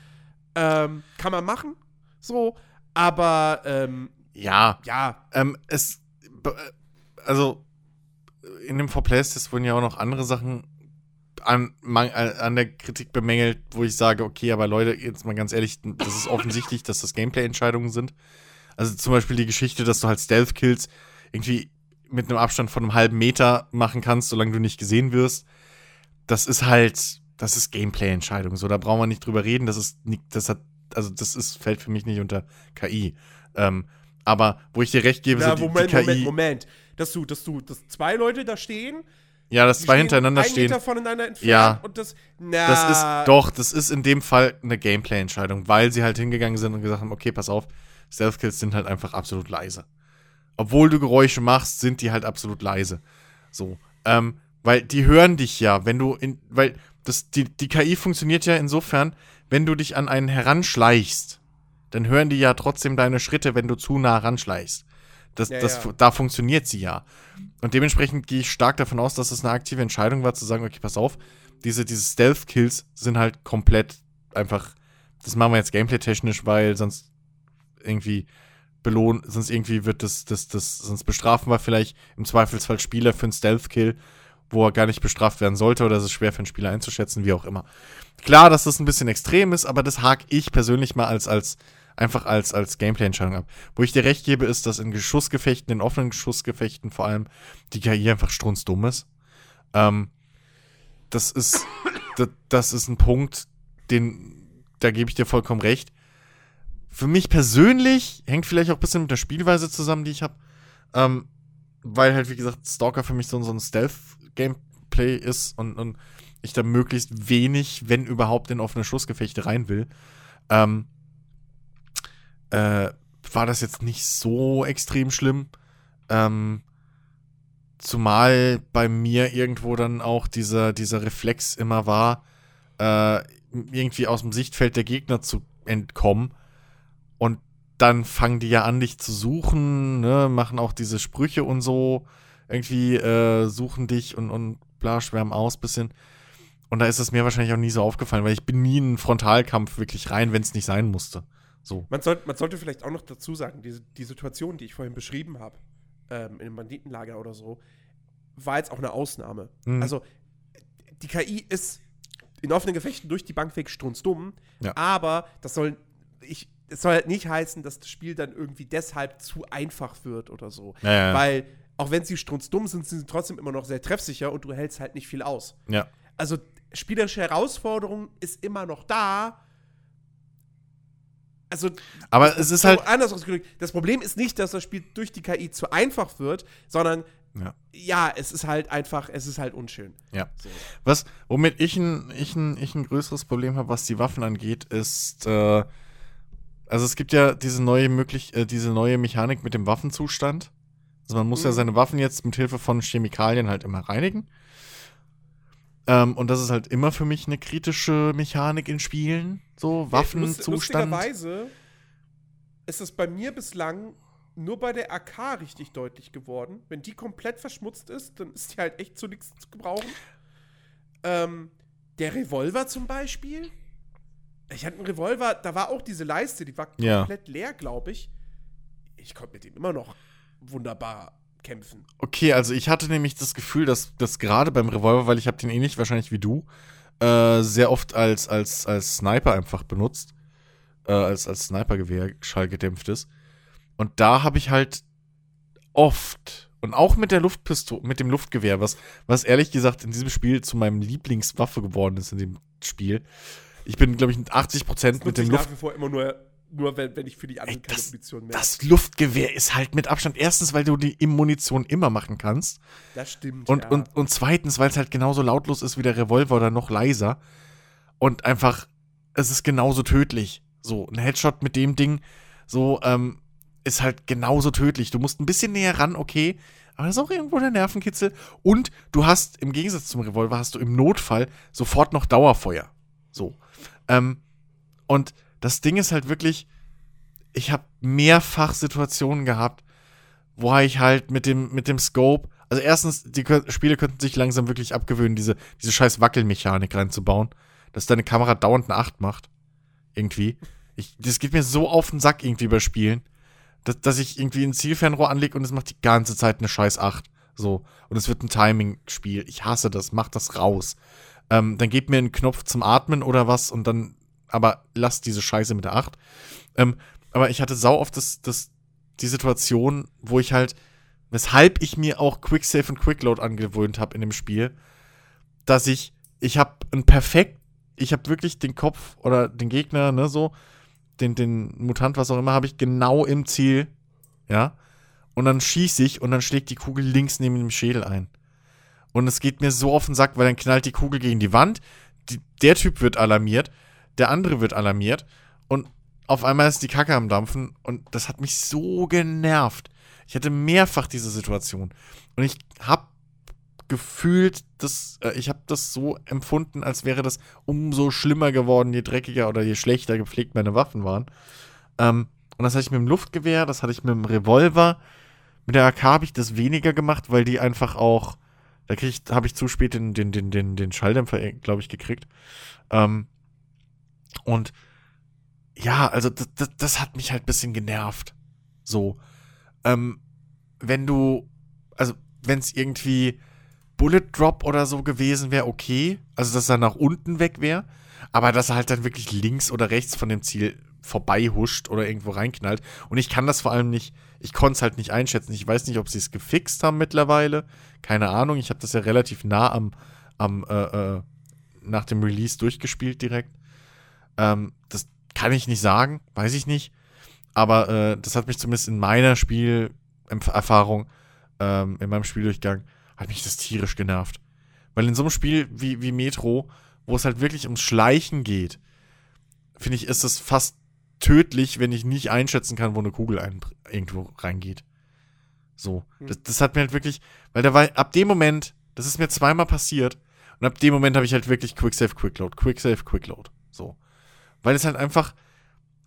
Ähm, kann man machen, so. Aber ähm, Ja. ja, Ähm, es. be- Also, in dem For Players Test wurden ja auch noch andere Sachen an, äh, an der Kritik bemängelt, wo ich sage, okay, aber Leute, jetzt mal ganz ehrlich, das ist offensichtlich, dass das Gameplay-Entscheidungen sind. Also zum Beispiel die Geschichte, dass du halt Stealth-Kills irgendwie mit einem Abstand von einem halben Meter machen kannst, solange du nicht gesehen wirst. Das ist halt, das ist Gameplay-Entscheidung. So, da brauchen wir nicht drüber reden. Das ist nicht, das hat, also das ist, fällt für mich nicht unter KI. Ähm, aber wo ich dir recht gebe, na, so die, Moment, die KI, Moment, Moment. Dass du, dass du, dass zwei Leute da stehen, ja, dass die zwei hintereinander stehen. Meter voneinander entfernt Ja. und das, na, Das ist doch, das ist in dem Fall eine Gameplay-Entscheidung, weil sie halt hingegangen sind und gesagt haben, okay, pass auf, Stealth-Kills sind halt einfach absolut leise. Obwohl du Geräusche machst, sind die halt absolut leise. So. Ähm, weil die hören dich ja, wenn du in, weil das, die, die KI funktioniert ja insofern, wenn du dich an einen heranschleichst, dann hören die ja trotzdem deine Schritte, wenn du zu nah ranschleichst. Das, Ja, das, ja. Da funktioniert sie ja. Und dementsprechend gehe ich stark davon aus, dass es eine aktive Entscheidung war, zu sagen, okay, pass auf, diese, diese Stealth-Kills sind halt komplett einfach, das machen wir jetzt gameplay-technisch, weil sonst irgendwie belohnt, sonst irgendwie wird das, das, das, sonst bestrafen wir vielleicht im Zweifelsfall Spieler für einen Stealth-Kill, wo er gar nicht bestraft werden sollte oder es ist schwer für einen Spieler einzuschätzen, wie auch immer. Klar, dass das ein bisschen extrem ist, aber das hake ich persönlich mal als, als, einfach als, als Gameplay-Entscheidung ab. Wo ich dir recht gebe, ist, dass in Geschussgefechten, in offenen Geschussgefechten vor allem, die KI einfach strunzdumm ist. Ähm, das ist, das, das ist ein Punkt, den, da gebe ich dir vollkommen recht. Für mich persönlich hängt vielleicht auch ein bisschen mit der Spielweise zusammen, die ich habe. Ähm, weil halt, wie gesagt, Stalker für mich so, so ein Stealth-Gameplay ist und, und ich da möglichst wenig, wenn überhaupt, in offene Schussgefechte rein will. Ähm, äh, war das jetzt nicht so extrem schlimm. Ähm, zumal bei mir irgendwo dann auch dieser, dieser Reflex immer war, äh, irgendwie aus dem Sichtfeld der Gegner zu entkommen. Und dann fangen die ja an, dich zu suchen, ne, machen auch diese Sprüche und so, irgendwie äh, suchen dich und, und bla, schwärmen aus bisschen. Und da ist es mir wahrscheinlich auch nie so aufgefallen, weil ich bin nie in einen Frontalkampf wirklich rein, wenn es nicht sein musste. So. Man, soll, man sollte vielleicht auch noch dazu sagen, die, die Situation, die ich vorhin beschrieben habe, ähm, in einem Banditenlager oder so, war jetzt auch eine Ausnahme. Mhm. Also, die KI ist in offenen Gefechten durch die Bank weg strunzdumm, Ja. aber das soll, ich, es soll halt nicht heißen, dass das Spiel dann irgendwie deshalb zu einfach wird oder so. Ja, ja. Weil, auch wenn sie strunzdumm sind, sind sie trotzdem immer noch sehr treffsicher und du hältst halt nicht viel aus. Ja. Also, spielerische Herausforderung ist immer noch da. Also, Aber es ist so halt. anders ausgedrückt. Das Problem ist nicht, dass das Spiel durch die KI zu einfach wird, sondern Ja. ja, es ist halt einfach, es ist halt unschön. Ja. So. Was, womit ich ein, ich ein, ich ein größeres Problem habe, was die Waffen angeht, ist, äh, also es gibt ja diese neue möglich, äh, diese neue Mechanik mit dem Waffenzustand. Also man muss ja Mhm. seine Waffen jetzt mit Hilfe von Chemikalien halt immer reinigen. Ähm, und das ist halt immer für mich eine kritische Mechanik in Spielen. So, Waffenzustand. Lustigerweise ist es bei mir bislang nur bei der AK richtig deutlich geworden. Wenn die komplett verschmutzt ist, dann ist die halt echt zu nichts zu gebrauchen. Ähm, der Revolver zum Beispiel. Ich hatte einen Revolver, da war auch diese Leiste, die war Ja. komplett leer, glaube ich. Ich konnte mit dem immer noch wunderbar kämpfen. Okay, also ich hatte nämlich das Gefühl, dass das gerade beim Revolver, weil ich habe den ähnlich wahrscheinlich wie du, äh, sehr oft als, als, als Sniper einfach benutzt. Äh, als, als Snipergewehr schallgedämpftes. Und da habe ich halt oft und auch mit der Luftpistole, mit dem Luftgewehr, was, was ehrlich gesagt in diesem Spiel zu meinem Lieblingswaffe geworden ist in dem Spiel. Ich bin, glaube ich, 80 Prozent mit dem ich Luft nach wie vor immer nur, nur wenn, wenn ich für die anderen Ey, keine das- Munition mehr das Luftgewehr ist halt mit Abstand erstens, weil du die Munition immer machen kannst. Das stimmt. Und, ja. und, und zweitens, weil es halt genauso lautlos ist wie der Revolver oder noch leiser. Und einfach, es ist genauso tödlich. So, ein Headshot mit dem Ding, so, ähm, ist halt genauso tödlich. Du musst ein bisschen näher ran, okay. Aber das ist auch irgendwo der Nervenkitzel. Und du hast, im Gegensatz zum Revolver, hast du im Notfall sofort noch Dauerfeuer. So. Ähm, und das Ding ist halt wirklich, ich habe mehrfach Situationen gehabt, wo ich halt mit dem, mit dem Scope, also erstens, die Spiele könnten sich langsam wirklich abgewöhnen, diese, diese scheiß Wackelmechanik reinzubauen, dass deine Kamera dauernd eine 8 macht. Irgendwie. Ich, das geht mir so auf den Sack irgendwie bei Spielen, dass, dass ich irgendwie ein Zielfernrohr anlege und es macht die ganze Zeit eine scheiß 8. So. Und es wird ein Timing-Spiel. Ich hasse das. Mach das raus. Ähm, dann gebt mir einen Knopf zum Atmen oder was und dann, aber lasst diese Scheiße mit der 8. Ähm, aber ich hatte sau oft das, das, die Situation, wo ich halt, weshalb ich mir auch Quicksave und Quickload angewöhnt habe in dem Spiel, dass ich, ich habe ein perfekt, ich habe wirklich den Kopf oder den Gegner, ne, so, den, den Mutant, was auch immer, habe ich genau im Ziel, ja, und dann schieße ich und dann schlägt die Kugel links neben dem Schädel ein. Und es geht mir so auf den Sack, weil dann knallt die Kugel gegen die Wand, die, der Typ wird alarmiert, der andere wird alarmiert und auf einmal ist die Kacke am Dampfen und das hat mich so genervt. Ich hatte mehrfach diese Situation und ich habe gefühlt, dass äh, ich habe das so empfunden, als wäre das umso schlimmer geworden, je dreckiger oder je schlechter gepflegt meine Waffen waren. Ähm, und das hatte ich mit dem Luftgewehr, das hatte ich mit dem Revolver. Mit der AK habe ich das weniger gemacht, weil die einfach auch, da habe ich zu spät den, den, den, den, den Schalldämpfer, glaube ich, gekriegt. Ähm, und ja, also das, das, das hat mich halt ein bisschen genervt. So. Ähm, wenn du, also wenn es irgendwie Bullet Drop oder so gewesen wäre, okay. Also dass er nach unten weg wäre. Aber dass er halt dann wirklich links oder rechts von dem Ziel vorbei huscht oder irgendwo reinknallt. Und ich kann das vor allem nicht, ich konnte es halt nicht einschätzen. Ich weiß nicht, ob sie es gefixt haben mittlerweile. Keine Ahnung. Ich habe das ja relativ nah am, am äh, äh, nach dem Release durchgespielt direkt. Ähm, das kann ich nicht sagen, weiß ich nicht. Aber äh, das hat mich zumindest in meiner Spielerfahrung, ähm, in meinem Spieldurchgang, hat mich das tierisch genervt. Weil in so einem Spiel wie, wie Metro, wo es halt wirklich ums Schleichen geht, finde ich, ist es fast tödlich, wenn ich nicht einschätzen kann, wo eine Kugel ein, irgendwo reingeht. So. Hm. Das, das, hat mir halt wirklich, weil da war, ab dem Moment, das ist mir zweimal passiert, und ab dem Moment habe ich halt wirklich Quick Save, Quick Load, Quick Save, Quick Load. So. Weil es halt einfach,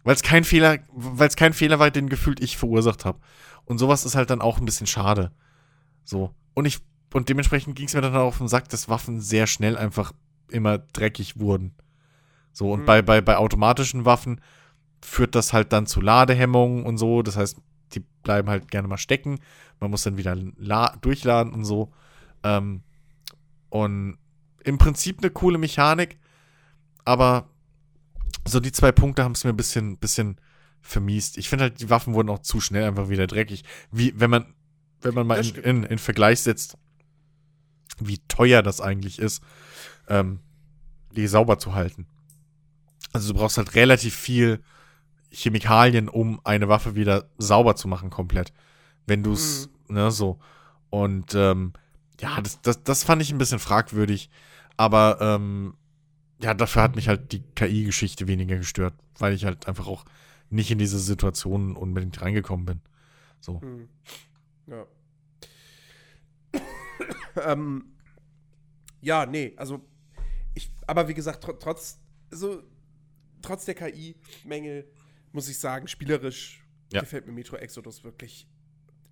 weil es kein Fehler, weil es kein Fehler war, den gefühlt ich verursacht habe. Und sowas ist halt dann auch ein bisschen schade. So. Und ich, und dementsprechend ging es mir dann auf den Sack, dass Waffen sehr schnell einfach immer dreckig wurden. So, und mhm. bei, bei, bei automatischen Waffen führt das halt dann zu Ladehemmungen und so. Das heißt, die bleiben halt gerne mal stecken. Man muss dann wieder durchladen und so. Ähm, und im Prinzip eine coole Mechanik, aber so die zwei Punkte haben es mir ein bisschen, bisschen vermiest. Ich finde halt, die Waffen wurden auch zu schnell einfach wieder dreckig. Wie, wenn man, wenn man mal in, in, in, Vergleich setzt, wie teuer das eigentlich ist, ähm, die sauber zu halten. Also du brauchst halt relativ viel Chemikalien, um eine Waffe wieder sauber zu machen, komplett. Wenn du es, mhm. ne, so. Und ähm, ja, das, das, das fand ich ein bisschen fragwürdig. Aber ähm, ja, dafür hat mich halt die KI-Geschichte weniger gestört, weil ich halt einfach auch nicht in diese Situation unbedingt reingekommen bin. So. Hm. Ja. ähm, ja, nee, also ich, aber wie gesagt, tr trotz, so, trotz der KI-Mängel muss ich sagen, spielerisch ja. gefällt mir Metro Exodus wirklich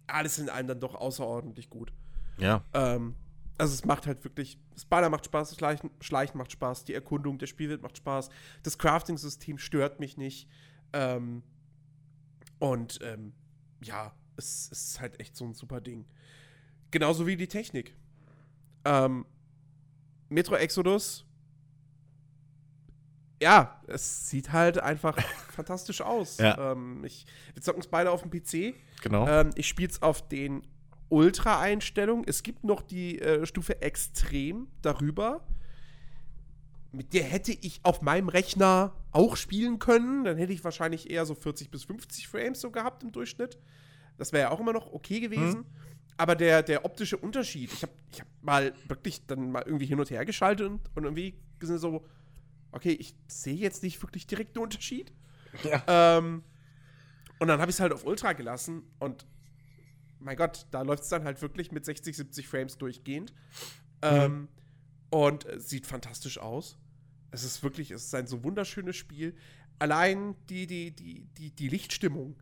alles in allem dann doch außerordentlich gut. Ja. Ähm, also es macht halt wirklich, das macht Spaß, das Schleichen, Schleichen macht Spaß, die Erkundung, der Spielwelt macht Spaß, das Crafting-System stört mich nicht. Ähm, und ähm, ja, es, es, ist halt echt so ein super Ding. Genauso wie die Technik. Ähm, Metro Exodus, ja, es sieht halt einfach fantastisch aus. Ja. Ähm, ich, wir zocken es beide auf dem PC. Genau. Ähm, ich spiele es auf den Ultra-Einstellung. Es gibt noch die äh, Stufe Extrem darüber. Mit der hätte ich auf meinem Rechner auch spielen können. Dann hätte ich wahrscheinlich eher so 40 bis 50 Frames so gehabt im Durchschnitt. Das wäre ja auch immer noch okay gewesen. Mhm. Aber der, der optische Unterschied, ich habe ich hab mal wirklich dann mal irgendwie hin und her geschaltet und, und irgendwie sind so, okay, ich sehe jetzt nicht wirklich direkt einen Unterschied. Ja. Ähm, und dann habe ich es halt auf Ultra gelassen und mein Gott, da läuft es dann halt wirklich mit 60, 70 Frames durchgehend. Ähm, mhm. Und äh, sieht fantastisch aus. Es ist wirklich, es ist ein so wunderschönes Spiel. Allein die, die, die, die, die Lichtstimmung.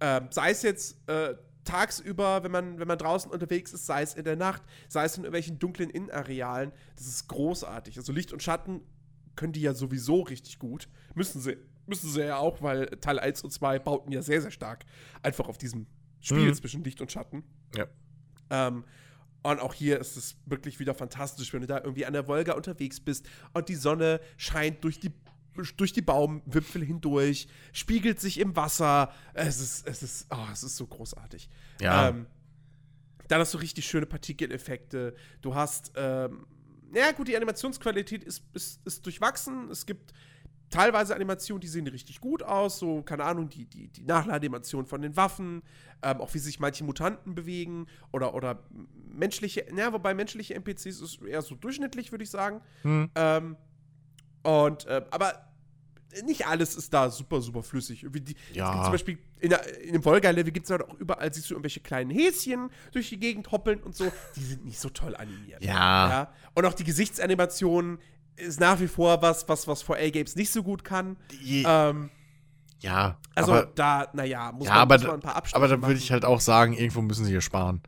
Ähm, sei es jetzt äh, tagsüber, wenn man, wenn man draußen unterwegs ist, sei es in der Nacht, sei es in irgendwelchen dunklen Innenarealen. Das ist großartig. Also Licht und Schatten können die ja sowieso richtig gut. Müssen sie, müssen sie ja auch, weil Teil 1 und 2 bauten ja sehr, sehr stark einfach auf diesem Spiel mhm. zwischen Licht und Schatten. Ja. Ähm, und auch hier ist es wirklich wieder fantastisch, wenn du da irgendwie an der Wolga unterwegs bist und die Sonne scheint durch die, durch die Baumwipfel hindurch, spiegelt sich im Wasser. Es ist, es ist, oh, es ist so großartig. Ja. Ähm, dann hast du richtig schöne Partikeleffekte. Du hast, ähm, ja gut, die Animationsqualität ist, ist, ist durchwachsen. Es gibt teilweise Animationen, die sehen richtig gut aus, so, keine Ahnung, die, die, die Nachladeanimation von den Waffen, ähm, auch wie sich manche Mutanten bewegen oder, oder menschliche, naja, wobei menschliche NPCs ist eher so durchschnittlich, würde ich sagen. Hm. Ähm, und, äh, aber nicht alles ist da super, super flüssig. Wie die, ja. Es gibt zum Beispiel in, der, in dem Volga-Level gibt es halt auch überall, siehst du irgendwelche kleinen Häschen durch die Gegend hoppeln und so. Die sind nicht so toll animiert. Ja. ja? Und auch die Gesichtsanimationen ist nach wie vor was, was, was 4A Games nicht so gut kann. Die, ähm, ja. Also aber, da, naja, muss, ja, man, aber, muss man ein paar Abstriche Aber da würde ich halt auch sagen, irgendwo müssen sie hier sparen.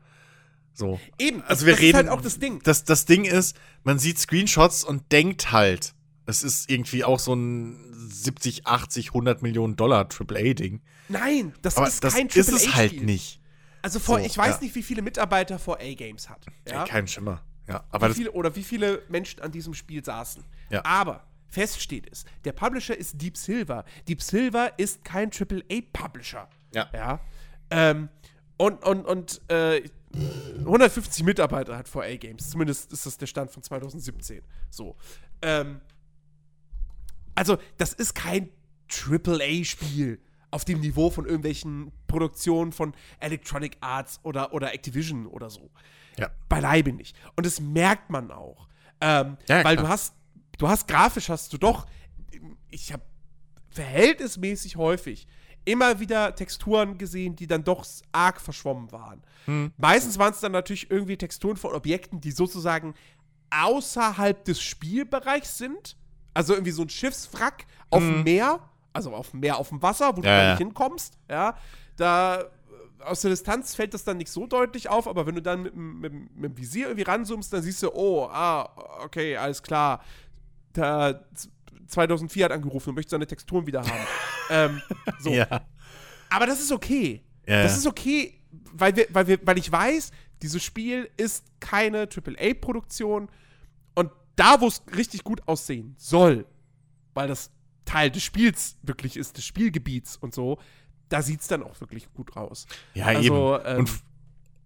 So. Eben, also wir das reden, ist halt auch das Ding. Das, das Ding ist, man sieht Screenshots und denkt halt, es ist irgendwie auch so ein 70, 80, 100 Millionen Dollar AAA-Ding. Nein, das aber ist das kein AAA. Das ist es halt nicht. Also vor, so, ich weiß ja. nicht, wie viele Mitarbeiter 4A Games hat. Ja? Kein Schimmer. Ja, aber wie viele, oder wie viele Menschen an diesem Spiel saßen. Ja. Aber fest steht es, der Publisher ist Deep Silver. Deep Silver ist kein AAA-Publisher. Ja. ja? Ähm, und und, und äh, 150 Mitarbeiter hat 4A Games. Zumindest ist das der Stand von 2017. So. Ähm, also das ist kein AAA-Spiel auf dem Niveau von irgendwelchen Produktionen von Electronic Arts oder, oder Activision oder so. Ja. Beileibe nicht. Und das merkt man auch. Ähm, Ja, weil klar. du hast, du hast grafisch hast du doch, ich habe verhältnismäßig häufig immer wieder Texturen gesehen, die dann doch arg verschwommen waren. Hm. Meistens waren es dann natürlich irgendwie Texturen von Objekten, die sozusagen außerhalb des Spielbereichs sind. Also irgendwie so ein Schiffswrack auf dem Meer, also auf dem Meer, auf dem Wasser, wo du Hm. Ja, gar ja. nicht hinkommst. Ja, da aus der Distanz fällt das dann nicht so deutlich auf, aber wenn du dann mit, dem- mit, mit dem Visier irgendwie ranzoomst, dann siehst du, oh, ah, okay, alles klar. Da, z- 2004 hat angerufen und möchte seine Texturen wieder haben. ähm, so. Ja. Aber das ist okay. Ja, Das ist okay, weil, wir, weil, wir, weil ich weiß, dieses Spiel ist keine AAA-Produktion und da, wo es richtig gut aussehen soll, weil das Teil des Spiels wirklich ist, des Spielgebiets und so, da sieht es dann auch wirklich gut raus. Ja, Also, eben. ähm,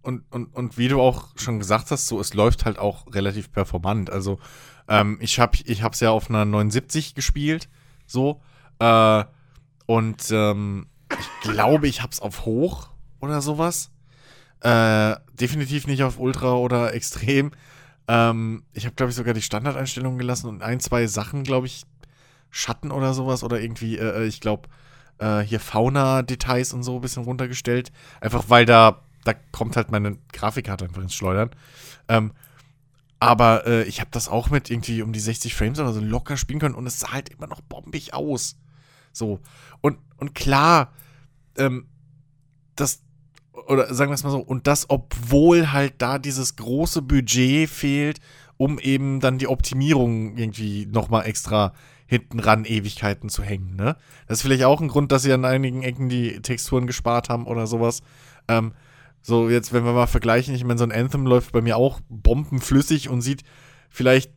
und, und, und, und wie du auch schon gesagt hast, so, es läuft halt auch relativ performant. Also, ähm, ich habe ich hab's ja auf einer 79 gespielt, so. Äh, und ähm, ich glaube, ich hab's auf hoch oder sowas. Äh, definitiv nicht auf Ultra oder Extrem. Ähm, ich habe, glaube ich, sogar die Standardeinstellungen gelassen und ein, zwei Sachen, glaube ich, Schatten oder sowas oder irgendwie, äh, ich glaube, äh, hier Fauna-Details und so ein bisschen runtergestellt. Einfach weil da, da kommt halt meine Grafikkarte einfach ins Schleudern. Ähm, aber äh, ich habe das auch mit irgendwie um die 60 Frames oder so locker spielen können und es sah halt immer noch bombig aus. So. Und, und klar, ähm, das, oder sagen wir es mal so, und das, obwohl halt da dieses große Budget fehlt, um eben dann die Optimierung irgendwie nochmal extra hinten ran Ewigkeiten zu hängen, ne? Das ist vielleicht auch ein Grund, dass sie an einigen Ecken die Texturen gespart haben oder sowas. Ähm, so, jetzt, wenn wir mal vergleichen, ich meine, so ein Anthem läuft bei mir auch bombenflüssig und sieht vielleicht,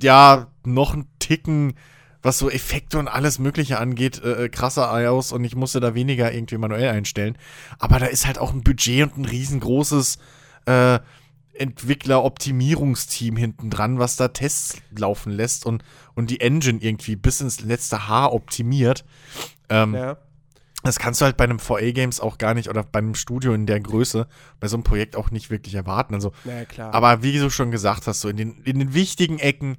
ja, noch einen Ticken, was so Effekte und alles Mögliche angeht, äh, äh, krasser aus und ich musste da weniger irgendwie manuell einstellen. Aber da ist halt auch ein Budget und ein riesengroßes äh, Entwickler-Optimierungsteam hinten dran, was da Tests laufen lässt und, und die Engine irgendwie bis ins letzte Haar optimiert. Ähm, Ja. das kannst du halt bei einem VA-Games auch gar nicht oder bei einem Studio in der Größe bei so einem Projekt auch nicht wirklich erwarten. Also, Na klar. aber wie du schon gesagt hast, so in den, in den wichtigen Ecken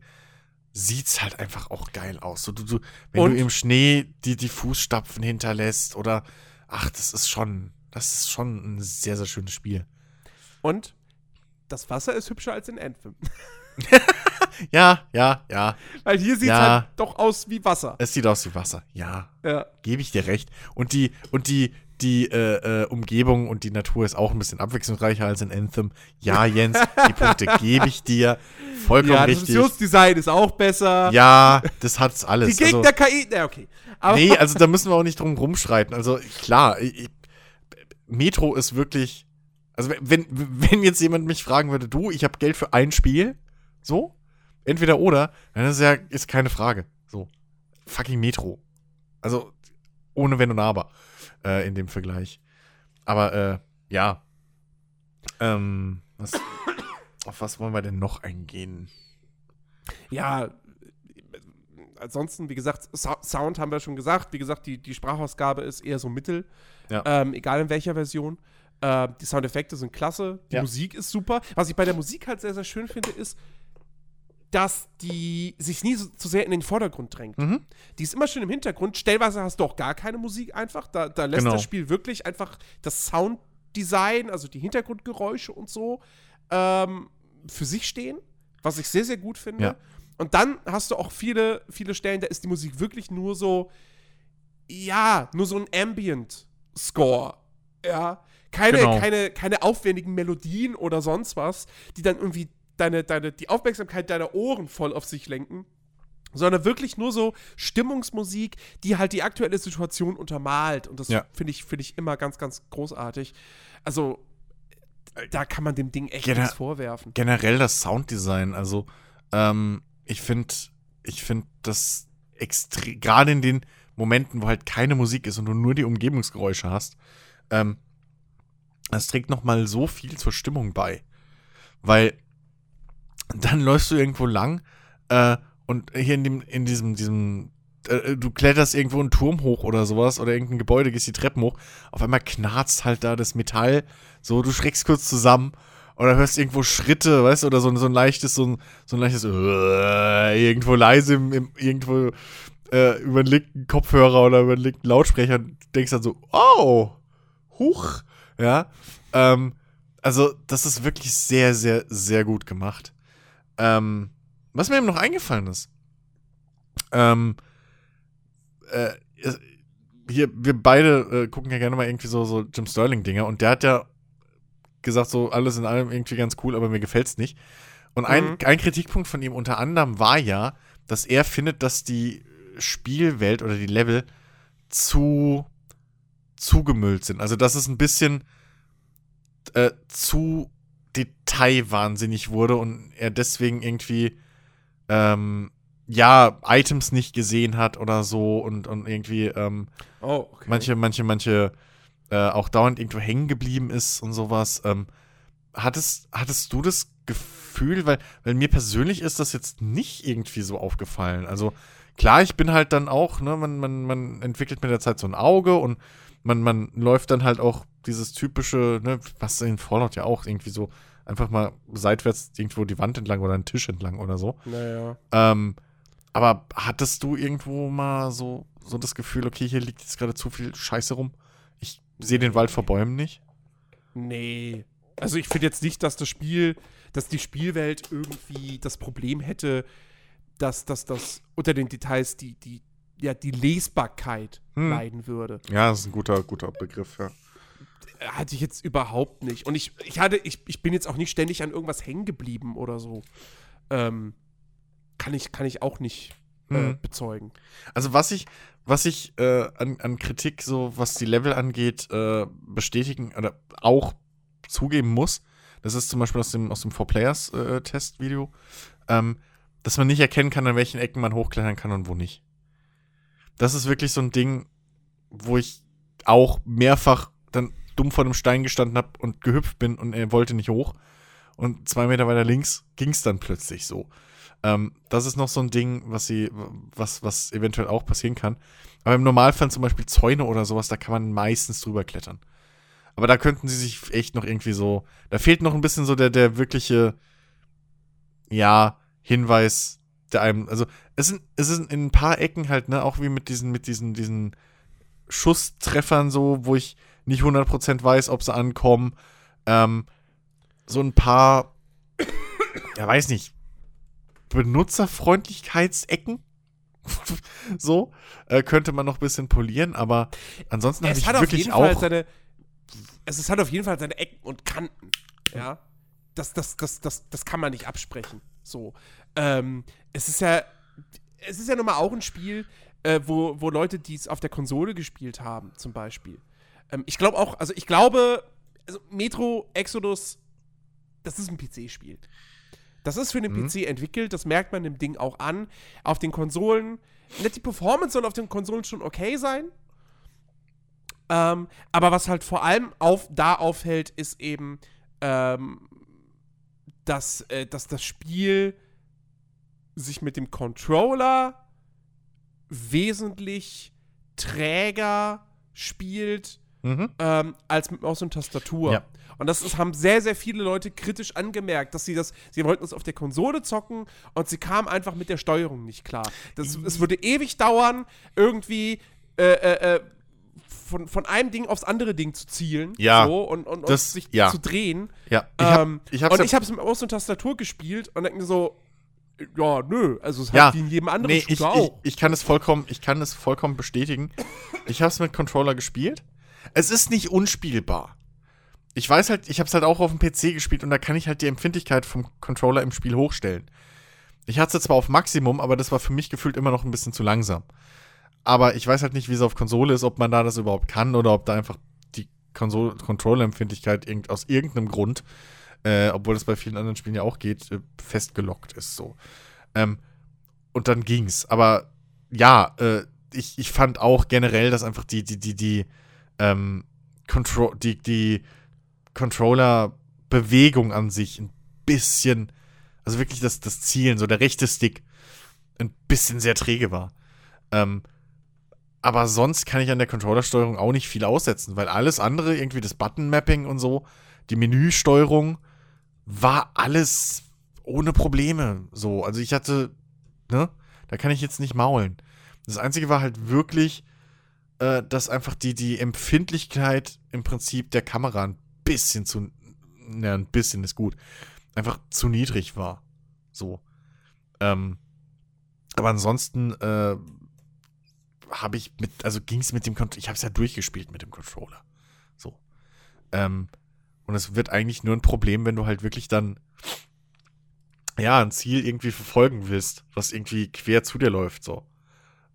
sieht's halt einfach auch geil aus. So, du, du, wenn Und? du im Schnee die, die Fußstapfen hinterlässt oder ach, das ist schon, das ist schon ein sehr, sehr schönes Spiel. und das Wasser ist hübscher als in Anthem. Ja, ja, ja. Weil hier sieht es Ja. halt doch aus wie Wasser. Es sieht aus wie Wasser. Ja, Ja. gebe ich dir recht. Und die, und die, die äh, äh, Umgebung und die Natur ist auch ein bisschen abwechslungsreicher als in Anthem. Ja, Jens, die Punkte gebe ich dir. Vollkommen Ja, das richtig. Missionsdesign ist auch besser. Ja, das hat's alles. Die Gegner KI, na okay. Aber Also, nee, also da müssen wir auch nicht drum rumschreiten. Also klar, ich, Metro ist wirklich. Also wenn, wenn jetzt jemand mich fragen würde, du, ich habe Geld für ein Spiel, so, entweder oder, dann ist ja ist keine Frage. So, fucking Metro. Also ohne Wenn und Aber äh, in dem Vergleich. Aber äh, ja. Ähm, was, auf was wollen wir denn noch eingehen? ja, ansonsten, wie gesagt, Sou- Sound haben wir schon gesagt. Wie gesagt, die, die Sprachausgabe ist eher so mittel. Ja. Ähm, egal in welcher Version. Äh, die Soundeffekte sind klasse. Die Ja. Musik ist super. Was ich bei der Musik halt sehr, sehr schön finde, ist, dass die sich nie so, zu sehr in den Vordergrund drängt. Mhm. Die ist immer schön im Hintergrund. Stellweise hast du auch gar keine Musik einfach. Da, da lässt Genau. das Spiel wirklich einfach das Sounddesign, also die Hintergrundgeräusche und so, ähm, für sich stehen. Was ich sehr, sehr gut finde. Ja. Und dann hast du auch viele, viele Stellen, da ist die Musik wirklich nur so, ja, nur so ein Ambient-Score. Ja. Keine, Genau. keine, keine aufwendigen Melodien oder sonst was, die dann irgendwie deine, deine, die Aufmerksamkeit deiner Ohren voll auf sich lenken. Sondern wirklich nur so Stimmungsmusik, die halt die aktuelle Situation untermalt. Und das Ja. finde ich, finde ich immer ganz, ganz großartig. Also, da kann man dem Ding echt Gener- nichts vorwerfen. generell das Sounddesign, also ähm, ich finde, ich finde das extrem, gerade in den Momenten, wo halt keine Musik ist und du nur die Umgebungsgeräusche hast, ähm, das trägt noch mal so viel zur Stimmung bei, weil dann läufst du irgendwo lang äh, und hier in dem in diesem diesem äh, du kletterst irgendwo einen Turm hoch oder sowas oder irgendein Gebäude, gehst die Treppen hoch, auf einmal knarzt halt da das Metall, so, du schreckst kurz zusammen oder hörst irgendwo Schritte, weißt du, oder so, so ein leichtes, so ein, so ein leichtes, äh, irgendwo leise, im, im, irgendwo äh, über den linken Kopfhörer oder über den linken Lautsprecher, denkst dann so, oh, huch, ja, ähm, also das ist wirklich sehr, sehr, sehr gut gemacht. Ähm, was mir eben noch eingefallen ist, ähm, äh, hier, wir beide äh, gucken ja gerne mal irgendwie so, so Jim Sterling-Dinger und der hat ja gesagt, so alles in allem irgendwie ganz cool, aber mir gefällt's nicht. Und ein, mhm. ein Kritikpunkt von ihm unter anderem war ja, dass er findet, dass die Spielwelt oder die Level zu zugemüllt sind. Also, dass es ein bisschen äh, zu detailwahnsinnig wurde und er deswegen irgendwie ähm, ja, Items nicht gesehen hat oder so und, und irgendwie ähm, oh, okay. manche, manche, manche äh, auch dauernd irgendwo hängen geblieben ist und sowas. Ähm, hattest, hattest du das Gefühl, weil, weil mir persönlich ist das jetzt nicht irgendwie so aufgefallen. Also klar, ich bin halt dann auch, ne, man, man, man entwickelt mit der Zeit so ein Auge und man, man läuft dann halt auch dieses typische, ne, was in Fallout ja auch irgendwie so einfach mal seitwärts irgendwo die Wand entlang oder einen Tisch entlang oder so. Naja. Ähm, aber hattest du irgendwo mal so, so das Gefühl, okay, hier liegt jetzt gerade zu viel Scheiße rum? Ich sehe den Wald vor Bäumen nicht? Nee. Also ich finde jetzt nicht, dass das Spiel, dass die Spielwelt irgendwie das Problem hätte, dass, dass das unter den Details die, die, ja, die Lesbarkeit hm. leiden würde. Ja, das ist ein guter, guter Begriff, ja. Hatte ich jetzt überhaupt nicht. Und ich, ich hatte, ich, ich bin jetzt auch nicht ständig an irgendwas hängen geblieben oder so. Ähm, kann ich, kann ich auch nicht äh, mhm. bezeugen. Also was ich, was ich äh, an, an Kritik, so was die Level angeht, äh, bestätigen oder auch zugeben muss, das ist zum Beispiel aus dem, aus dem Four-Players-Test-Video, äh, ähm, dass man nicht erkennen kann, an welchen Ecken man hochklettern kann und wo nicht. Das ist wirklich so ein Ding, wo ich auch mehrfach dann dumm vor einem Stein gestanden habe und gehüpft bin und er wollte nicht hoch. Und zwei Meter weiter links ging es dann plötzlich so. Ähm, das ist noch so ein Ding, was sie, was, was eventuell auch passieren kann. Aber im Normalfall zum Beispiel Zäune oder sowas, da kann man meistens drüber klettern. Aber da könnten sie sich echt noch irgendwie so. Da fehlt noch ein bisschen so der, der wirkliche, ja, Hinweis, der einem. Also, es sind, es sind in ein paar Ecken halt, ne, auch wie mit diesen, mit diesen, diesen Schusstreffern so, wo ich nicht 100% weiß, ob sie ankommen. Ähm, so ein paar, ja, weiß nicht, Benutzerfreundlichkeitsecken. so äh, könnte man noch ein bisschen polieren, aber ansonsten habe ich wirklich auch. Seine, es hat auf jeden Fall seine Ecken und Kanten. Ja. Das, das, das, das, das kann man nicht absprechen. So. Ähm, es ist ja. Es ist ja nun mal auch ein Spiel, äh, wo, wo Leute, die es auf der Konsole gespielt haben, zum Beispiel. Ähm, ich glaube auch, also ich glaube, also Metro Exodus, das ist ein PC-Spiel. Das ist für den mhm. PC entwickelt, das merkt man dem Ding auch an. Auf den Konsolen, die Performance soll auf den Konsolen schon okay sein. Ähm, aber was halt vor allem auf, da auffällt, ist eben, ähm, dass, äh, dass das Spiel sich mit dem Controller wesentlich träger spielt mhm. ähm, als mit Maus und Tastatur. Ja. Und das ist, haben sehr, sehr viele Leute kritisch angemerkt, dass sie das, sie wollten es auf der Konsole zocken und sie kamen einfach mit der Steuerung nicht klar. Das, es würde ewig dauern, irgendwie äh, äh, äh, von, von einem Ding aufs andere Ding zu zielen ja, so, und, und, das, sich ja. zu drehen. Ja, ich hab, ähm, ich hab's und ich habe es mit Maus und Tastatur gespielt und denke mir so, ja, nö, also es ja, halt wie in jedem anderen nee, Shooter ich, auch. Ich, ich, kann es vollkommen, ich kann es vollkommen bestätigen. Ich habe es mit Controller gespielt. Es ist nicht unspielbar ich weiß halt, ich habe es halt auch auf dem PC gespielt und da kann ich halt die Empfindlichkeit vom Controller im Spiel hochstellen. Ich hatte es zwar auf Maximum, aber das war für mich gefühlt immer noch ein bisschen zu langsam. Aber ich weiß halt nicht, wie es auf Konsole ist, ob man da das überhaupt kann oder ob da einfach die Controller-Empfindlichkeit irgend, aus irgendeinem Grund, äh, obwohl das bei vielen anderen Spielen ja auch geht, äh, festgelockt ist so. Ähm, und dann ging's. Aber ja, äh, ich, ich fand auch generell, dass einfach die, die, die, die, ähm, Control, die, die Controller-Bewegung an sich ein bisschen, also wirklich das, das Zielen, so der rechte Stick, ein bisschen sehr träge war. Ähm, aber sonst kann ich an der Controllersteuerung auch nicht viel aussetzen, weil alles andere, irgendwie das Button-Mapping und so, die Menüsteuerung, war alles ohne Probleme. So, also ich hatte, ne, da kann ich jetzt nicht maulen. Das Einzige war halt wirklich, äh, dass einfach die, die Empfindlichkeit im Prinzip der Kamera ein bisschen zu, ne, ein bisschen ist gut, einfach zu niedrig war. So. Ähm, aber ansonsten, äh, habe ich mit, also ging es mit dem Controller, ich habe es ja durchgespielt mit dem Controller. So. Ähm, und es wird eigentlich nur ein Problem, wenn du halt wirklich dann, ja, ein Ziel irgendwie verfolgen willst, was irgendwie quer zu dir läuft, so.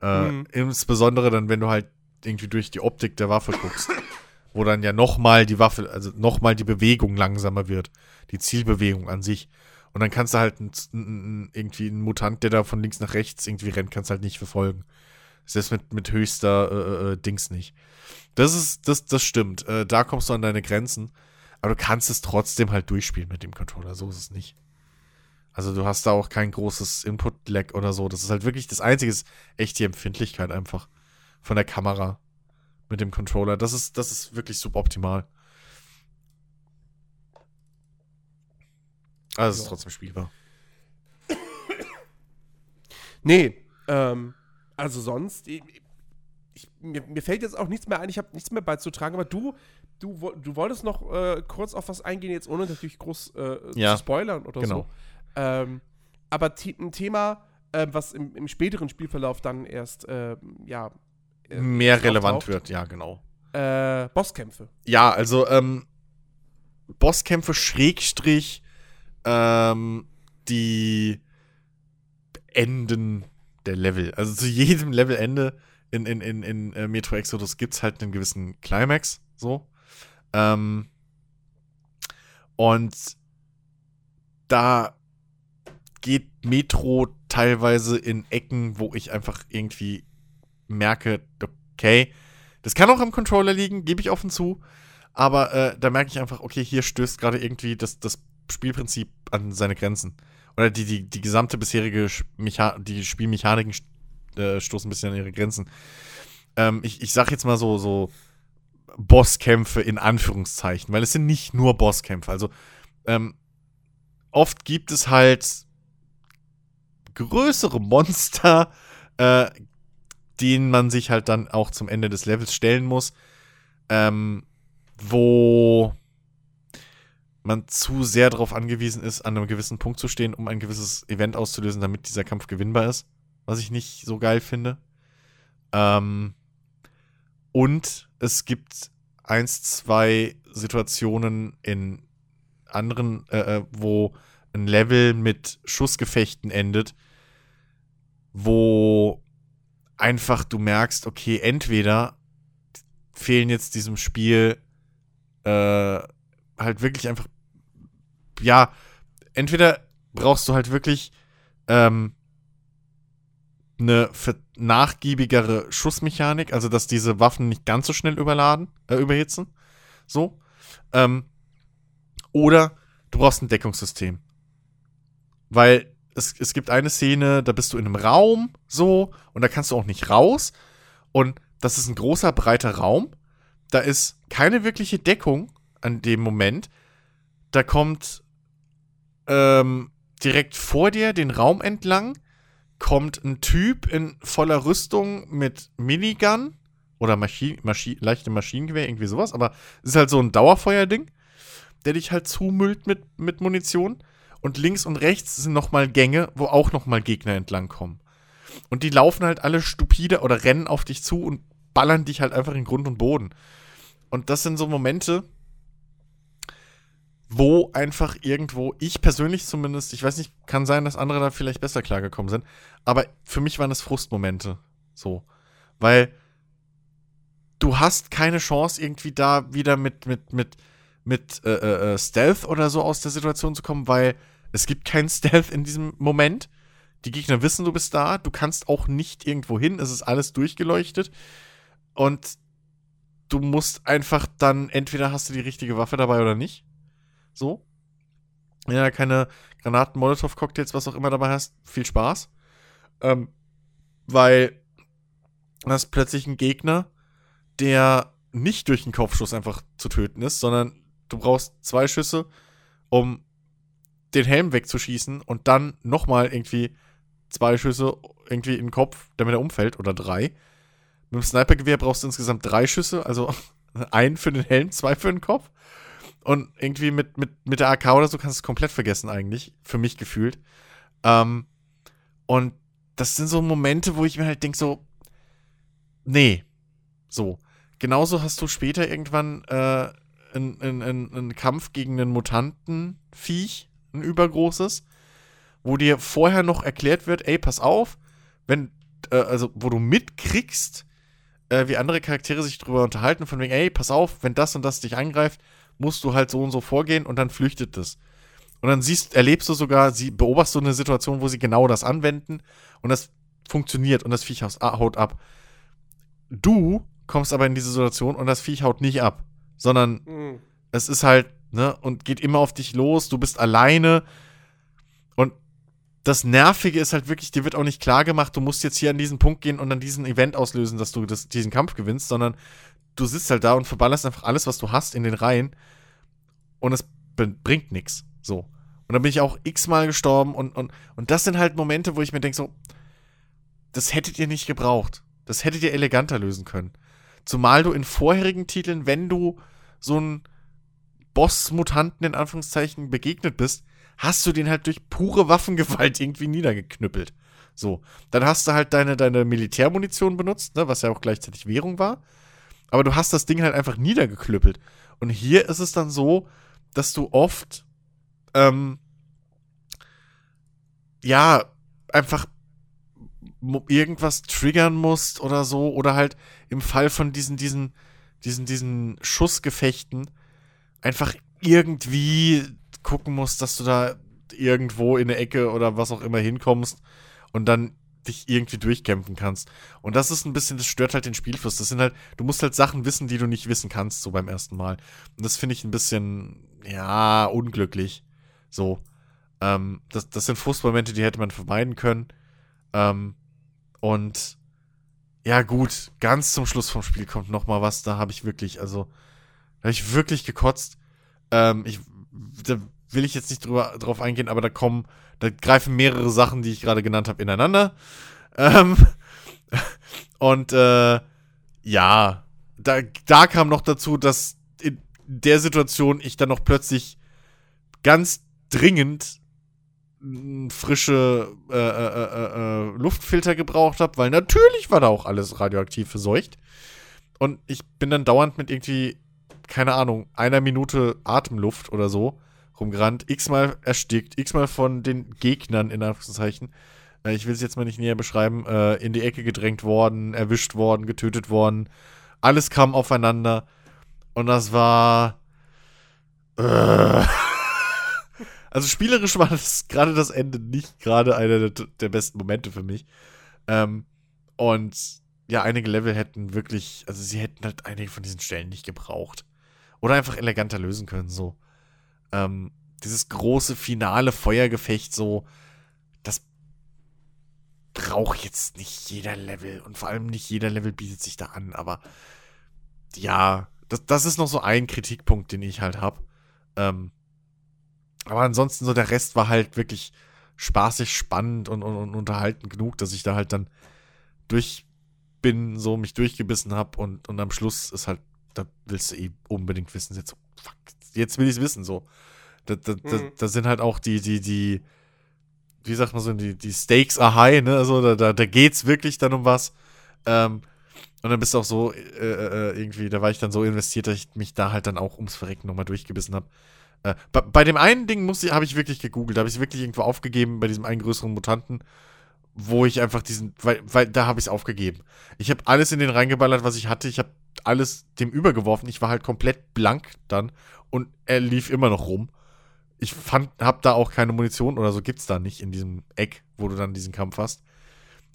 Äh, mhm. Insbesondere dann, wenn du halt irgendwie durch die Optik der Waffe guckst, wo dann ja nochmal die Waffe, also nochmal die Bewegung langsamer wird, die Zielbewegung an sich. Und dann kannst du halt ein, ein, irgendwie einen Mutant, der da von links nach rechts irgendwie rennt, kannst halt nicht verfolgen. Selbst mit, mit höchster äh, äh, Dings nicht. Das ist, das, das stimmt. Äh, da kommst du an deine Grenzen. Aber du kannst es trotzdem halt durchspielen mit dem Controller. So ist es nicht. Also du hast da auch kein großes Input-Lag oder so. Das ist halt wirklich das Einzige, ist echt die Empfindlichkeit einfach von der Kamera mit dem Controller. Das ist, das ist wirklich suboptimal. Also es ist trotzdem spielbar. Nee, ähm, also sonst, ich, ich, mir, mir, fällt jetzt auch nichts mehr ein, ich habe nichts mehr beizutragen, aber du, du, du wolltest noch äh, kurz auf was eingehen, jetzt ohne natürlich groß äh, ja, zu spoilern oder genau. so. Ähm, aber ein Thema, äh, was im, im, späteren Spielverlauf dann erst, ähm, ja. Äh, Mehr relevant wird, ja, genau. Äh, Bosskämpfe. Ja, also, ähm, Bosskämpfe Schrägstrich, ähm, die Enden der Level. Also zu jedem Levelende in, in, in, in äh, Metro Exodus gibt es halt einen gewissen Climax, so. Ähm, und da geht Metro teilweise in Ecken, wo ich einfach irgendwie merke, okay, das kann auch am Controller liegen, gebe ich offen zu, aber äh, da merke ich einfach, okay, hier stößt gerade irgendwie das, das Spielprinzip an seine Grenzen oder die, die, die gesamte bisherige Mecha die Spielmechaniken äh, stoßen ein bisschen an ihre Grenzen. Ähm, ich, ich sag jetzt mal so, so Bosskämpfe in Anführungszeichen, weil es sind nicht nur Bosskämpfe. Also ähm, oft gibt es halt größere Monster, äh, denen man sich halt dann auch zum Ende des Levels stellen muss, ähm, wo man zu sehr darauf angewiesen ist, an einem gewissen Punkt zu stehen, um ein gewisses Event auszulösen, damit dieser Kampf gewinnbar ist. Was ich nicht so geil finde. Ähm, und es gibt eins, zwei Situationen in anderen, äh, äh, wo ein Level mit Schussgefechten endet, wo einfach du merkst, okay, entweder fehlen jetzt diesem Spiel äh, halt wirklich einfach ja, entweder brauchst du halt wirklich ähm, eine nachgiebigere Schussmechanik, also dass diese Waffen nicht ganz so schnell überladen, äh, überhitzen. So. Ähm, oder du brauchst ein Deckungssystem. Weil es, es gibt eine Szene, da bist du in einem Raum so und da kannst du auch nicht raus. Und das ist ein großer, breiter Raum. Da ist keine wirkliche Deckung an dem Moment. Da kommt ähm, direkt vor dir, den Raum entlang, kommt ein Typ in voller Rüstung mit Minigun oder Maschi Maschi leichte Maschinengewehr, irgendwie sowas, aber es ist halt so ein Dauerfeuerding, der dich halt zumüllt mit, mit Munition. Und links und rechts sind nochmal Gänge, wo auch nochmal Gegner entlang kommen. Und die laufen halt alle stupide oder rennen auf dich zu und ballern dich halt einfach in Grund und Boden. Und das sind so Momente, wo einfach irgendwo, ich persönlich zumindest, ich weiß nicht, kann sein, dass andere da vielleicht besser klargekommen sind, aber für mich waren es Frustmomente. So. Weil du hast keine Chance, irgendwie da wieder mit, mit, mit, mit äh, äh, äh Stealth oder so aus der Situation zu kommen, weil es gibt kein Stealth in diesem Moment. Die Gegner wissen, du bist da. Du kannst auch nicht irgendwo hin. Es ist alles durchgeleuchtet. Und du musst einfach dann, entweder hast du die richtige Waffe dabei oder nicht. So. Ja, keine Granaten, Molotow-Cocktails, was auch immer dabei hast, viel Spaß. Ähm, weil hast plötzlich einen Gegner, der nicht durch einen Kopfschuss einfach zu töten ist, sondern du brauchst zwei Schüsse, um den Helm wegzuschießen und dann nochmal irgendwie zwei Schüsse irgendwie in den Kopf, damit er umfällt, oder drei. Mit dem Snipergewehr brauchst du insgesamt drei Schüsse, also einen für den Helm, zwei für den Kopf. Und irgendwie mit, mit, mit der AK oder so kannst du es komplett vergessen, eigentlich, für mich gefühlt. Ähm, und das sind so Momente, wo ich mir halt denke, so, nee, so. Genauso hast du später irgendwann äh, einen, einen, einen Kampf gegen einen Mutantenviech, ein übergroßes, wo dir vorher noch erklärt wird, ey, pass auf, wenn, äh, also wo du mitkriegst, äh, wie andere Charaktere sich drüber unterhalten, von wegen, ey, pass auf, wenn das und das dich angreift, musst du halt so und so vorgehen und dann flüchtet es. Und dann siehst, erlebst du sogar, sie beobachtest du eine Situation, wo sie genau das anwenden und das funktioniert und das Viech haut ab. Du kommst aber in diese Situation und das Viech haut nicht ab, sondern mhm. es ist halt, ne, und geht immer auf dich los, du bist alleine und das Nervige ist halt wirklich, dir wird auch nicht klar gemacht, du musst jetzt hier an diesen Punkt gehen und dann diesen Event auslösen, dass du das, diesen Kampf gewinnst, sondern du sitzt halt da und verballerst einfach alles, was du hast, in den Reihen und es bringt nichts. So. Und dann bin ich auch x-mal gestorben und, und, und das sind halt Momente, wo ich mir denke, so, das hättet ihr nicht gebraucht. Das hättet ihr eleganter lösen können. Zumal du in vorherigen Titeln, wenn du so einen Boss-Mutanten in Anführungszeichen begegnet bist, hast du den halt durch pure Waffengewalt irgendwie niedergeknüppelt. So, dann hast du halt deine, deine Militärmunition benutzt, ne, was ja auch gleichzeitig Währung war. Aber du hast das Ding halt einfach niedergeklüppelt. Und hier ist es dann so, dass du oft ähm, ja einfach irgendwas triggern musst oder so oder halt im Fall von diesen diesen diesen diesen Schussgefechten einfach irgendwie gucken musst, dass du da irgendwo in der Ecke oder was auch immer hinkommst und dann dich irgendwie durchkämpfen kannst. Und das ist ein bisschen, das stört halt den Spielfluss. Das sind halt, du musst halt Sachen wissen, die du nicht wissen kannst, so beim ersten Mal. Und das finde ich ein bisschen, ja, unglücklich. So. Ähm, das, das sind Frustmomente, die hätte man vermeiden können. Ähm, und ja, gut, ganz zum Schluss vom Spiel kommt noch mal was. Da habe ich wirklich, also, da habe ich wirklich gekotzt. Ähm, ich, da will ich jetzt nicht drüber, drauf eingehen, aber da kommen, da greifen mehrere Sachen, die ich gerade genannt habe, ineinander. Ähm, und äh, ja, da, da kam noch dazu, dass in der Situation ich dann noch plötzlich ganz dringend frische äh, äh, äh, äh, Luftfilter gebraucht habe, weil natürlich war da auch alles radioaktiv verseucht. Und ich bin dann dauernd mit irgendwie, keine Ahnung, einer Minute Atemluft oder so rumgerannt, x-mal erstickt, x-mal von den Gegnern, in Anführungszeichen, äh, ich will es jetzt mal nicht näher beschreiben, äh, in die Ecke gedrängt worden, erwischt worden, getötet worden. Alles kam aufeinander. Und das war. Äh, also spielerisch war das gerade das Ende nicht gerade einer der, der, besten Momente für mich. Ähm, und ja, einige Level hätten wirklich, also sie hätten halt einige von diesen Stellen nicht gebraucht. Oder einfach eleganter lösen können, so. Ähm, dieses große finale Feuergefecht, so, das braucht jetzt nicht jeder Level. Und vor allem nicht jeder Level bietet sich da an, aber ja, das, das ist noch so ein Kritikpunkt, den ich halt habe. Ähm, aber ansonsten so der Rest war halt wirklich spaßig, spannend und, und, und unterhalten genug, dass ich da halt dann durch bin, so mich durchgebissen habe und, und am Schluss ist halt, da willst du eh unbedingt wissen, jetzt so, fuck, jetzt will ich es wissen, so. Da, da, mhm. da, sind halt auch die, die, die, wie sagt man so, die, die Stakes are high, ne? Also da, da, da geht's wirklich dann um was. Ähm, und dann bist du auch so, äh, äh, irgendwie, da war ich dann so investiert, dass ich mich da halt dann auch ums Verrecken nochmal durchgebissen habe. Äh, bei, bei, dem einen Ding habe ich wirklich gegoogelt, da habe ich wirklich irgendwo aufgegeben, bei diesem einen größeren Mutanten, wo ich einfach diesen, weil, weil da habe ich es aufgegeben. Ich habe alles in den reingeballert, was ich hatte. Ich habe alles dem übergeworfen. Ich war halt komplett blank dann und er lief immer noch rum. Ich fand, hab da auch keine Munition oder so gibt's da nicht in diesem Eck, wo du dann diesen Kampf hast.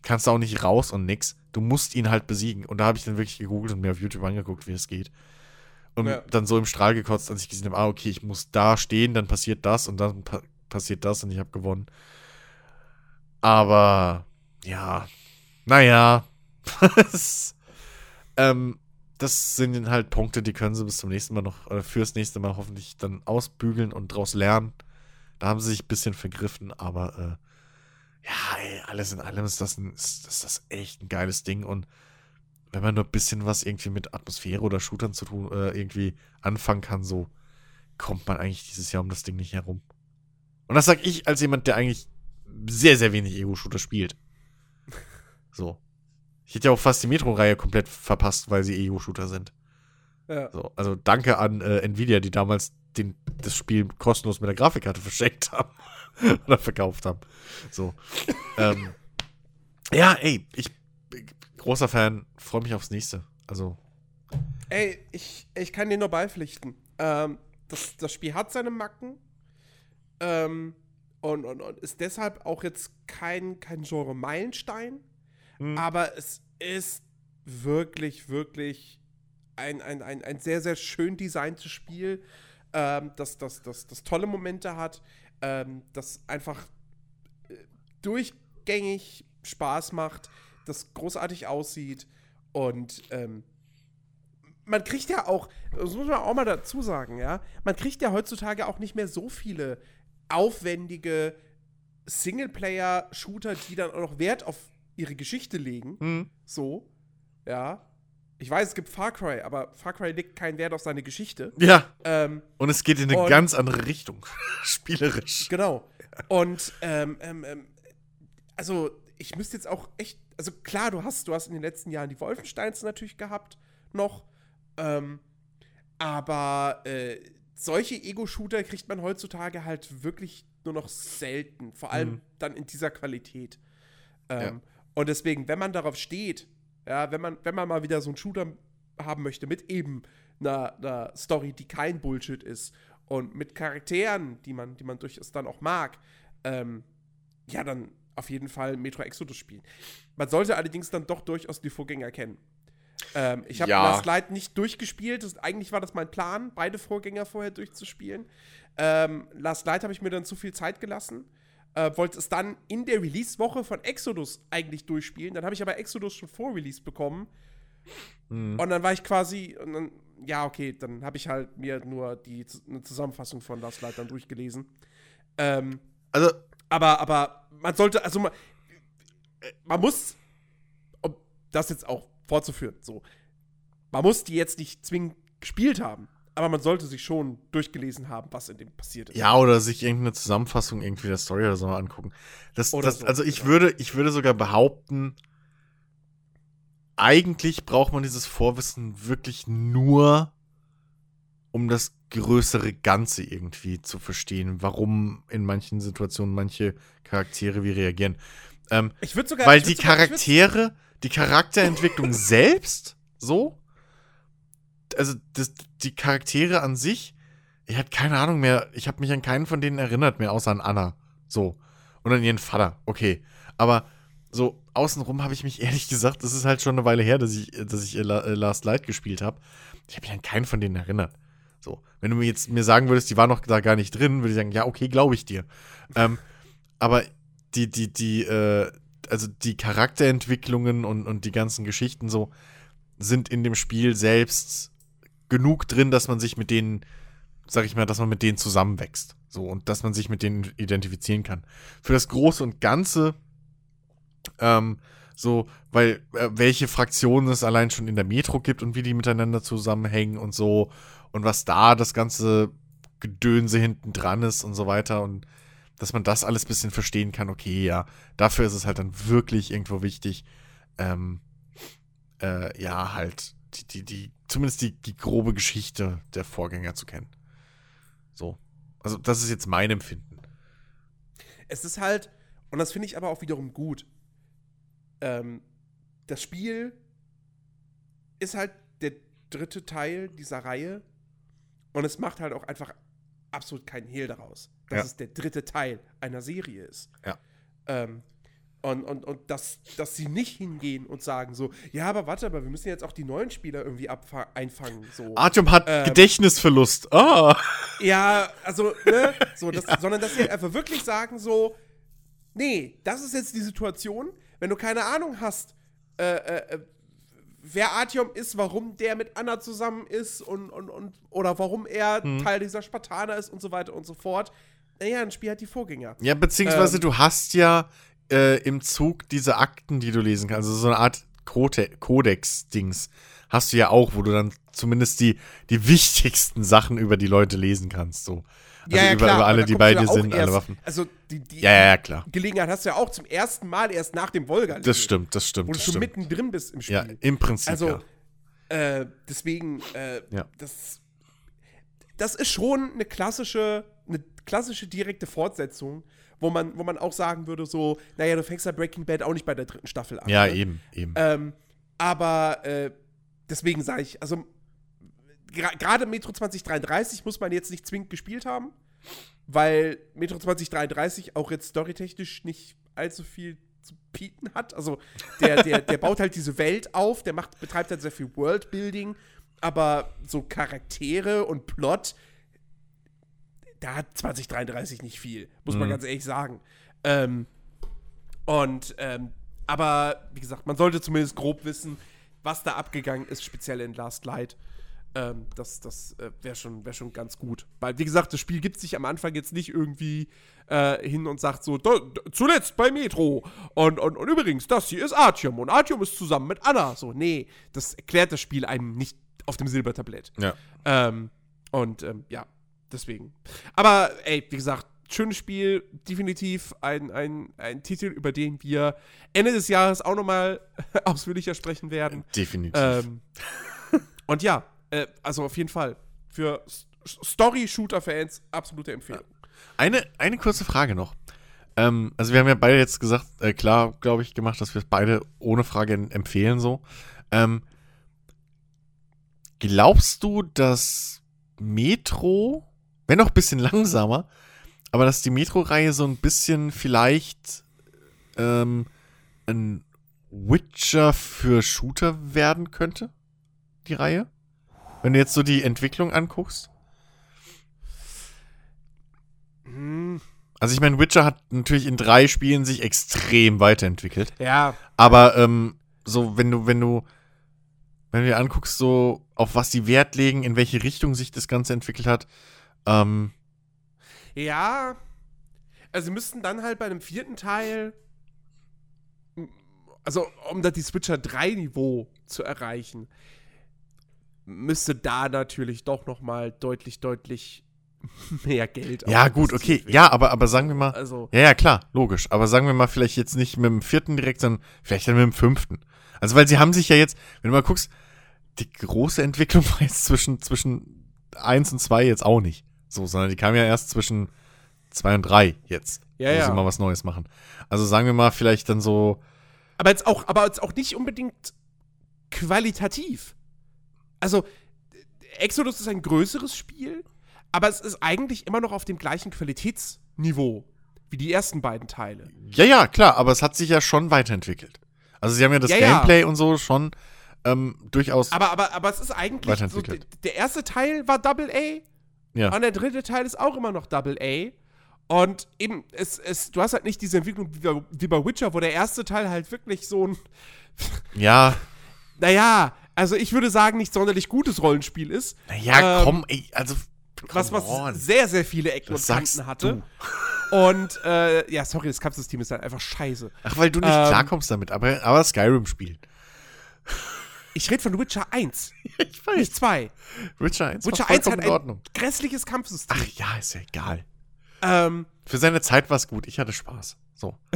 Kannst du auch nicht raus und nix. Du musst ihn halt besiegen. Und da habe ich dann wirklich gegoogelt und mir auf YouTube angeguckt, wie es geht und ja. dann so im Strahl gekotzt, als ich gesehen habe, ah, okay, ich muss da stehen, dann passiert das und dann pa passiert das und ich habe gewonnen. Aber ja, naja, ähm, das sind halt Punkte, die können sie bis zum nächsten Mal noch, oder fürs nächste Mal hoffentlich dann ausbügeln und draus lernen. Da haben sie sich ein bisschen vergriffen, aber äh, ja, ey, alles in allem ist das, ein, ist, ist das echt ein geiles Ding und wenn man nur ein bisschen was irgendwie mit Atmosphäre oder Shootern zu tun, äh, irgendwie anfangen kann, so kommt man eigentlich dieses Jahr um das Ding nicht herum. Und das sag ich als jemand, der eigentlich sehr, sehr wenig Ego-Shooter spielt. So. Ich hätte ja auch fast die Metro-Reihe komplett verpasst, weil sie Ego-Shooter sind. Ja. So, also danke an äh, Nvidia, die damals den, das Spiel kostenlos mit der Grafikkarte verschenkt haben. Oder verkauft haben. So. ähm, ja, ey, ich großer Fan, freue mich aufs nächste. Also. Ey, ich, ich kann dir nur beipflichten. Ähm, das, das Spiel hat seine Macken. Ähm, und, und, und ist deshalb auch jetzt kein, kein Genre-Meilenstein. Hm. Aber es ist wirklich, wirklich ein, ein, ein, ein sehr, sehr schön designtes Spiel, ähm, das, das, das, das tolle Momente hat, ähm, das einfach äh, durchgängig Spaß macht, das großartig aussieht und ähm, man kriegt ja auch, das muss man auch mal dazu sagen, ja, man kriegt ja heutzutage auch nicht mehr so viele aufwendige Singleplayer-Shooter, die dann auch noch Wert auf ihre Geschichte legen. Hm. So, ja. Ich weiß, es gibt Far Cry, aber Far Cry legt keinen Wert auf seine Geschichte. Ja, Ähm, und es geht in eine Und- ganz andere Richtung. Spielerisch. Genau. Und ähm, ähm, ähm, also ich müsste jetzt auch echt, also klar, du hast, du hast in den letzten Jahren die Wolfensteins natürlich gehabt noch, ähm, aber äh, solche Ego-Shooter kriegt man heutzutage halt wirklich nur noch selten, vor allem Mhm. dann in dieser Qualität. Ähm, Ja. Und deswegen, wenn man darauf steht, ja, wenn man, wenn man mal wieder so einen Shooter haben möchte mit eben einer, einer Story, die kein Bullshit ist und mit Charakteren, die man, die man durchaus dann auch mag, ähm, ja, dann auf jeden Fall Metro Exodus spielen. Man sollte allerdings dann doch durchaus die Vorgänger kennen. Ähm, ich habe Ja. Last Light nicht durchgespielt. Das, eigentlich war das mein Plan, beide Vorgänger vorher durchzuspielen. Ähm, Last Light habe ich mir dann zu viel Zeit gelassen. Äh, wollte es dann in der Release-Woche von Exodus eigentlich durchspielen. Dann habe ich aber Exodus schon vor Release bekommen. Mhm. Und dann war ich quasi, und dann, ja, okay, dann habe ich halt mir nur die eine Zusammenfassung von Last Light dann durchgelesen. Ähm, Also, aber, aber man sollte, also man, man muss, um das jetzt auch fortzuführen, so, man muss die jetzt nicht zwingend gespielt haben, aber man sollte sich schon durchgelesen haben, was in dem passiert ist. ja, oder sich irgendeine Zusammenfassung irgendwie der Story oder so mal angucken. Das, das, so, also ich genau. würde, ich würde sogar behaupten, eigentlich braucht man dieses Vorwissen wirklich nur, um das größere Ganze irgendwie zu verstehen, warum in manchen Situationen manche Charaktere wie reagieren. Ähm, Ich würde sogar. Weil ich die sogar- Charaktere, die Charakterentwicklung selbst, so, also das, die Charaktere an sich, ich hatte keine Ahnung mehr, ich habe mich an keinen von denen erinnert mehr, außer an Anna, so. Und an ihren Vater, okay. Aber so außenrum habe ich mich ehrlich gesagt, das ist halt schon eine Weile her, dass ich, dass ich äh, äh, Last Light gespielt habe. Ich habe mich an keinen von denen erinnert. So, wenn du mir jetzt mir sagen würdest, die war noch da gar nicht drin, würde ich sagen, ja, okay, glaube ich dir. ähm, aber die, die, die, äh, also die Charakterentwicklungen und, und die ganzen Geschichten so sind in dem Spiel selbst genug drin, dass man sich mit denen, sag ich mal, dass man mit denen zusammenwächst. So, und dass man sich mit denen identifizieren kann. Für das Große und Ganze, ähm, so, weil äh, welche Fraktionen es allein schon in der Metro gibt und wie die miteinander zusammenhängen und so und was da das ganze Gedönse hinten dran ist und so weiter und dass man das alles ein bisschen verstehen kann, okay, ja, dafür ist es halt dann wirklich irgendwo wichtig, ähm, äh, ja, halt, die, die, die, zumindest die, die grobe Geschichte der Vorgänger zu kennen. So. Also, das ist jetzt mein Empfinden. Es ist halt, und das finde ich aber auch wiederum gut. Ähm, das Spiel ist halt der dritte Teil dieser Reihe und es macht halt auch einfach absolut keinen Hehl daraus, dass Ja. es der dritte Teil einer Serie ist. Ja. Ähm, und und, und dass, dass sie nicht hingehen und sagen so, ja, aber warte, aber wir müssen jetzt auch die neuen Spieler irgendwie einfangen. So. Artyom hat Ähm. Gedächtnisverlust. Ah. Ja, also, ne, so, das, sondern dass sie einfach wirklich sagen so, nee, das ist jetzt die Situation, wenn du keine Ahnung hast, äh, äh, wer Artyom ist, warum der mit Anna zusammen ist und, und, und oder warum er Hm. Teil dieser Spartaner ist und so weiter und so fort. Naja, ein Spiel hat die Vorgänger. Ja, beziehungsweise Ähm. du hast ja äh, im Zug diese Akten, die du lesen kannst. Also so eine Art Kodex-Dings hast du ja auch, wo du dann zumindest die, die wichtigsten Sachen über die Leute lesen kannst. So. Also über, über aber alle, da die bei dir ja sind, alle erst- Waffen. Also die, die Ja, ja, ja, klar. Gelegenheit hast du ja auch zum ersten Mal erst nach dem Volga. Das stimmt, das stimmt. Wo du schon stimmt. mittendrin bist im Spiel. Ja, im Prinzip. Also, ja. äh, deswegen, äh, Ja. das, das ist schon eine klassische, eine klassische direkte Fortsetzung, wo man, wo man auch sagen würde, so, naja, du fängst ja Breaking Bad auch nicht bei der dritten Staffel an. ja, ne? eben, eben. Ähm, aber äh, deswegen sage ich, also gerade Metro 2033 muss man jetzt nicht zwingend gespielt haben, weil Metro 2033 auch jetzt storytechnisch nicht allzu viel zu bieten hat. Also der, der, der baut halt diese Welt auf, der macht, betreibt halt sehr viel Worldbuilding, aber so Charaktere und Plot, da hat 2033 nicht viel, muss man Mhm. ganz ehrlich sagen. Ähm, und, ähm, aber wie gesagt, man sollte zumindest grob wissen, was da abgegangen ist, speziell in Last Light. Ähm, das das äh, wäre schon, wär schon ganz gut. Weil, wie gesagt, das Spiel gibt sich am Anfang jetzt nicht irgendwie äh, hin und sagt so, "Da- da- zuletzt bei Metro. Und, und, und übrigens, das hier ist Artyom. Und Artyom ist zusammen mit Anna. So, nee, das erklärt das Spiel einem nicht auf dem Silbertablett. ja. Ähm, und ähm, ja, deswegen. Aber ey, wie gesagt, schönes Spiel, definitiv ein, ein, ein Titel, über den wir Ende des Jahres auch nochmal ausführlicher sprechen werden. Definitiv. Ähm, und ja, äh, also auf jeden Fall. Für Story-Shooter-Fans absolute Empfehlung. Eine, eine kurze Frage noch. Ähm, also wir haben ja beide jetzt gesagt, äh, klar, glaube ich, gemacht, dass wir es beide ohne Frage empfehlen so. Ähm, glaubst du, dass Metro, wenn auch ein bisschen langsamer, aber dass die Metro-Reihe so ein bisschen vielleicht ähm, ein Witcher für Shooter werden könnte? Die Reihe? Wenn du jetzt so die Entwicklung anguckst? Hm, Also ich meine, Witcher hat natürlich in drei Spielen sich extrem weiterentwickelt. ja, Aber ähm, so, wenn du, wenn du, wenn du dir anguckst, so auf was die Wert legen, in welche Richtung sich das Ganze entwickelt hat, ähm, ja. Also sie müssten dann halt bei einem vierten Teil, also um da die Switcher 3 Niveau zu erreichen, müsste da natürlich doch noch mal deutlich, deutlich mehr Geld ja gut, okay, werden. ja, aber, aber sagen wir mal, Also, ja, ja, klar, logisch, aber sagen wir mal vielleicht jetzt nicht mit dem vierten direkt, sondern vielleicht dann mit dem fünften. Also weil sie haben sich ja jetzt, wenn du mal guckst, die große Entwicklung war jetzt zwischen, zwischen eins und zwei jetzt auch nicht. So, sondern die kam ja erst zwischen zwei und drei jetzt. Ja, wo ja. sie mal was Neues machen. Also sagen wir mal vielleicht dann so, aber jetzt auch, aber jetzt auch nicht unbedingt qualitativ. Also, Exodus ist ein größeres Spiel, aber es ist eigentlich immer noch auf dem gleichen Qualitätsniveau wie die ersten beiden Teile. Ja, ja, klar, aber es hat sich ja schon weiterentwickelt. Also sie haben ja das Ja, ja. Gameplay und so schon ähm, durchaus. Aber, aber, aber es ist eigentlich so, Weiterentwickelt. d- der erste Teil war Double A ja. und der dritte Teil ist auch immer noch Double A. Und eben, es, es, du hast halt nicht diese Entwicklung wie bei, wie bei Witcher, wo der erste Teil halt wirklich so ein, ja, naja, also ich würde sagen, nicht sonderlich gutes Rollenspiel ist. naja, Ähm, komm, ey, also. was, was on. sehr, sehr viele Ecken und Kanten hatte. Und äh, ja, sorry, das Kampfsystem ist halt einfach scheiße. Ach, weil du nicht Ähm, klarkommst damit, aber, aber Skyrim spielen. Ich rede von Witcher 1, Ich weiß. nicht 2. Witcher 1 Witcher war 1 vollkommen hat in ein Ordnung. grässliches Kampfsystem. Ach ja, ist ja egal. Ähm, Für seine Zeit war es gut. Ich hatte Spaß. So.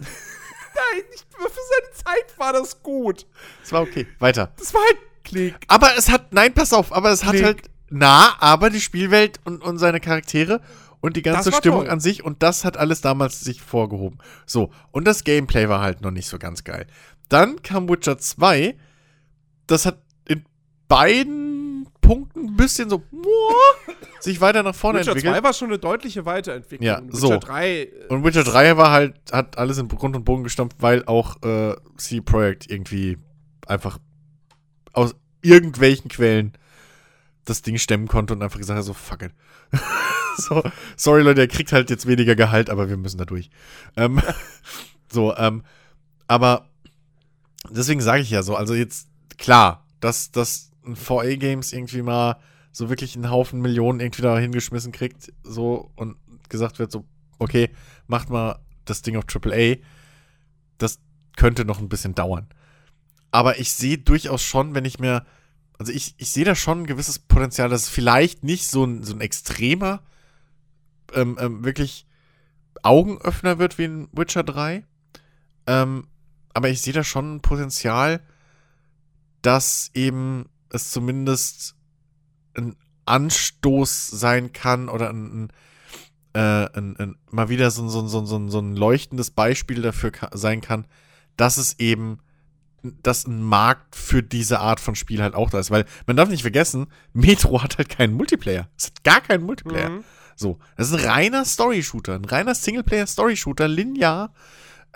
nein, nicht für seine Zeit war das gut. Es war okay. Weiter. Das war halt Klick. Aber es hat, nein, pass auf, aber es hat Klick. halt, na, aber die Spielwelt und, und seine Charaktere und die ganze Stimmung toll. an sich und das hat alles damals sich vorgehoben. So, und das Gameplay war halt noch nicht so ganz geil. Dann kam Witcher 2, das hat in beiden Punkten ein bisschen so sich weiter nach vorne Witcher entwickelt. 2 war schon eine deutliche Weiterentwicklung. Ja, Witcher so. 3, äh, Und Witcher 3 war halt, hat alles in Grund und Bogen gestampft, weil auch äh, C Projekt irgendwie einfach aus irgendwelchen Quellen das Ding stemmen konnte und einfach gesagt hat, so fuck it. so, sorry Leute, er kriegt halt jetzt weniger Gehalt, aber wir müssen da durch. Ähm, so, ähm, aber deswegen sage ich ja so, also jetzt, klar, dass, dass ein VA Games irgendwie mal so wirklich einen Haufen Millionen irgendwie da hingeschmissen kriegt, so und gesagt wird, so, okay, macht mal das Ding auf AAA, das könnte noch ein bisschen dauern. Aber ich sehe durchaus schon, wenn ich mir, also ich, ich sehe da schon ein gewisses Potenzial, dass es vielleicht nicht so ein, so ein extremer, ähm, ähm, wirklich Augenöffner wird wie in Witcher 3. Ähm, aber ich sehe da schon ein Potenzial, dass eben es zumindest ein Anstoß sein kann oder ein, ein, äh, ein, ein mal wieder so, so, so, so, so ein leuchtendes Beispiel dafür ka sein kann, dass es eben dass ein Markt für diese Art von Spiel halt auch da ist. Weil man darf nicht vergessen, Metro hat halt keinen Multiplayer. Es hat gar keinen Multiplayer. Mhm. So, das ist ein reiner Story-Shooter, ein reiner Singleplayer-Story-Shooter, linear,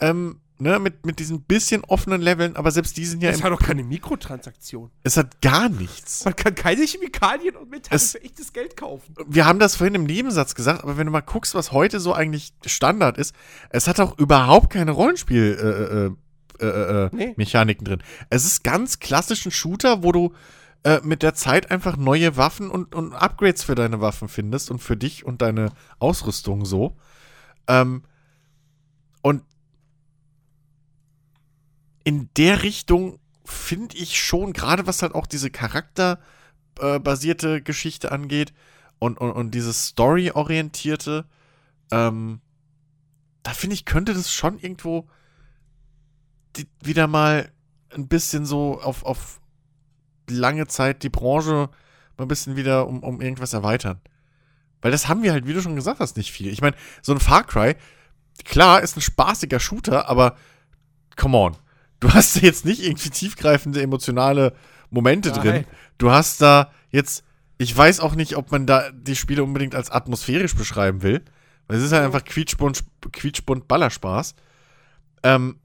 ähm, ne, mit, mit diesen bisschen offenen Leveln, aber selbst die sind ja. Es hat doch keine Mikrotransaktion. Es hat gar nichts. Man kann keine Chemikalien und Metalle für echtes Geld kaufen. Wir haben das vorhin im Nebensatz gesagt, aber wenn du mal guckst, was heute so eigentlich Standard ist, es hat auch überhaupt keine Rollenspiel- äh, äh, äh, äh, nee. Mechaniken drin. Es ist ganz klassisch ein Shooter, wo du äh, mit der Zeit einfach neue Waffen und, und Upgrades für deine Waffen findest und für dich und deine Ausrüstung so. Ähm, und in der Richtung finde ich schon, gerade was halt auch diese charakterbasierte Geschichte angeht und, und, und dieses Story-orientierte, ähm, da finde ich, könnte das schon irgendwo die, wieder mal ein bisschen so auf, auf lange Zeit die Branche mal ein bisschen wieder um, um irgendwas erweitern. Weil das haben wir halt, wie du schon gesagt hast, nicht viel. Ich meine, so ein Far Cry, klar, ist ein spaßiger Shooter, aber come on. Du hast da jetzt nicht irgendwie tiefgreifende emotionale Momente Nein. drin. Du hast da jetzt, ich weiß auch nicht, ob man da die Spiele unbedingt als atmosphärisch beschreiben will. Weil es ist halt einfach quietschbunt, quietschbunt Ballerspaß. Ähm,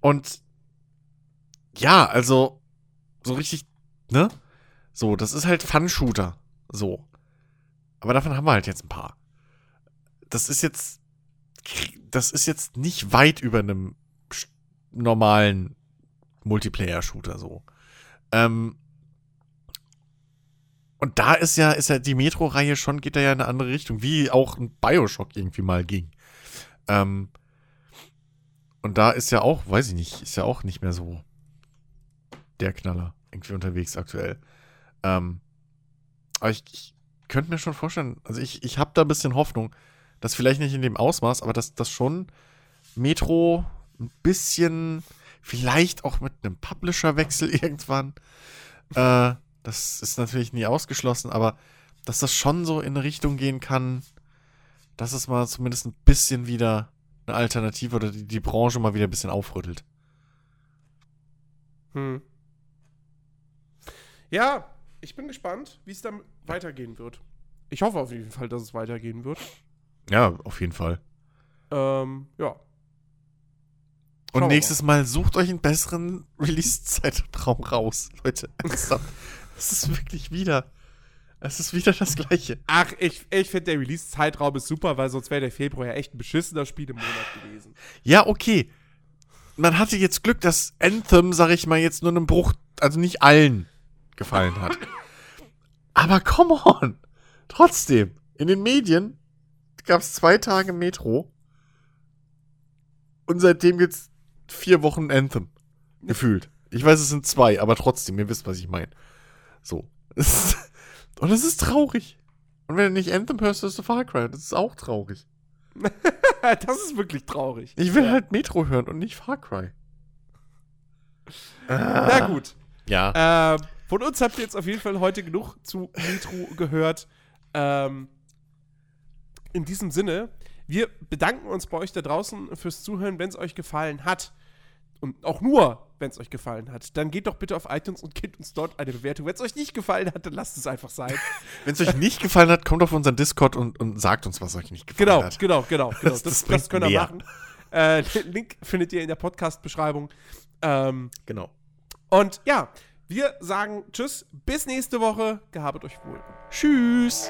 und ja, also so richtig, ne? So, das ist halt Fun-Shooter. So. Aber davon haben wir halt jetzt ein paar. Das ist jetzt, das ist jetzt nicht weit über einem normalen Multiplayer-Shooter so. Ähm, und da ist ja, ist ja die Metro-Reihe schon, geht da ja in eine andere Richtung, wie auch ein Bioshock irgendwie mal ging. Ähm, und da ist ja auch, weiß ich nicht, ist ja auch nicht mehr so der Knaller irgendwie unterwegs aktuell. Ähm, aber ich, ich könnte mir schon vorstellen, also ich, ich habe da ein bisschen Hoffnung, dass vielleicht nicht in dem Ausmaß, aber dass das schon Metro ein bisschen, vielleicht auch mit einem Publisher-Wechsel irgendwann, äh, das ist natürlich nie ausgeschlossen, aber dass das schon so in eine Richtung gehen kann, dass es mal zumindest ein bisschen wieder eine Alternative oder die, die Branche mal wieder ein bisschen aufrüttelt. Hm. Ja, ich bin gespannt, wie es dann weitergehen wird. Ich hoffe auf jeden Fall, dass es weitergehen wird. Ja, auf jeden Fall. Ähm, ja. Und nächstes mal. sucht euch einen besseren Release-Zeitraum raus, Leute. Es ist wirklich wieder. Es ist wieder das Gleiche. Ach, ich, ich finde, der Release-Zeitraum ist super, weil sonst wäre der Februar ja echt ein beschissener Spiel im Monat gewesen. Ja, okay. Man hatte jetzt Glück, dass Anthem, sag ich mal, jetzt nur einem Bruch, also nicht allen gefallen hat. Aber come on! Trotzdem, in den Medien gab es zwei Tage Metro und seitdem gibt's vier Wochen Anthem. Gefühlt. Ich weiß, es sind zwei, aber trotzdem, ihr wisst, was ich meine. So. Und es ist traurig. Und wenn du nicht Anthem hörst, hörst du Far Cry. Das ist auch traurig. das ist wirklich traurig. Ich will ja. halt Metro hören und nicht Far Cry. Na gut. Ja. Ähm, von uns habt ihr jetzt auf jeden Fall heute genug zu Metro gehört. Ähm, in diesem Sinne, wir bedanken uns bei euch da draußen fürs Zuhören, wenn es euch gefallen hat. Und auch nur, wenn es euch gefallen hat. Dann geht doch bitte auf iTunes und gebt uns dort eine Bewertung. Wenn es euch nicht gefallen hat, dann lasst es einfach sein. wenn es euch nicht gefallen hat, kommt auf unseren Discord und, und sagt uns, was euch nicht gefallen genau, hat. Genau, genau, genau. Das, das, das könnt ihr machen. Äh, Link findet ihr in der Podcast-Beschreibung. Ähm, genau. Und ja, wir sagen Tschüss, bis nächste Woche. Gehabet euch wohl. Tschüss.